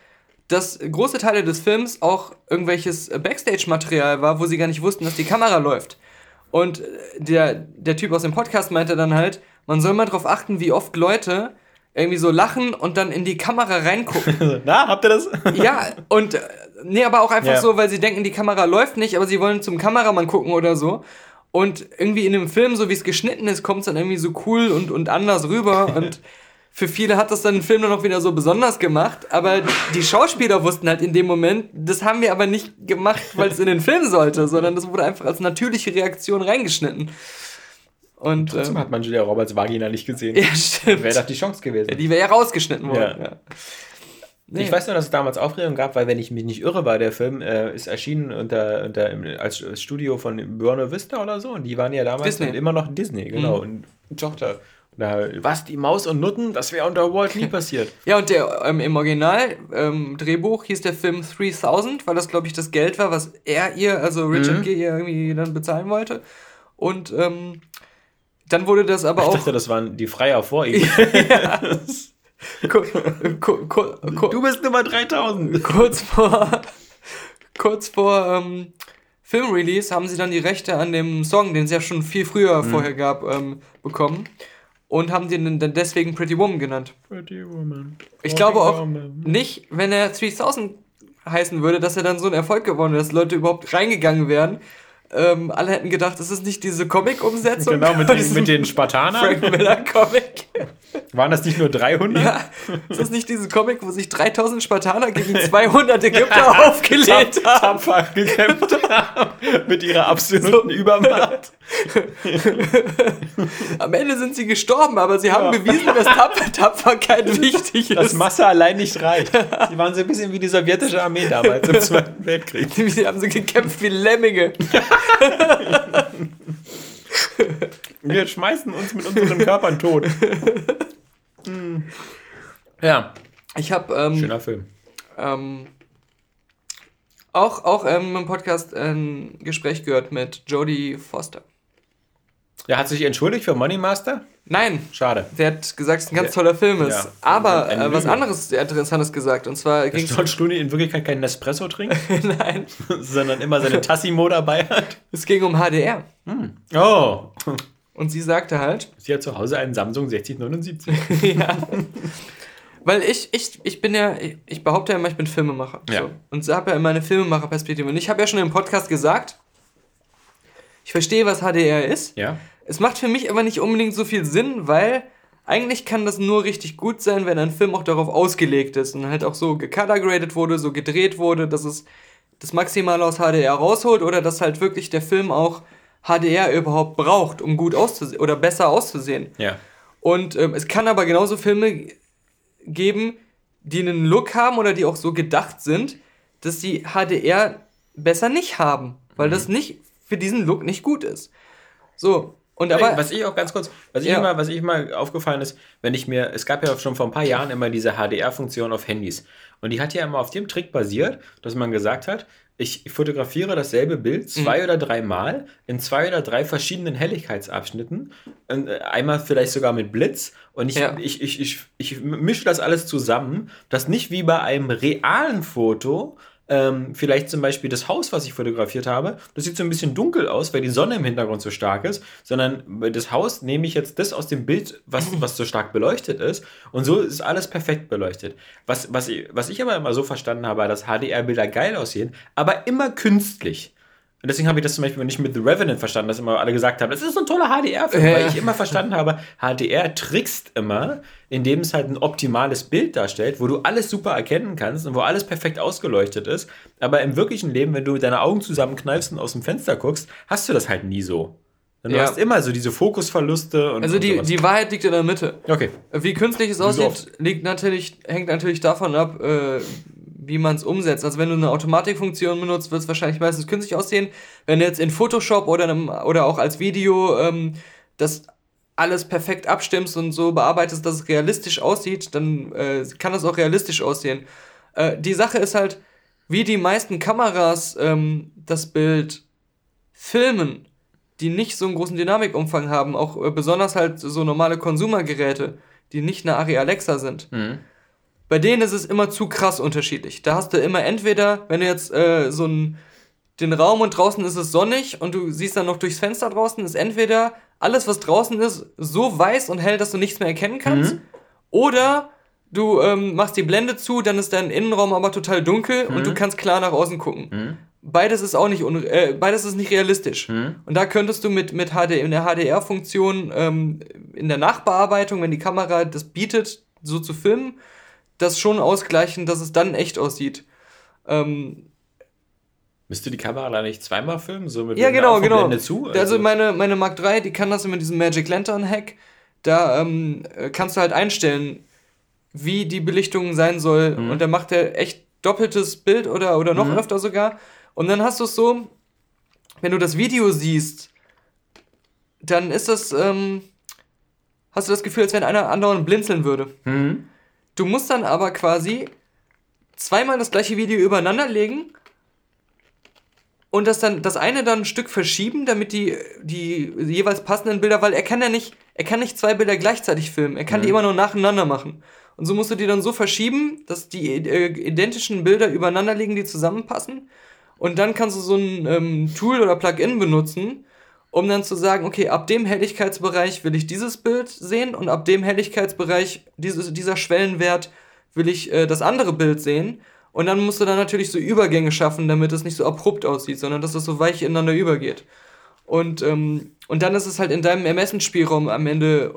dass große Teile des Films auch irgendwelches äh, Backstage-Material war, wo sie gar nicht wussten, dass die Kamera läuft. Und der, der Typ aus dem Podcast meinte dann halt, man soll mal darauf achten, wie oft Leute irgendwie so lachen und dann in die Kamera reingucken. Na, habt ihr das? ja, und äh, nee, aber auch einfach Ja. so, weil sie denken, die Kamera läuft nicht, aber sie wollen zum Kameramann gucken oder so. Und irgendwie in dem Film, so wie es geschnitten ist, kommt es dann irgendwie so cool und, und anders rüber. Und für viele hat das dann den Film dann auch wieder so besonders gemacht. Aber die Schauspieler wussten halt in dem Moment, das haben wir aber nicht gemacht, weil es in den Film sollte, sondern das wurde einfach als natürliche Reaktion reingeschnitten. Und Trotzdem ähm, hat man Julia Roberts Vagina nicht gesehen. ja, stimmt. Wäre doch die Chance gewesen. Die wäre ja rausgeschnitten worden. Ja. Ja. Nee. Ich weiß nur, dass es damals Aufregung gab, weil, wenn ich mich nicht irre, war der Film äh, ist erschienen unter, unter als Studio von Buena Vista oder so. Und die waren ja damals Disney. und immer noch Disney, genau. Und Tochter. Da, was, die Maus und Nutten? Das wäre unter Walt nie passiert. Ja, und der, ähm, im Original ähm, Drehbuch hieß der Film 3000, weil das, glaube ich, das Geld war, was er ihr, also Richard Mhm. Gere, ihr irgendwie dann bezahlen wollte. Und ähm, dann wurde das aber Ich auch dachte, das waren die Freier vor ihm. Du bist Nummer 3000. kurz vor, kurz vor ähm, Filmrelease haben sie dann die Rechte an dem Song, den es ja schon viel früher Mhm. vorher gab, ähm, bekommen. Und haben den dann deswegen Pretty Woman genannt. Pretty Woman. Ich glaube auch nicht, wenn er 3000 heißen würde, dass er dann so ein Erfolg geworden wäre, dass Leute überhaupt reingegangen wären. Ähm, alle hätten gedacht, das ist nicht diese Comic-Umsetzung. Genau, mit den, mit den Spartanern. Frank Miller-Comic. Waren das nicht nur 300? ja, ist das nicht diese Comic, wo sich 3000 Spartaner gegen 200 Ägypter aufgelehnt haben? tapfer gekämpft haben. mit ihrer absoluten Übermacht. Am Ende sind sie gestorben, aber sie haben bewiesen, dass Tapfer Tapferkeit wichtig Dass ist. Masse allein nicht reicht. Die waren so ein bisschen wie die sowjetische Armee damals im Zweiten Weltkrieg. Sie haben sie gekämpft wie Lemminge. Wir schmeißen uns mit unseren Körpern tot. Hm. Ja, Ich habe ähm, schöner Film. ähm, auch, auch ähm, im Podcast ein Gespräch gehört mit Jodie Foster. Der hat sich entschuldigt für Money Master? Nein, Schade. der hat gesagt, dass es ein ganz toller Film ist. Ja. Aber Eine äh, was anderes Interessantes gesagt. Und zwar ging es. George Clooney in Wirklichkeit keinen Nespresso trinkt, Nein, sondern immer seine Tassimo dabei hat. es ging um HDR. Oh. Und sie sagte halt, Sie hat zu Hause einen Samsung 6079. ja. Weil ich, ich, ich bin ja, ich- ich behaupte ja immer, ich bin Filmemacher. Ja. So. Und habe ja immer eine Filmemacherperspektive. Und ich habe ja schon im Podcast gesagt, ich verstehe, was HDR ist. Ja. Es macht für mich aber nicht unbedingt so viel Sinn, weil eigentlich kann das nur richtig gut sein, wenn ein Film auch darauf ausgelegt ist und halt auch so gecolorgraded wurde, so gedreht wurde, dass es das Maximale aus HDR rausholt oder dass halt wirklich der Film auch HDR überhaupt braucht, um gut auszusehen oder besser auszusehen. Ja. Und ähm, es kann aber genauso Filme geben, die einen Look haben oder die auch so gedacht sind, dass die HDR besser nicht haben, weil das nicht für diesen Look nicht gut ist. So, und aber was ich auch ganz kurz, was ich Ja. immer, was ich immer aufgefallen ist, wenn ich mir, es gab ja schon vor ein paar Jahren immer diese HDR-Funktion auf Handys. Und die hat ja immer auf dem Trick basiert, dass man gesagt hat, ich fotografiere dasselbe Bild zwei oder drei Mal in zwei oder drei verschiedenen Helligkeitsabschnitten. Äh, einmal vielleicht sogar mit Blitz. Und ich, Ja. ich, ich, ich, ich mische das alles zusammen, dass nicht wie bei einem realen Foto ähm, vielleicht zum Beispiel das Haus, was ich fotografiert habe, das sieht so ein bisschen dunkel aus, weil die Sonne im Hintergrund so stark ist, sondern das Haus nehme ich jetzt das aus dem Bild, was, was so stark beleuchtet ist und so ist alles perfekt beleuchtet. Was, was, ich, was ich aber immer so verstanden habe, dass HDR-Bilder geil aussehen, aber immer künstlich. Und deswegen habe ich das zum Beispiel nicht mit The Revenant verstanden, dass immer alle gesagt haben, das ist so ein toller HDR-Film, Ja. weil ich immer verstanden habe, HDR trickst immer, indem es halt ein optimales Bild darstellt, wo du alles super erkennen kannst und wo alles perfekt ausgeleuchtet ist. Aber im wirklichen Leben, wenn du deine Augen zusammenkneifst und aus dem Fenster guckst, hast du das halt nie so. Du Ja. hast immer so diese Fokusverluste und Also und die, sowas. die Wahrheit liegt in der Mitte. Okay. Wie künstlich es aussieht, liegt natürlich, hängt natürlich davon ab, äh, wie man es umsetzt. Also wenn du eine Automatikfunktion benutzt, wird es wahrscheinlich meistens künstlich aussehen. Wenn du jetzt in Photoshop oder, einem, oder auch als Video ähm, das alles perfekt abstimmst und so bearbeitest, dass es realistisch aussieht, dann äh, kann das auch realistisch aussehen. Äh, die Sache ist halt, wie die meisten Kameras ähm, das Bild filmen, die nicht so einen großen Dynamikumfang haben, auch äh, besonders halt so normale Konsumergeräte, die nicht eine Ari Alexa sind. Mhm. Bei denen ist es immer zu krass unterschiedlich. Da hast du immer entweder, wenn du jetzt äh, so ein, den Raum und draußen ist es sonnig und du siehst dann noch durchs Fenster draußen, ist entweder alles, was draußen ist, so weiß und hell, dass du nichts mehr erkennen kannst, oder du ähm, machst die Blende zu, dann ist dein Innenraum aber total dunkel und du kannst klar nach außen gucken. Beides ist auch nicht, äh, beides ist nicht realistisch. Und da könntest du mit, mit HD, in der HDR-Funktion ähm, in der Nachbearbeitung, wenn die Kamera das bietet, so zu filmen, das schon ausgleichen, dass es dann echt aussieht. Ähm, Müsste die Kamera da nicht zweimal filmen? So mit ja, genau, genau. Zu? Also, meine, meine Mark III, die kann das mit diesem Magic Lantern Hack. Da ähm, äh, kannst du halt einstellen, wie die Belichtung sein soll. Mhm. Und dann macht er echt doppeltes Bild oder, oder noch öfter sogar. Und dann hast du es so, wenn du das Video siehst, dann ist das, ähm, hast du das Gefühl, als wenn einer andauernd blinzeln würde. Mhm. Du musst dann aber quasi zweimal das gleiche Video übereinander legen und das dann das eine dann ein Stück verschieben, damit die die jeweils passenden Bilder, weil er kann ja nicht, er kann nicht zwei Bilder gleichzeitig filmen, er kann die immer nur nacheinander machen. Und so musst du die dann so verschieben, dass die äh, identischen Bilder übereinander liegen, die zusammenpassen. Und dann kannst du so ein ähm, Tool oder Plugin benutzen, um dann zu sagen, okay, ab dem Helligkeitsbereich will ich dieses Bild sehen und ab dem Helligkeitsbereich, dieses, dieser Schwellenwert, will ich äh, das andere Bild sehen. Und dann musst du dann natürlich so Übergänge schaffen, damit es nicht so abrupt aussieht, sondern dass es so weich ineinander übergeht. Und, ähm, und dann ist es halt in deinem Ermessensspielraum am Ende,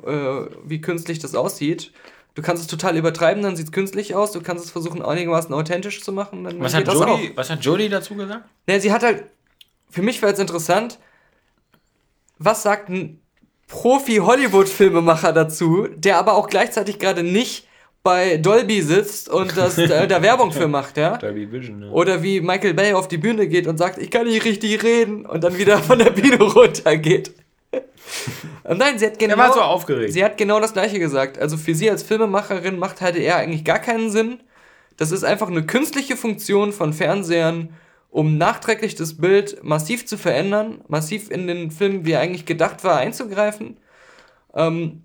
äh, wie künstlich das aussieht. Du kannst es total übertreiben, dann sieht es künstlich aus. Du kannst es versuchen, einigermaßen authentisch zu machen. Was hat, das. Jodie, was hat Jodie dazu gesagt? Ne, sie hat halt, für mich war jetzt interessant, was sagt ein Profi-Hollywood-Filmemacher dazu, der aber auch gleichzeitig gerade nicht bei Dolby sitzt und das, äh, da Werbung für macht, ja? Dolby Vision, ja. Oder wie Michael Bay auf die Bühne geht und sagt, ich kann nicht richtig reden und dann wieder von der Bühne runtergeht. Nein, sie hat genau. Er war so aufgeregt. Sie hat genau das gleiche gesagt. Also für sie als Filmemacherin macht HDR eigentlich gar keinen Sinn. Das ist einfach eine künstliche Funktion von Fernsehern, um nachträglich das Bild massiv zu verändern, massiv in den Film, wie er eigentlich gedacht war, einzugreifen. Ähm,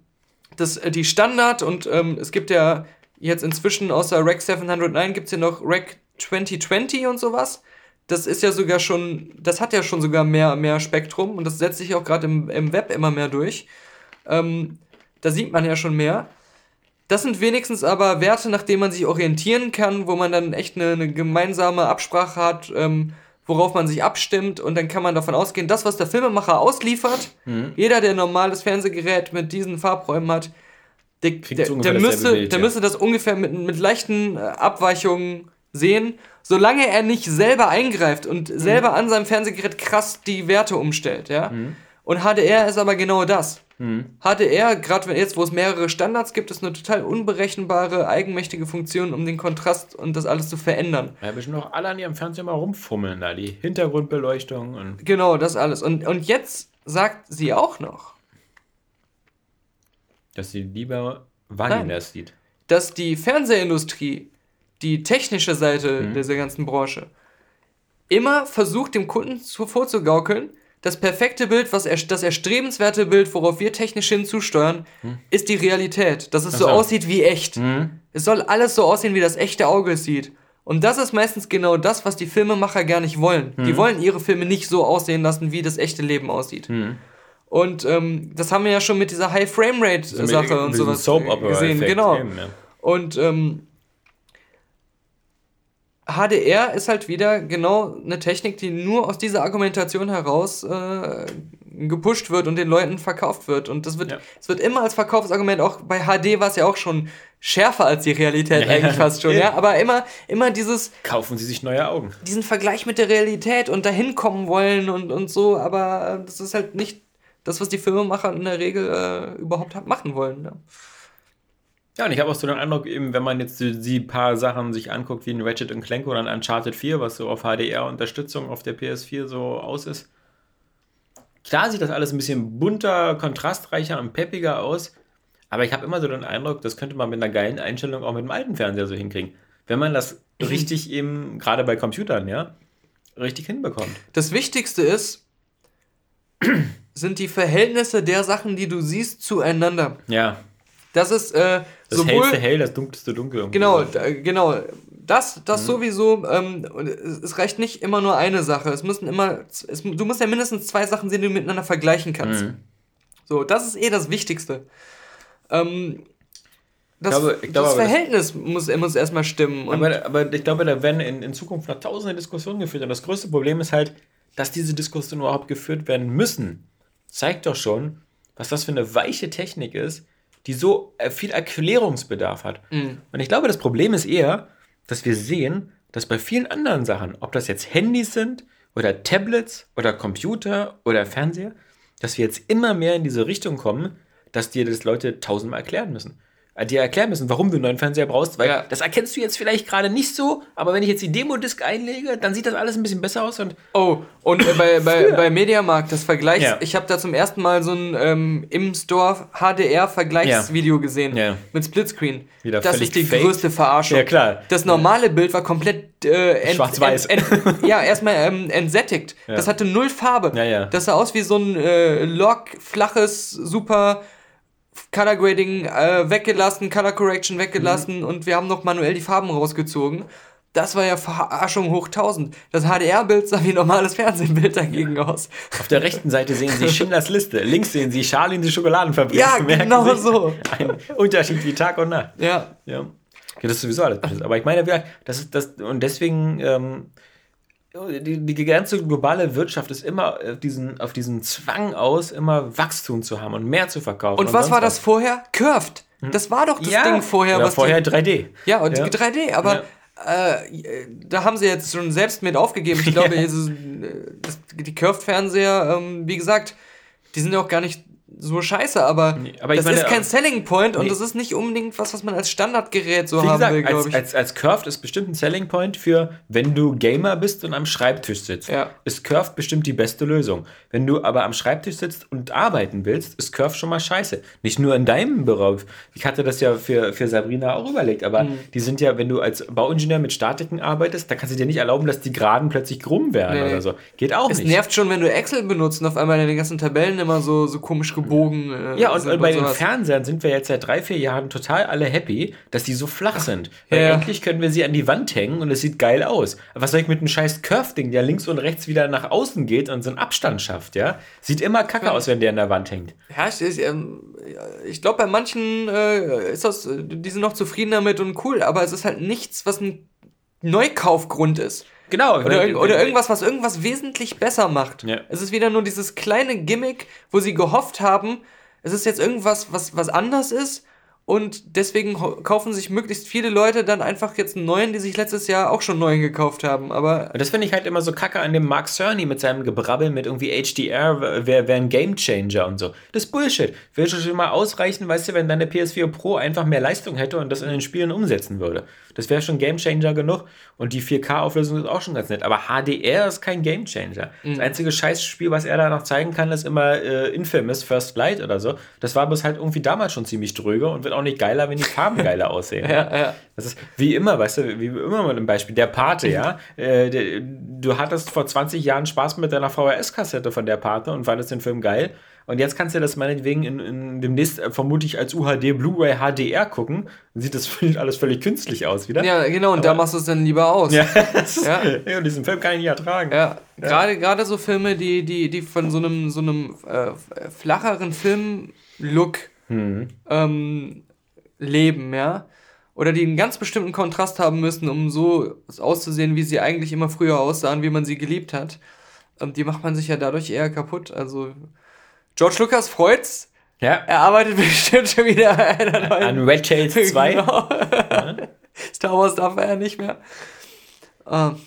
das, äh, die Standard und ähm, es gibt ja jetzt inzwischen außer Rec 709 gibt es ja noch Rec 2020 und sowas. Das ist ja sogar schon, das hat ja schon sogar mehr, mehr Spektrum und das setzt sich auch gerade im, im Web immer mehr durch. Ähm, da sieht man ja schon mehr. Das sind wenigstens aber Werte, nach denen man sich orientieren kann, wo man dann echt eine, eine gemeinsame Absprache hat, ähm, worauf man sich abstimmt und dann kann man davon ausgehen, das, was der Filmemacher ausliefert, jeder, der ein normales Fernsehgerät mit diesen Farbräumen hat, der, der, der, müsste, Bild, der ja. müsste das ungefähr mit, mit leichten äh, Abweichungen sehen, solange er nicht selber eingreift und Mhm. selber an seinem Fernsehgerät krass die Werte umstellt, ja. Und HDR ist aber genau das. Mhm. HDR, gerade jetzt, wo es mehrere Standards gibt, ist eine total unberechenbare, eigenmächtige Funktion, um den Kontrast und das alles zu verändern. Da haben schon noch alle an ihrem Fernseher mal rumfummeln, da die Hintergrundbeleuchtung und Genau, das alles. Und, und jetzt sagt sie auch noch, dass sie lieber Vanilla sieht. dass die Fernsehindustrie, die technische Seite Mhm. dieser ganzen Branche, immer versucht, dem Kunden zu, vorzugaukeln, das perfekte Bild, was er, das erstrebenswerte Bild, worauf wir technisch hinzusteuern, hm. ist die Realität. Dass es so. so aussieht wie echt. Hm. Es soll alles so aussehen, wie das echte Auge es sieht. Und das ist meistens genau das, was die Filmemacher gar nicht wollen. Hm. Die wollen ihre Filme nicht so aussehen lassen, wie das echte Leben aussieht. Hm. Und ähm, das haben wir ja schon mit dieser High Frame Rate Sache und sowas gesehen. Genau. Eben, ja. Und ähm, HDR ist halt wieder genau eine Technik, die nur aus dieser Argumentation heraus äh, gepusht wird und den Leuten verkauft wird. Und das wird, ja. es wird immer als Verkaufsargument, auch bei HD war es ja auch schon schärfer als die Realität ja, eigentlich fast schon, ja. Aber immer, immer dieses. Kaufen Sie sich neue Augen. Diesen Vergleich mit der Realität und dahin kommen wollen und, und so, aber das ist halt nicht das, was die Filmemacher in der Regel äh, überhaupt machen wollen. Ja. Ja, und ich habe auch so den Eindruck, eben, wenn man jetzt die, paar Sachen sich anguckt, wie ein Ratchet Clank oder ein Uncharted 4, was so auf HDR-Unterstützung auf der PS4 so aus ist. Klar sieht das alles ein bisschen bunter, kontrastreicher und peppiger aus, aber ich habe immer so den Eindruck, das könnte man mit einer geilen Einstellung auch mit dem alten Fernseher so hinkriegen. Wenn man das mhm. richtig eben, gerade bei Computern, ja, richtig hinbekommt. Das Wichtigste ist, sind die Verhältnisse der Sachen, die du siehst, zueinander. Ja. Das ist äh, das sowohl, hellste hell, das dunkelste dunkel. Genau, genau. Das, das mhm. sowieso, ähm, es reicht nicht immer nur eine Sache. Es müssen immer, es, du musst ja mindestens zwei Sachen sehen, die du miteinander vergleichen kannst. Mhm. So, das ist eh das Wichtigste. Ähm, das, ich glaube, ich glaube, das Verhältnis das, muss, muss erstmal stimmen. aber, aber ich glaube, da werden in, in Zukunft noch tausende Diskussionen geführt. Und das größte Problem ist halt, dass diese Diskussionen überhaupt geführt werden müssen. Zeigt doch schon, was das für eine weiche Technik ist, die so äh, viel Erklärungsbedarf hat. Mhm. Und ich glaube, das Problem ist eher, dass wir sehen, dass bei vielen anderen Sachen, ob das jetzt Handys sind oder Tablets oder Computer oder Fernseher, dass wir jetzt immer mehr in diese Richtung kommen, dass dir das Leute tausendmal erklären müssen. Dir erklären müssen, warum du einen neuen Fernseher brauchst, weil ja. das erkennst du jetzt vielleicht gerade nicht so, aber wenn ich jetzt die Demo-Disc einlege, dann sieht das alles ein bisschen besser aus und. Oh, und äh, bei, bei, bei Mediamarkt, das Vergleichs, ja. ich habe da zum ersten Mal so ein ähm, im Store HDR-Vergleichsvideo ja. gesehen mit Splitscreen. Wieder das ist die fake. größte Verarschung. Ja, klar. Das normale Bild war komplett äh, schwarz-weiß. ja, erstmal ähm, entsättigt. Das hatte null Farbe. Das sah aus wie so ein äh, Log, flaches, super Color Grading äh, weggelassen, Color Correction weggelassen mhm. und wir haben noch manuell die Farben rausgezogen. Das war ja Verarschung hoch 1000. Das HDR-Bild sah wie normales Fernsehbild dagegen aus. Auf der rechten Seite sehen Sie Schindlers Liste. Links sehen Sie Charlie in die Schokoladenfabrik. Ja, genau so. Ein Unterschied wie Tag und Nacht. Ja. Ja, ja das ist sowieso alles. Aber ich meine, das ist das, und deswegen ähm, die, die ganze globale Wirtschaft ist immer auf äh, diesen, auf diesen Zwang aus, immer Wachstum zu haben und mehr zu verkaufen. Und, und was war das vorher? Curved. Hm. Das war doch das ja. Ding vorher. was vorher die, 3D. Ja, und ja. 3D, aber ja. äh, da haben sie jetzt schon selbst mit aufgegeben. Ich glaube, ja. die Curved-Fernseher, ähm, wie gesagt, die sind ja auch gar nicht so scheiße, aber, nee, aber das meine, ist kein Selling Point nee. und das ist nicht unbedingt was, was man als Standardgerät so Wie haben gesagt, will, glaube ich. Als, als Curved ist bestimmt ein Selling Point für, wenn du Gamer bist und am Schreibtisch sitzt. Ja. Ist Curved bestimmt die beste Lösung. Wenn du aber am Schreibtisch sitzt und arbeiten willst, ist Curved schon mal scheiße. Nicht nur in deinem Beruf. Ich hatte das ja für, für Sabrina auch überlegt, aber mhm. die sind ja, wenn du als Bauingenieur mit Statiken arbeitest, dann kannst du dir nicht erlauben, dass die Geraden plötzlich krumm werden nee. oder so. Geht auch es nicht. Es nervt schon, wenn du Excel benutzt und auf einmal deine ganzen Tabellen immer so, so komisch gebogen Bogen. Äh, ja, und, und bei den Fernsehern sind wir jetzt seit drei, vier Jahren total alle happy, dass die so flach sind. Weil ja. endlich können wir sie an die Wand hängen und es sieht geil aus. Was soll ich mit einem scheiß Curve-Ding, der links und rechts wieder nach außen geht und so einen Abstand schafft, ja? Sieht immer kacke ja. aus, wenn der an der Wand hängt. Ja, ich, ich, ähm, ich glaube, bei manchen äh, ist das, die sind noch zufrieden damit und cool, aber es ist halt nichts, was ein Neukaufgrund ist. Genau. Oder, oder, oder, irgendwas, was irgendwas wesentlich besser macht. Ja. Es ist wieder nur dieses kleine Gimmick, wo sie gehofft haben, es ist jetzt irgendwas, was, was anders ist und deswegen kaufen sich möglichst viele Leute dann einfach jetzt einen neuen, die sich letztes Jahr auch schon neuen gekauft haben. Aber das finde ich halt immer so kacke an dem Mark Cerny mit seinem Gebrabbel mit irgendwie HDR, wäre wär ein Gamechanger und so. Das ist Bullshit. Würde schon mal ausreichen, weißt du, wenn deine PS4 Pro einfach mehr Leistung hätte und das in den Spielen umsetzen würde. Das wäre schon Gamechanger genug. Und die 4K-Auflösung ist auch schon ganz nett. Aber HDR ist kein Gamechanger. Mhm. Das einzige Scheißspiel, was er da noch zeigen kann, ist immer äh, Infamous First Light oder so. Das war bis halt irgendwie damals schon ziemlich dröge und wird auch nicht geiler, wenn die Farben geiler aussehen. Ja, ja. Das ist wie immer, weißt du, wie immer mit dem Beispiel. Der Pate, ja. Äh, der, du hattest vor 20 Jahren Spaß mit deiner VHS-Kassette von der Pate und fandest den Film geil. Und jetzt kannst du das meinetwegen in, in demnächst äh, vermutlich als UHD Blu-ray HDR gucken. Dann sieht das alles völlig künstlich aus wieder. Ja, genau, und da machst du es dann lieber aus. Ja, ist, Ja. ja. und diesen Film kann ich nicht ertragen. Ja, gerade gerade so Filme, die die die von so einem so einem äh, flacheren Film-Look ähm, leben, ja, oder die einen ganz bestimmten Kontrast haben müssen, um so auszusehen, wie sie eigentlich immer früher aussahen, wie man sie geliebt hat. Ähm, die macht man sich ja dadurch eher kaputt. Also George Lucas freut's. Ja. Er arbeitet bestimmt schon wieder an An Red Tails 2. Genau. Star Wars darf er ja nicht mehr. Ähm,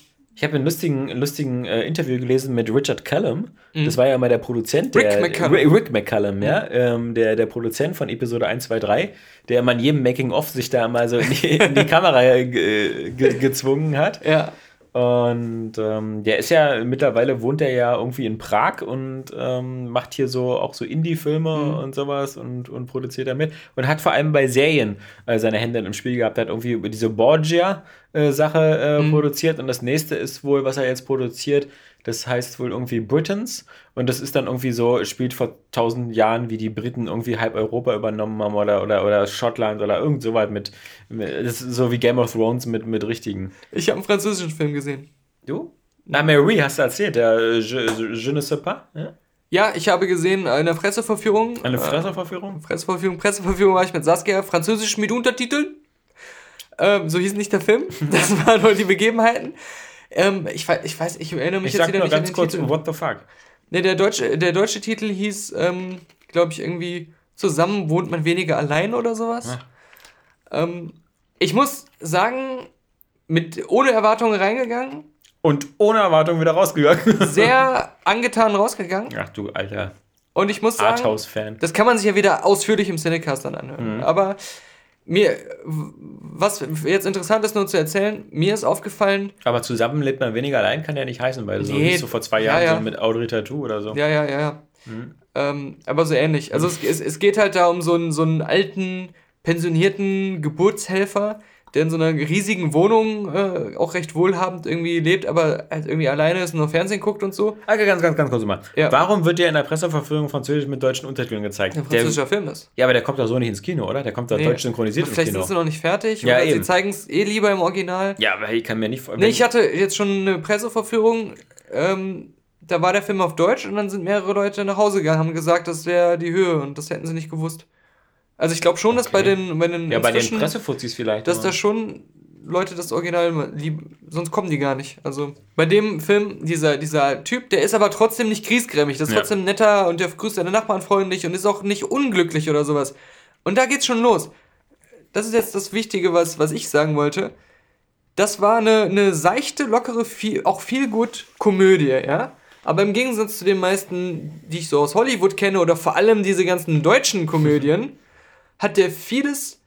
Ich habe einen lustigen, lustigen äh, Interview gelesen mit Richard Callum. Das war ja mal der Produzent, der Rick McCallum. Rick, McCallum, ja, ähm, der, der Produzent von Episode 1, 2, 3, der in jedem Making-of sich da mal so in die, in die Kamera ge, ge, gezwungen hat. ja. Und ähm, der ist ja, mittlerweile wohnt er ja irgendwie in Prag und ähm, macht hier so auch so Indie-Filme und sowas und, und produziert damit. Und hat vor allem bei Serien äh, seine Hände im Spiel gehabt, hat irgendwie über diese Borgia-Sache äh, produziert. Und das nächste ist wohl, was er jetzt produziert, das heißt wohl irgendwie Britons. Und das ist dann irgendwie so, spielt vor tausend Jahren, wie die Briten irgendwie halb Europa übernommen haben oder, oder, oder Schottland oder irgend so weit mit, mit so wie Game of Thrones mit, mit richtigen. Ich habe einen französischen Film gesehen. Du? Na, Mary, hast du erzählt, der äh, Je, Je ne sais pas? Ja? Ja, ich habe gesehen eine Presseverführung. Eine Äh, Presseverführung? Presseverführung, Presseverführung war ich mit Saskia, französisch mit Untertiteln. Ähm, so hieß nicht der Film. Das waren nur die Begebenheiten. Ähm, ich, weiß, ich weiß, ich erinnere mich Ich jetzt wieder nur nicht an ganz kurz, Titel. what the fuck? Nee, der deutsche, der deutsche Titel hieß, ähm, glaube ich, irgendwie Zusammen wohnt man weniger allein oder sowas. Ähm, ich muss sagen, mit, ohne Erwartungen reingegangen, Und ohne Erwartung wieder rausgegangen. sehr angetan rausgegangen. Ach du alter Und ich muss sagen, Arthouse-Fan. Das kann man sich ja wieder ausführlich im Cinecast dann anhören. Mhm. Aber mir, was jetzt interessant ist nur zu erzählen, mir ist aufgefallen, Aber zusammen lebt man weniger allein, kann ja nicht heißen, weil so Nee, so vor zwei ja, Jahren ja. so mit Audrey Tattoo oder so. ja, ja, ja, ja. Mhm. Ähm, aber so ähnlich. Also es, es, es geht halt da um so einen, so einen alten, pensionierten Geburtshelfer, der in so einer riesigen Wohnung äh, auch recht wohlhabend irgendwie lebt, aber halt irgendwie alleine ist und nur Fernsehen guckt und so. Okay, ganz, ganz, ganz kurz mal. Ja. Warum wird der in der Presseverführung Französisch mit deutschen Untertiteln gezeigt? Ein Der, französischer Film ist. ja, aber der kommt doch so nicht ins Kino, oder? Der kommt doch Nee. deutsch synchronisiert Aber ins Vielleicht Kino. sind sie noch nicht fertig Ja, eben. sie zeigen es eh lieber im Original. Ja, aber ich kann mir nicht Nee, ich hatte jetzt schon eine Presseverführung, ähm, da war der Film auf Deutsch und dann sind mehrere Leute nach Hause gegangen, haben gesagt, das wäre die Höhe und das hätten sie nicht gewusst. Also ich glaube schon, dass bei den, bei den ja, bei den Pressefuzis vielleicht. dass da schon Leute das Original lieben, sonst kommen die gar nicht. Also bei dem Film, dieser, dieser Typ, der ist aber trotzdem nicht griesgrämig, das ist Ja. trotzdem netter und der grüßt seine Nachbarn freundlich und ist auch nicht unglücklich oder sowas. Und da geht's schon los. Das ist jetzt das Wichtige, was, was ich sagen wollte. Das war eine, eine seichte, lockere, viel, auch viel gut Komödie, ja. Aber im Gegensatz zu den meisten, die ich so aus Hollywood kenne oder vor allem diese ganzen deutschen Komödien, hat der vieles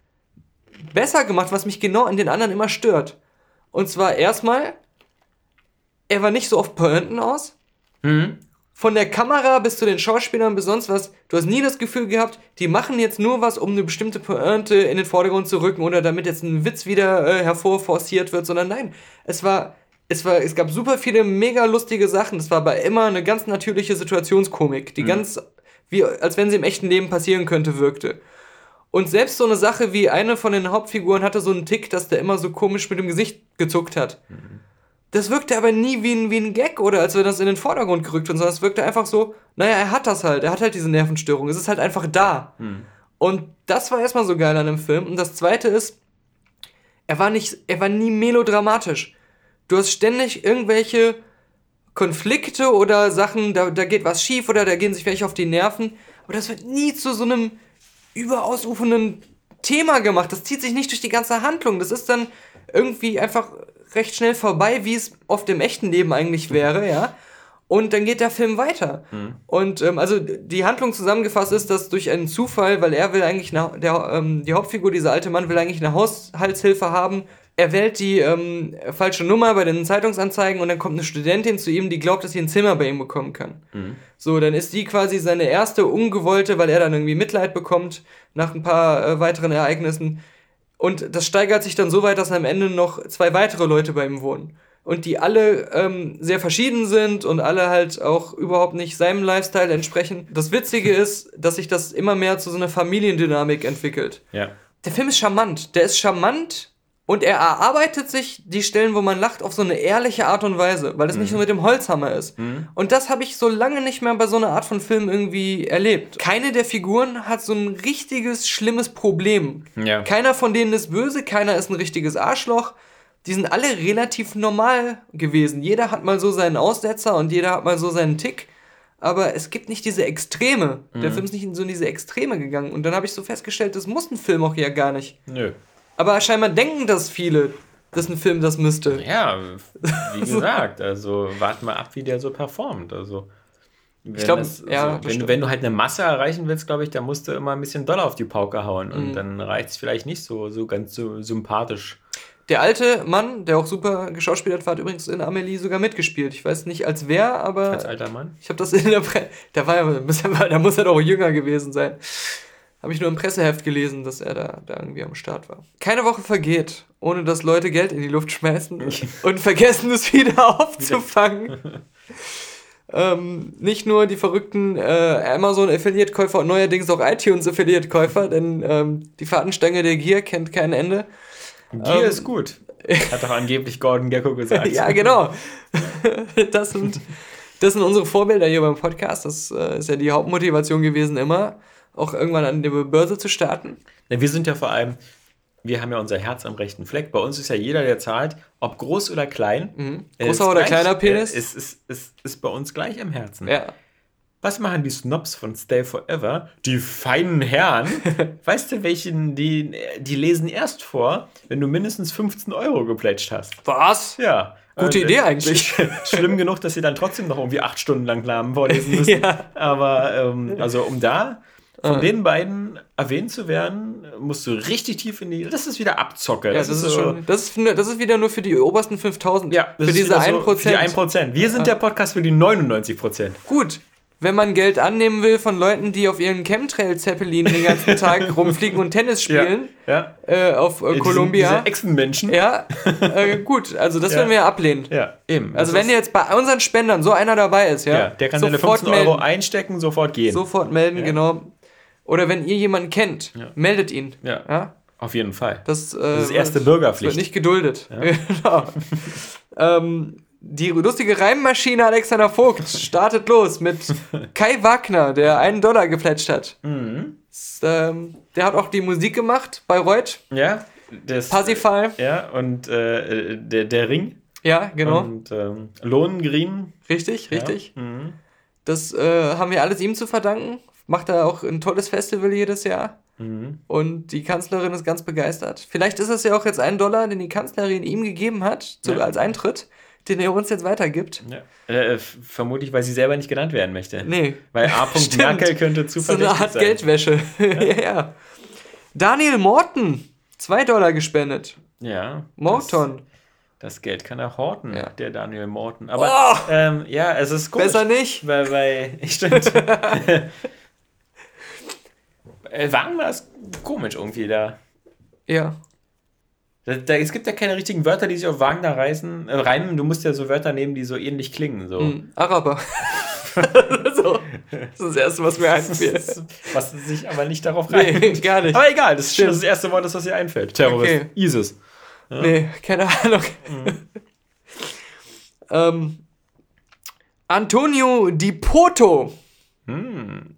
besser gemacht, was mich genau an den anderen immer stört. Und zwar erstmal, er war nicht so auf Pointen aus. Mhm. Von der Kamera bis zu den Schauspielern bis sonst was, du hast nie das Gefühl gehabt, die machen jetzt nur was, um eine bestimmte Pointe in den Vordergrund zu rücken oder damit jetzt ein Witz wieder äh, hervorforciert wird, sondern nein, es war, es war, es gab super viele mega lustige Sachen. Es war aber immer eine ganz natürliche Situationskomik, die ganz, wie, als wenn sie im echten Leben passieren könnte, wirkte. Und selbst so eine Sache wie eine von den Hauptfiguren hatte so einen Tick, dass der immer so komisch mit dem Gesicht gezuckt hat. Das wirkte aber nie wie ein, wie ein Gag oder als wenn das in den Vordergrund gerückt wird, sondern es wirkte einfach so, naja, er hat das halt, er hat halt diese Nervenstörung, es ist halt einfach da. Und das war erstmal so geil an dem Film. Und das zweite ist, er war nicht, er war nie melodramatisch. Du hast ständig irgendwelche Konflikte oder Sachen, da, da geht was schief oder da gehen sich welche auf die Nerven. Aber das wird nie zu so einem überausufernden Thema gemacht. Das zieht sich nicht durch die ganze Handlung. Das ist dann irgendwie einfach recht schnell vorbei, wie es oft im echten Leben eigentlich wäre, ja. Und dann geht der Film weiter. Und ähm, also die Handlung zusammengefasst ist, dass durch einen Zufall, weil er will eigentlich, eine, der, ähm, die Hauptfigur, dieser alte Mann, will eigentlich eine Haushaltshilfe haben er wählt die ähm, falsche Nummer bei den Zeitungsanzeigen und dann kommt eine Studentin zu ihm, die glaubt, dass sie ein Zimmer bei ihm bekommen kann. So, dann ist die quasi seine erste ungewollte, weil er dann irgendwie Mitleid bekommt nach ein paar äh, weiteren Ereignissen. Und das steigert sich dann so weit, dass am Ende noch zwei weitere Leute bei ihm wohnen. Und die alle ähm, sehr verschieden sind und alle halt auch überhaupt nicht seinem Lifestyle entsprechen. Das Witzige ist, dass sich das immer mehr zu so einer Familiendynamik entwickelt. Ja. Der Film ist charmant. Der ist charmant und er erarbeitet sich die Stellen, wo man lacht, auf so eine ehrliche Art und Weise, weil es nicht nur mit dem Holzhammer ist. Und das habe ich so lange nicht mehr bei so einer Art von Film irgendwie erlebt. Keine der Figuren hat so ein richtiges, schlimmes Problem. Ja. Keiner von denen ist böse, keiner ist ein richtiges Arschloch. Die sind alle relativ normal gewesen. Jeder hat mal so seinen Aussetzer und jeder hat mal so seinen Tick. Aber es gibt nicht diese Extreme. Der Film ist nicht in so in diese Extreme gegangen. Und dann habe ich so festgestellt, das muss ein Film auch ja gar nicht. Nö. Aber scheinbar denken das viele, dass ein Film das müsste. Ja, wie gesagt, also warte mal ab, wie der so performt. Also, wenn glaub, das- ja, also, wenn, wenn du halt eine Masse erreichen willst, glaube ich, dann musst du immer ein bisschen doller auf die Pauke hauen und Mhm. dann reicht es vielleicht nicht so, so ganz so sympathisch. Der alte Mann, der auch super geschauspielert war, hat übrigens in Amelie sogar mitgespielt. Ich weiß nicht als wer, aber Als alter Mann. ich habe das in der Pre da war er, da muss er doch jünger gewesen sein. Habe ich nur im Presseheft gelesen, dass er da, da irgendwie am Start war. Keine Woche vergeht, ohne dass Leute Geld in die Luft schmeißen und vergessen es wieder aufzufangen. ähm, nicht nur die verrückten äh, Amazon-Affiliate-Käufer und neuerdings auch iTunes-Affiliate-Käufer, denn ähm, die Fahrtenstange der Gier kennt kein Ende. Gier Ähm, ist gut. Hat doch angeblich Gordon Gecko gesagt. Ja, genau. Das sind, das sind unsere Vorbilder hier beim Podcast. Das äh, ist ja die Hauptmotivation gewesen, immer auch irgendwann an der Börse zu starten. Ja, wir sind ja vor allem, wir haben ja unser Herz am rechten Fleck. Bei uns ist ja jeder, der zahlt, ob groß oder klein. Mhm. Großer oder gleich, kleiner Penis? Ist, ist, ist, ist bei uns gleich im Herzen. Ja. Was machen die Snobs von Stay Forever? Die feinen Herren. weißt du, welchen, die, die lesen erst vor, wenn du mindestens 15 Euro geplätscht hast. Was? Ja. Gute Idee eigentlich. sch- Schlimm genug, dass sie dann trotzdem noch irgendwie acht Stunden lang Namen vorlesen müssen. Ja. Aber ähm, also um da von Ah. den beiden erwähnt zu werden, musst du richtig tief in die. Das ist wieder Abzocke. Ja, das, ist so- schon. Das ist, das ist wieder nur für die obersten 5000. Ja, das für ist diese wieder 1%. So, für die 1%. Wir sind der Podcast für die 99%. Gut. Wenn man Geld annehmen will von Leuten, die auf ihren Chemtrail-Zeppelin den ganzen Tag rumfliegen und Tennis spielen, Ja. äh, auf äh, Diese- Columbia. Diese Echsenmenschen. ja, äh, gut. Also das Ja. werden wir ablehnen. Ja, eben. Also Das wenn ist- jetzt bei unseren Spendern so einer dabei ist, ja, Ja, der kann seine 15 Euro einstecken, sofort gehen. Sofort melden, Ja. genau. Oder wenn ihr jemanden kennt, Ja. meldet ihn. Ja. Ja? Auf jeden Fall. Das, äh, Das ist erste Bürgerpflicht. Wird nicht geduldet. genau. ähm, die lustige Reimmaschine Alexander Vogt startet los mit Kai Wagner, der einen Dollar geplätscht hat. Mhm. Das, ähm, der hat auch die Musik gemacht, Bayreuth, Ja. Das, Parsifal. Ja, und äh, der, der Ring. Ja, genau. Und ähm, Lohengrin. richtig, richtig. Ja. Mhm. Das äh, haben wir alles ihm zu verdanken. Macht er auch ein tolles Festival jedes Jahr. Mhm. Und die Kanzlerin ist ganz begeistert. Vielleicht ist es ja auch jetzt ein Dollar, den die Kanzlerin ihm gegeben hat, zu, Ja. als Eintritt, den er uns jetzt weitergibt. Ja. Äh, f- vermutlich, weil sie selber nicht genannt werden möchte. Nee. Weil A. Merkel könnte So zuverlässig eine Art sein. Geldwäsche. ja, ja. Daniel Morton, zwei Dollar gespendet. Ja. Morton. Das, das Geld kann er horten, Ja. der Daniel Morton. Aber Oh! ähm, ja, es ist komisch. Besser nicht. Weil, weil stimmt. Äh, Wagen war es komisch irgendwie da. Ja. Da, da. Es gibt ja keine richtigen Wörter, die sich auf Wagner reißen, äh, reimen. Du musst ja so Wörter nehmen, die so ähnlich klingen. So. Hm, Araber. so. Das ist das Erste, was mir einfällt. Was sich aber nicht darauf reimt. Nee, gar nicht. Aber egal, das ist schon das erste Wort, das was dir einfällt. Terrorist. Okay. ISIS. Nee, keine Ahnung. Mhm. ähm, Antonio Di Poto Hm.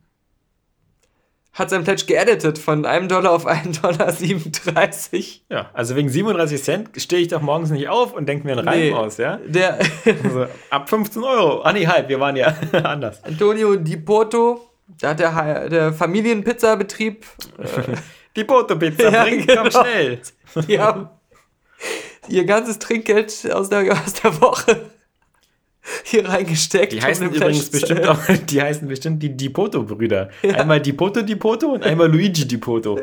Hat sein Pledge geeditet von einem Dollar auf 1,37 Dollar. 37. Ja, also wegen 37 Cent stehe ich doch morgens nicht auf und denke mir einen Reim Nee. aus, ja? Der Also, ab 15 Euro. Ah, nee, halt, wir waren ja anders. Antonio Di Poto, da hat der, der Familienpizzabetrieb, äh, Die Poto-Pizza, Ja, bring, genau. komm schnell. die haben ihr ganzes Trinkgeld aus der, aus der Woche hier reingesteckt. Die heißen übrigens bestimmt auch, die heißen bestimmt die Dipoto-Brüder. Einmal Dipoto Dipoto und einmal Luigi Dipoto.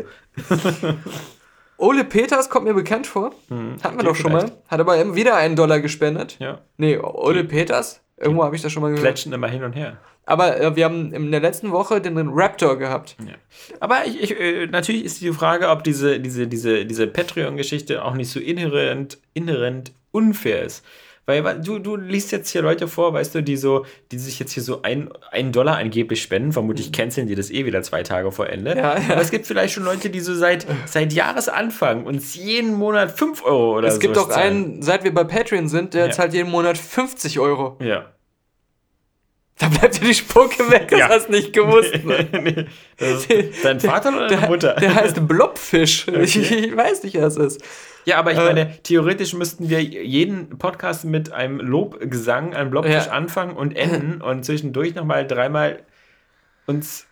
Ole Peters kommt mir bekannt vor. Hatten wir doch schon mal. Hat aber wieder einen Dollar gespendet. Ja. Nee, Ole Peters. Irgendwo habe ich das schon mal gehört. Plätschen immer hin und her. Aber äh, wir haben in der letzten Woche den Raptor gehabt. Ja. Aber ich, ich, äh, natürlich ist die Frage, ob diese, diese, diese, diese Patreon-Geschichte auch nicht so inhärent, inhärent unfair ist. Weil du, du liest jetzt hier Leute vor, weißt du, die so, die sich jetzt hier so ein, einen Dollar angeblich spenden. Vermutlich canceln die das eh wieder zwei Tage vor Ende. Mhm. Ja, ja. Aber es gibt vielleicht schon Leute, die so seit, seit Jahresanfang uns jeden Monat 5 Euro oder so Es gibt doch einen, seit wir bei Patreon sind, der Ja. zahlt jeden Monat 50 Euro. Ja. Da bleibt dir die Spucke weg, das Ja. hast du nicht gewusst. Ne? nee, ist dein Vater oder deine Der, Mutter? der heißt Blobfisch. Ich, ich weiß nicht, was es ist. Ja, aber ich Äh, meine, theoretisch müssten wir jeden Podcast mit einem Lobgesang an Blobfisch Ja. anfangen und enden und zwischendurch nochmal dreimal uns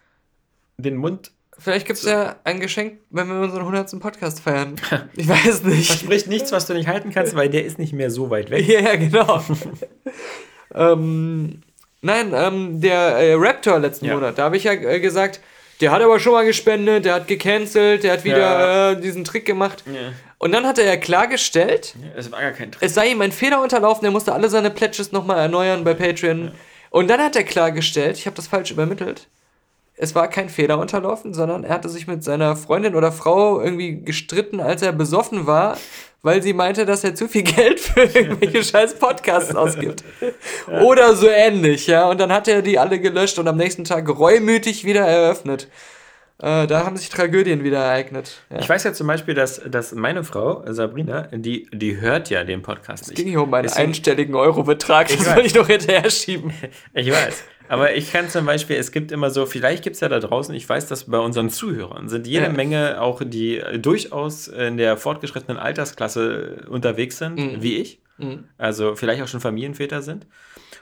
den Mund. Vielleicht gibt es ja ein Geschenk, wenn wir unseren 100. Podcast feiern. Ich weiß nicht. Versprich nichts, was du nicht halten kannst, weil der ist nicht mehr so weit weg. Ja, ja, genau. ähm, nein, ähm, der äh, Raptor letzten Ja. Monat, da habe ich ja äh, gesagt, der hat aber schon mal gespendet, der hat gecancelt, der hat wieder Ja. äh, diesen Trick gemacht. Ja. Und dann hat er ja klargestellt, Es war gar kein Trick. es sei ihm ein Fehler unterlaufen, er musste alle seine Pledges nochmal erneuern bei Patreon. Und dann hat er klargestellt, ich habe das falsch übermittelt, es war kein Fehler unterlaufen, sondern er hatte sich mit seiner Freundin oder Frau irgendwie gestritten, als er besoffen war, weil sie meinte, dass er zu viel Geld für irgendwelche scheiß Podcasts ausgibt. Oder so ähnlich, ja. Und dann hat er die alle gelöscht und am nächsten Tag reumütig wieder eröffnet. Äh, da haben sich Tragödien wieder ereignet. Ja. Ich weiß ja zum Beispiel, dass, dass meine Frau, Sabrina, die, die hört ja den Podcast Es nicht. ging hier um einen Deswegen- einstelligen Eurobetrag, das soll ich noch hinterher schieben. Ich weiß. Aber ich kann zum Beispiel, es gibt immer so, vielleicht gibt es ja da draußen, ich weiß, dass bei unseren Zuhörern sind jede Ja. Menge auch, die äh, durchaus in der fortgeschrittenen Altersklasse unterwegs sind, Mhm. wie ich. Mhm. Also vielleicht auch schon Familienväter sind.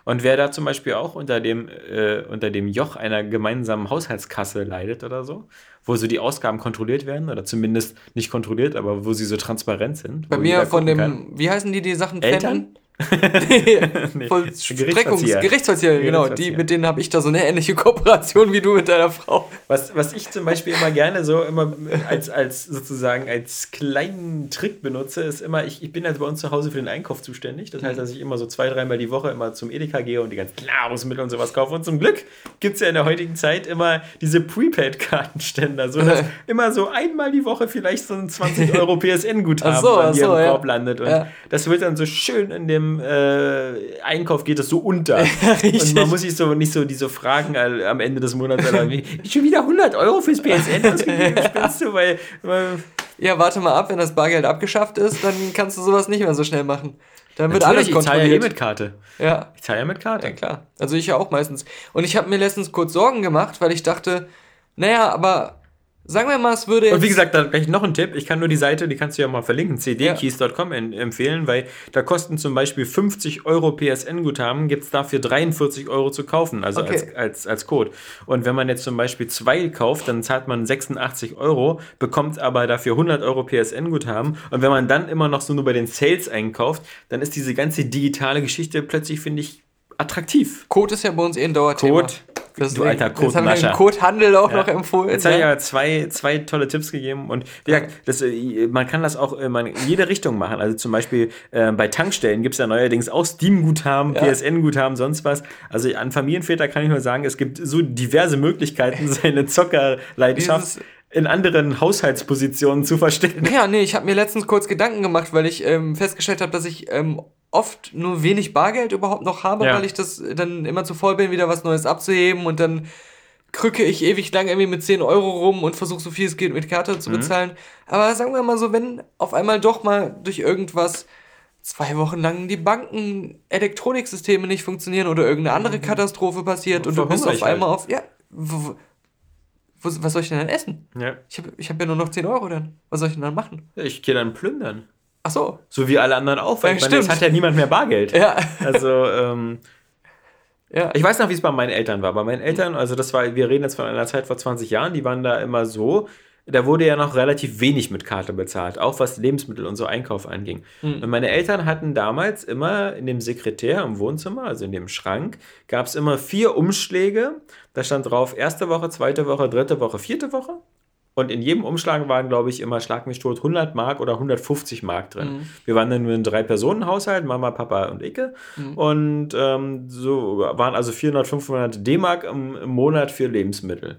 Und wer da zum Beispiel auch unter dem, äh, unter dem Joch einer gemeinsamen Haushaltskasse leidet oder so, wo so die Ausgaben kontrolliert werden oder zumindest nicht kontrolliert, aber wo sie so transparent sind. Bei mir von dem, kann. wie heißen die, die Sachen Eltern? nee, Nee, Gerichtsverzieher. Gerichtsverzieher, genau. Die, mit denen habe ich da so eine ähnliche Kooperation wie du mit deiner Frau. Was, was ich zum Beispiel immer gerne so immer als, als sozusagen als kleinen Trick benutze, ist immer, ich, ich bin jetzt bei uns zu Hause für den Einkauf zuständig. Das heißt, dass ich immer so zwei, dreimal die Woche immer zum Edeka gehe und die ganzen Nahrungsmittel und sowas kaufe. Und zum Glück gibt es ja in der heutigen Zeit immer diese Prepaid-Kartenständer, sodass immer so einmal die Woche vielleicht so ein 20 Euro PSN-Guthaben so, an so, im ja. Korb landet. Und Ja. das wird dann so schön in dem äh, Einkauf geht das so unter. und man muss sich so nicht so diese Fragen all- am Ende des Monats wie, schon wieder 100 Euro fürs PSN ausgegeben, spinnst du, weil, weil Ja, warte mal ab, wenn das Bargeld abgeschafft ist, dann kannst du sowas nicht mehr so schnell machen. Dann wird alles Natürlich, ich zahle ja eh kontrolliert. mit Karte. Ja, Ich zahle ja mit Karte. ja klar. Also ich ja auch meistens. Und ich habe mir letztens kurz Sorgen gemacht, weil ich dachte, naja, aber sagen wir mal, es würde Und wie jetzt- gesagt, da gleich noch ein Tipp. Ich kann nur die Seite, die kannst du ja mal verlinken, cdkeys.com en- empfehlen, weil da kosten zum Beispiel 50 Euro PSN-Guthaben, gibt es dafür 43 Euro zu kaufen, also Okay. als, als, als Code. Und wenn man jetzt zum Beispiel zwei kauft, dann zahlt man 86 Euro, bekommt aber dafür 100 Euro PSN-Guthaben. Und wenn man dann immer noch so nur bei den Sales einkauft, dann ist diese ganze digitale Geschichte plötzlich, finde ich, attraktiv. Code ist ja bei uns eh ein Dauerthema. Code. Deswegen, Du alter Jetzt haben wir den Codehandel auch Ja. noch empfohlen. Jetzt habe ich ja. ja zwei, zwei tolle Tipps gegeben und wie gesagt, das, äh, man kann das auch äh, in jede Richtung machen. Also zum Beispiel äh, bei Tankstellen gibt es ja neuerdings auch Steam-Guthaben, Ja. PSN-Guthaben, sonst was. Also an Familienväter kann ich nur sagen, es gibt so diverse Möglichkeiten, seine Zockerleidenschaft Dieses- in anderen Haushaltspositionen zu verstecken. Ja, nee, ich habe mir letztens kurz Gedanken gemacht, weil ich ähm, festgestellt habe, dass ich ähm, oft nur wenig Bargeld überhaupt noch habe, Ja. weil ich das dann immer zu voll bin, wieder was Neues abzuheben und dann krücke ich ewig lang irgendwie mit 10 Euro rum und versuche so viel es geht mit Karte Mhm. zu bezahlen. Aber sagen wir mal so, wenn auf einmal doch mal durch irgendwas zwei Wochen lang die Banken Elektroniksysteme nicht funktionieren oder irgendeine andere Katastrophe passiert und du bist auf Mhm. halt. einmal auf ja wo, was soll ich denn dann essen? Ja. Ich habe ich hab ja nur noch 10 Euro dann. Was soll ich denn dann machen? Ich gehe dann plündern. Ach so. So wie alle anderen auch, weil Ja, ich meine, stimmt. hat ja niemand mehr Bargeld. Ja. Also, ähm, Ja. Ich weiß noch, wie es bei meinen Eltern war. Bei meinen Eltern, also das war, wir reden jetzt von einer Zeit vor 20 Jahren, die waren da immer so, da wurde ja noch relativ wenig mit Karte bezahlt, auch was Lebensmittel und so Einkauf anging. Hm. Und meine Eltern hatten damals immer in dem Sekretär im Wohnzimmer, also in dem Schrank, gab es immer vier Umschläge. Da stand drauf erste Woche, zweite Woche, dritte Woche, vierte Woche. Und in jedem Umschlag waren, glaube ich, immer Schlag mich tot 100 Mark oder 150 Mark drin. Wir waren dann nur ein Drei-Personen-Haushalt, Mama, Papa und Icke. Und ähm, so waren also 400, 500 D-Mark im, im Monat für Lebensmittel.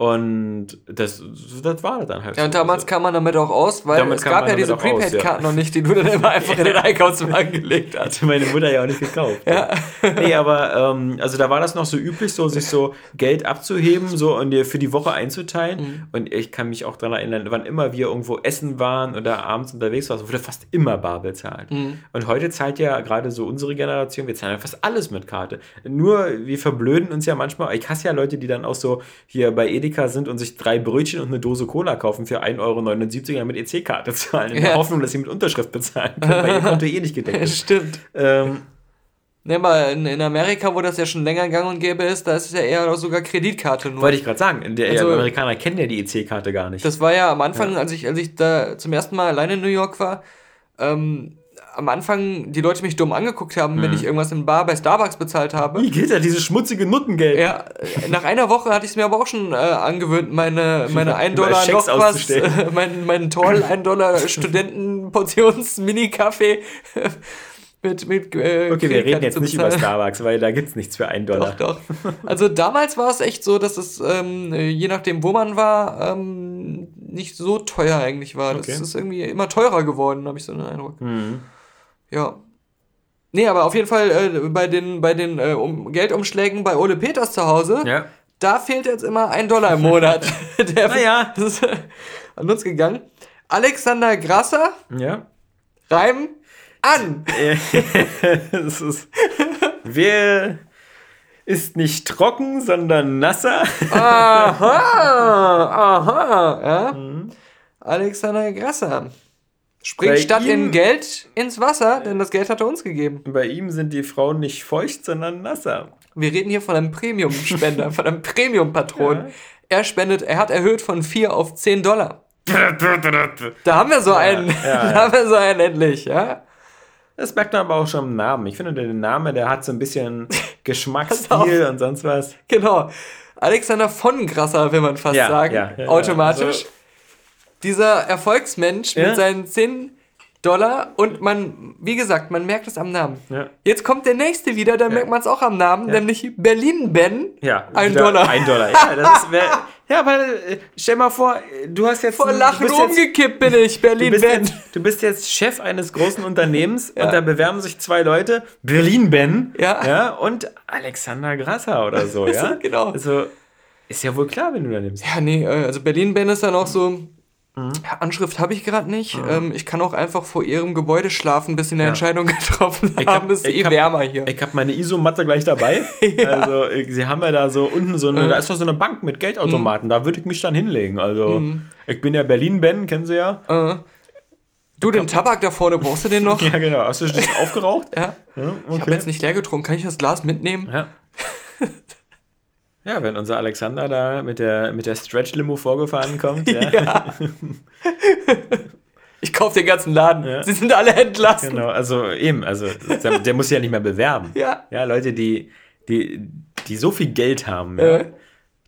Und das, das war dann halt Ja, und so. damals kam man damit auch aus, weil Damit es gab ja diese Prepaid-Karten noch nicht, die du dann immer einfach in den Einkaufswagen gelegt hast. Hatte meine Mutter ja auch nicht gekauft. Ja. Nee, aber ähm, also da war das noch so üblich, so sich so Geld abzuheben, so und dir für die Woche einzuteilen. Mhm. Und ich kann mich auch daran erinnern, wann immer wir irgendwo essen waren oder abends unterwegs waren, wurde fast immer bar bezahlt. Mhm. Und heute zahlt ja gerade so unsere Generation, wir zahlen ja fast alles mit Karte. Nur wir verblöden uns ja manchmal. Ich hasse ja Leute, die dann auch so hier bei Edeka sind und sich drei Brötchen und eine Dose Cola kaufen für 1,79 Euro mit EC-Karte zahlen. In der Ja. Hoffnung, dass sie mit Unterschrift bezahlen können, weil ihr Konto eh nicht gedeckt ist. Stimmt. Ähm, Ne, aber in, in Amerika, wo das ja schon länger gang und gäbe ist, da ist es ja eher sogar Kreditkarte nur. Wollte ich gerade sagen, der Also- Amerikaner kennen ja die EC-Karte gar nicht. Das war ja am Anfang, als ich, als ich da zum ersten Mal alleine in New York war, ähm, am Anfang die Leute mich dumm angeguckt haben, Mhm. wenn ich irgendwas im Bar bei Starbucks bezahlt habe. Wie geht ja dieses schmutzige Nuttengeld? Ja, nach einer Woche hatte ich es mir aber auch schon äh, angewöhnt, meine, meine 1 Über Dollar noch was, äh, mein, mein toll 1 Dollar Studenten-Portions-Mini-Kaffee mit, mit äh, Okay, wir reden jetzt nicht über. Starbucks, weil da gibt es nichts für einen Dollar. Doch, doch. Also damals war es echt so, dass es, ähm, je nachdem, wo man war, ähm, nicht so teuer eigentlich war. Das Okay. ist irgendwie immer teurer geworden, habe ich so den Eindruck. Mhm. Ja. Nee, aber auf jeden Fall äh, bei den, bei den äh, um Geldumschlägen bei Ole Peters zu Hause, Ja. da fehlt jetzt immer ein Dollar im Monat. Der, Naja. Das ist äh, an uns gegangen. Alexander Grasser, Ja. Reim an. es ist, wer ist nicht trocken, sondern nasser? Aha, aha, ja. Alexander Grasser. Springt Bei statt in ihm- Geld ins Wasser, denn das Geld hat er uns gegeben. Bei ihm sind die Frauen nicht feucht, sondern nasser. Wir reden hier von einem Premium-Spender, von einem Premium-Patron. Ja. Er spendet, er hat erhöht von 4 auf 10 Dollar. Da haben wir so einen, ja, da ja. haben wir so einen endlich, ja. Das merkt man aber auch schon im Namen. Ich finde, der Name, der hat so ein bisschen Geschmacksstil und sonst was. Genau. Alexander von Grasser, will man fast sagen, automatisch. also- Dieser Erfolgsmensch Ja. mit seinen 10 Dollar und man, wie gesagt, man merkt es am Namen. Ja. Jetzt kommt der nächste wieder, da merkt man es auch am Namen, nämlich Berlin-Ben. Ja, Ein Dollar. Ein Dollar. Ja, das ist, wär, ja aber äh, stell mal vor, du hast jetzt. Vor Lachen du bist jetzt, umgekippt bin ich, du, Berlin-Ben. jetzt, du bist jetzt Chef eines großen Unternehmens und da bewerben sich zwei Leute, Berlin-Ben Ja. ja, und Alexander Grasser oder so, ja? Genau. Also, ist ja wohl klar, wenn du da nimmst. Ja, nee, äh, also Berlin-Ben ist dann auch so. Mhm. Ja, Anschrift habe ich gerade nicht. Ähm, ich kann auch einfach vor ihrem Gebäude schlafen, bis sie eine Entscheidung getroffen Ich haben. hab- Es ist ich eh hab- wärmer hier. Ich habe meine Isomatte gleich dabei. Also, äh, sie haben ja da so unten so eine, da ist doch so eine Bank mit Geldautomaten, da würde ich mich dann hinlegen. Also, ich bin ja Berlin-Ben, kennen Sie ja. Äh, du, den Tabak da vorne, brauchst du den noch? Ja, genau. Hast du schon aufgeraucht? Ja. Ja, Ich habe jetzt nicht leer getrunken. Kann ich das Glas mitnehmen? Ja. Ja, wenn unser Alexander da mit der, mit der Stretch-Limo vorgefahren kommt, ja, Ja. ich kaufe den ganzen Laden. Ja. Sie sind alle entlassen. genau, also eben, also der, der muss sich ja nicht mehr bewerben. Ja. Ja, Leute, die, die, die so viel Geld haben, ja, Äh.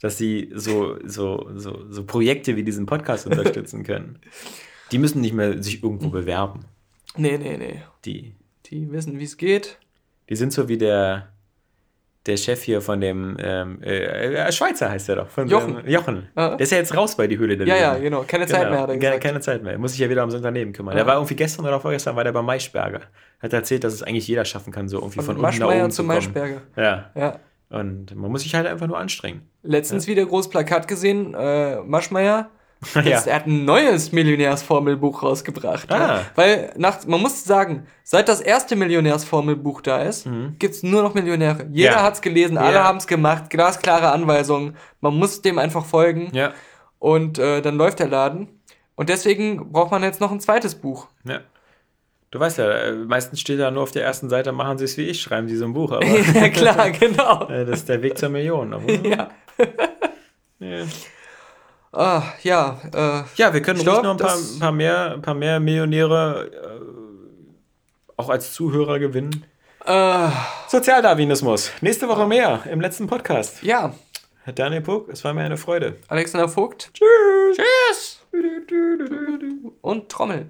dass sie so, so, so, so Projekte wie diesen Podcast unterstützen können, die müssen nicht mehr sich irgendwo bewerben. Nee, nee, nee. Die, Die wissen, wie es geht. die sind so wie der, der Chef hier von dem ähm, äh, äh, Schweizer heißt der doch. Von Jochen. Dem, Jochen. Ah. Der ist ja jetzt raus bei die Höhle der Ja, ja, Löwen. genau. Keine Zeit mehr, hat er Keine, gesagt. keine Zeit mehr. Muss sich ja wieder ums Unternehmen kümmern. Der war irgendwie gestern oder vorgestern war der bei Maischberger. Hat erzählt, dass es eigentlich jeder schaffen kann, so irgendwie von, Von unten nach oben zu kommen. Maischberger. Ja. Ja. Und man muss sich halt einfach nur anstrengen. Letztens wieder großes Plakat gesehen. Äh, Maschmeyer. Ja. Jetzt, Er hat ein neues Millionärsformelbuch rausgebracht. Ah. Ja. Weil, nach, man muss sagen, seit das erste Millionärsformelbuch da ist, gibt's nur noch Millionäre. Jeder Mhm. Ja. hat's gelesen, alle Ja. haben's gemacht, glasklare Anweisungen. Man muss dem einfach folgen. Ja. Und äh, dann läuft der Laden. Und deswegen braucht man jetzt noch ein zweites Buch. Ja. Du weißt ja, äh, meistens steht da nur auf der ersten Seite, machen sie es wie ich, schreiben sie so ein Buch. Aber ja, klar, genau. äh, das ist der Weg zur Million. Ja. ja. Ah, ja. Äh, ja, wir können ruhig glaub, noch ein paar, ein paar, mehr, ein paar mehr Millionäre äh, auch als Zuhörer gewinnen. Äh, Sozialdarwinismus. Nächste Woche mehr im letzten Podcast. Ja. Herr Daniel Puck, es war mir eine Freude. Alexander Vogt. Tschüss. Tschüss. Und Trommel.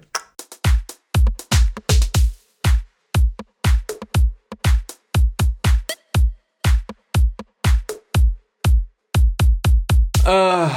Äh.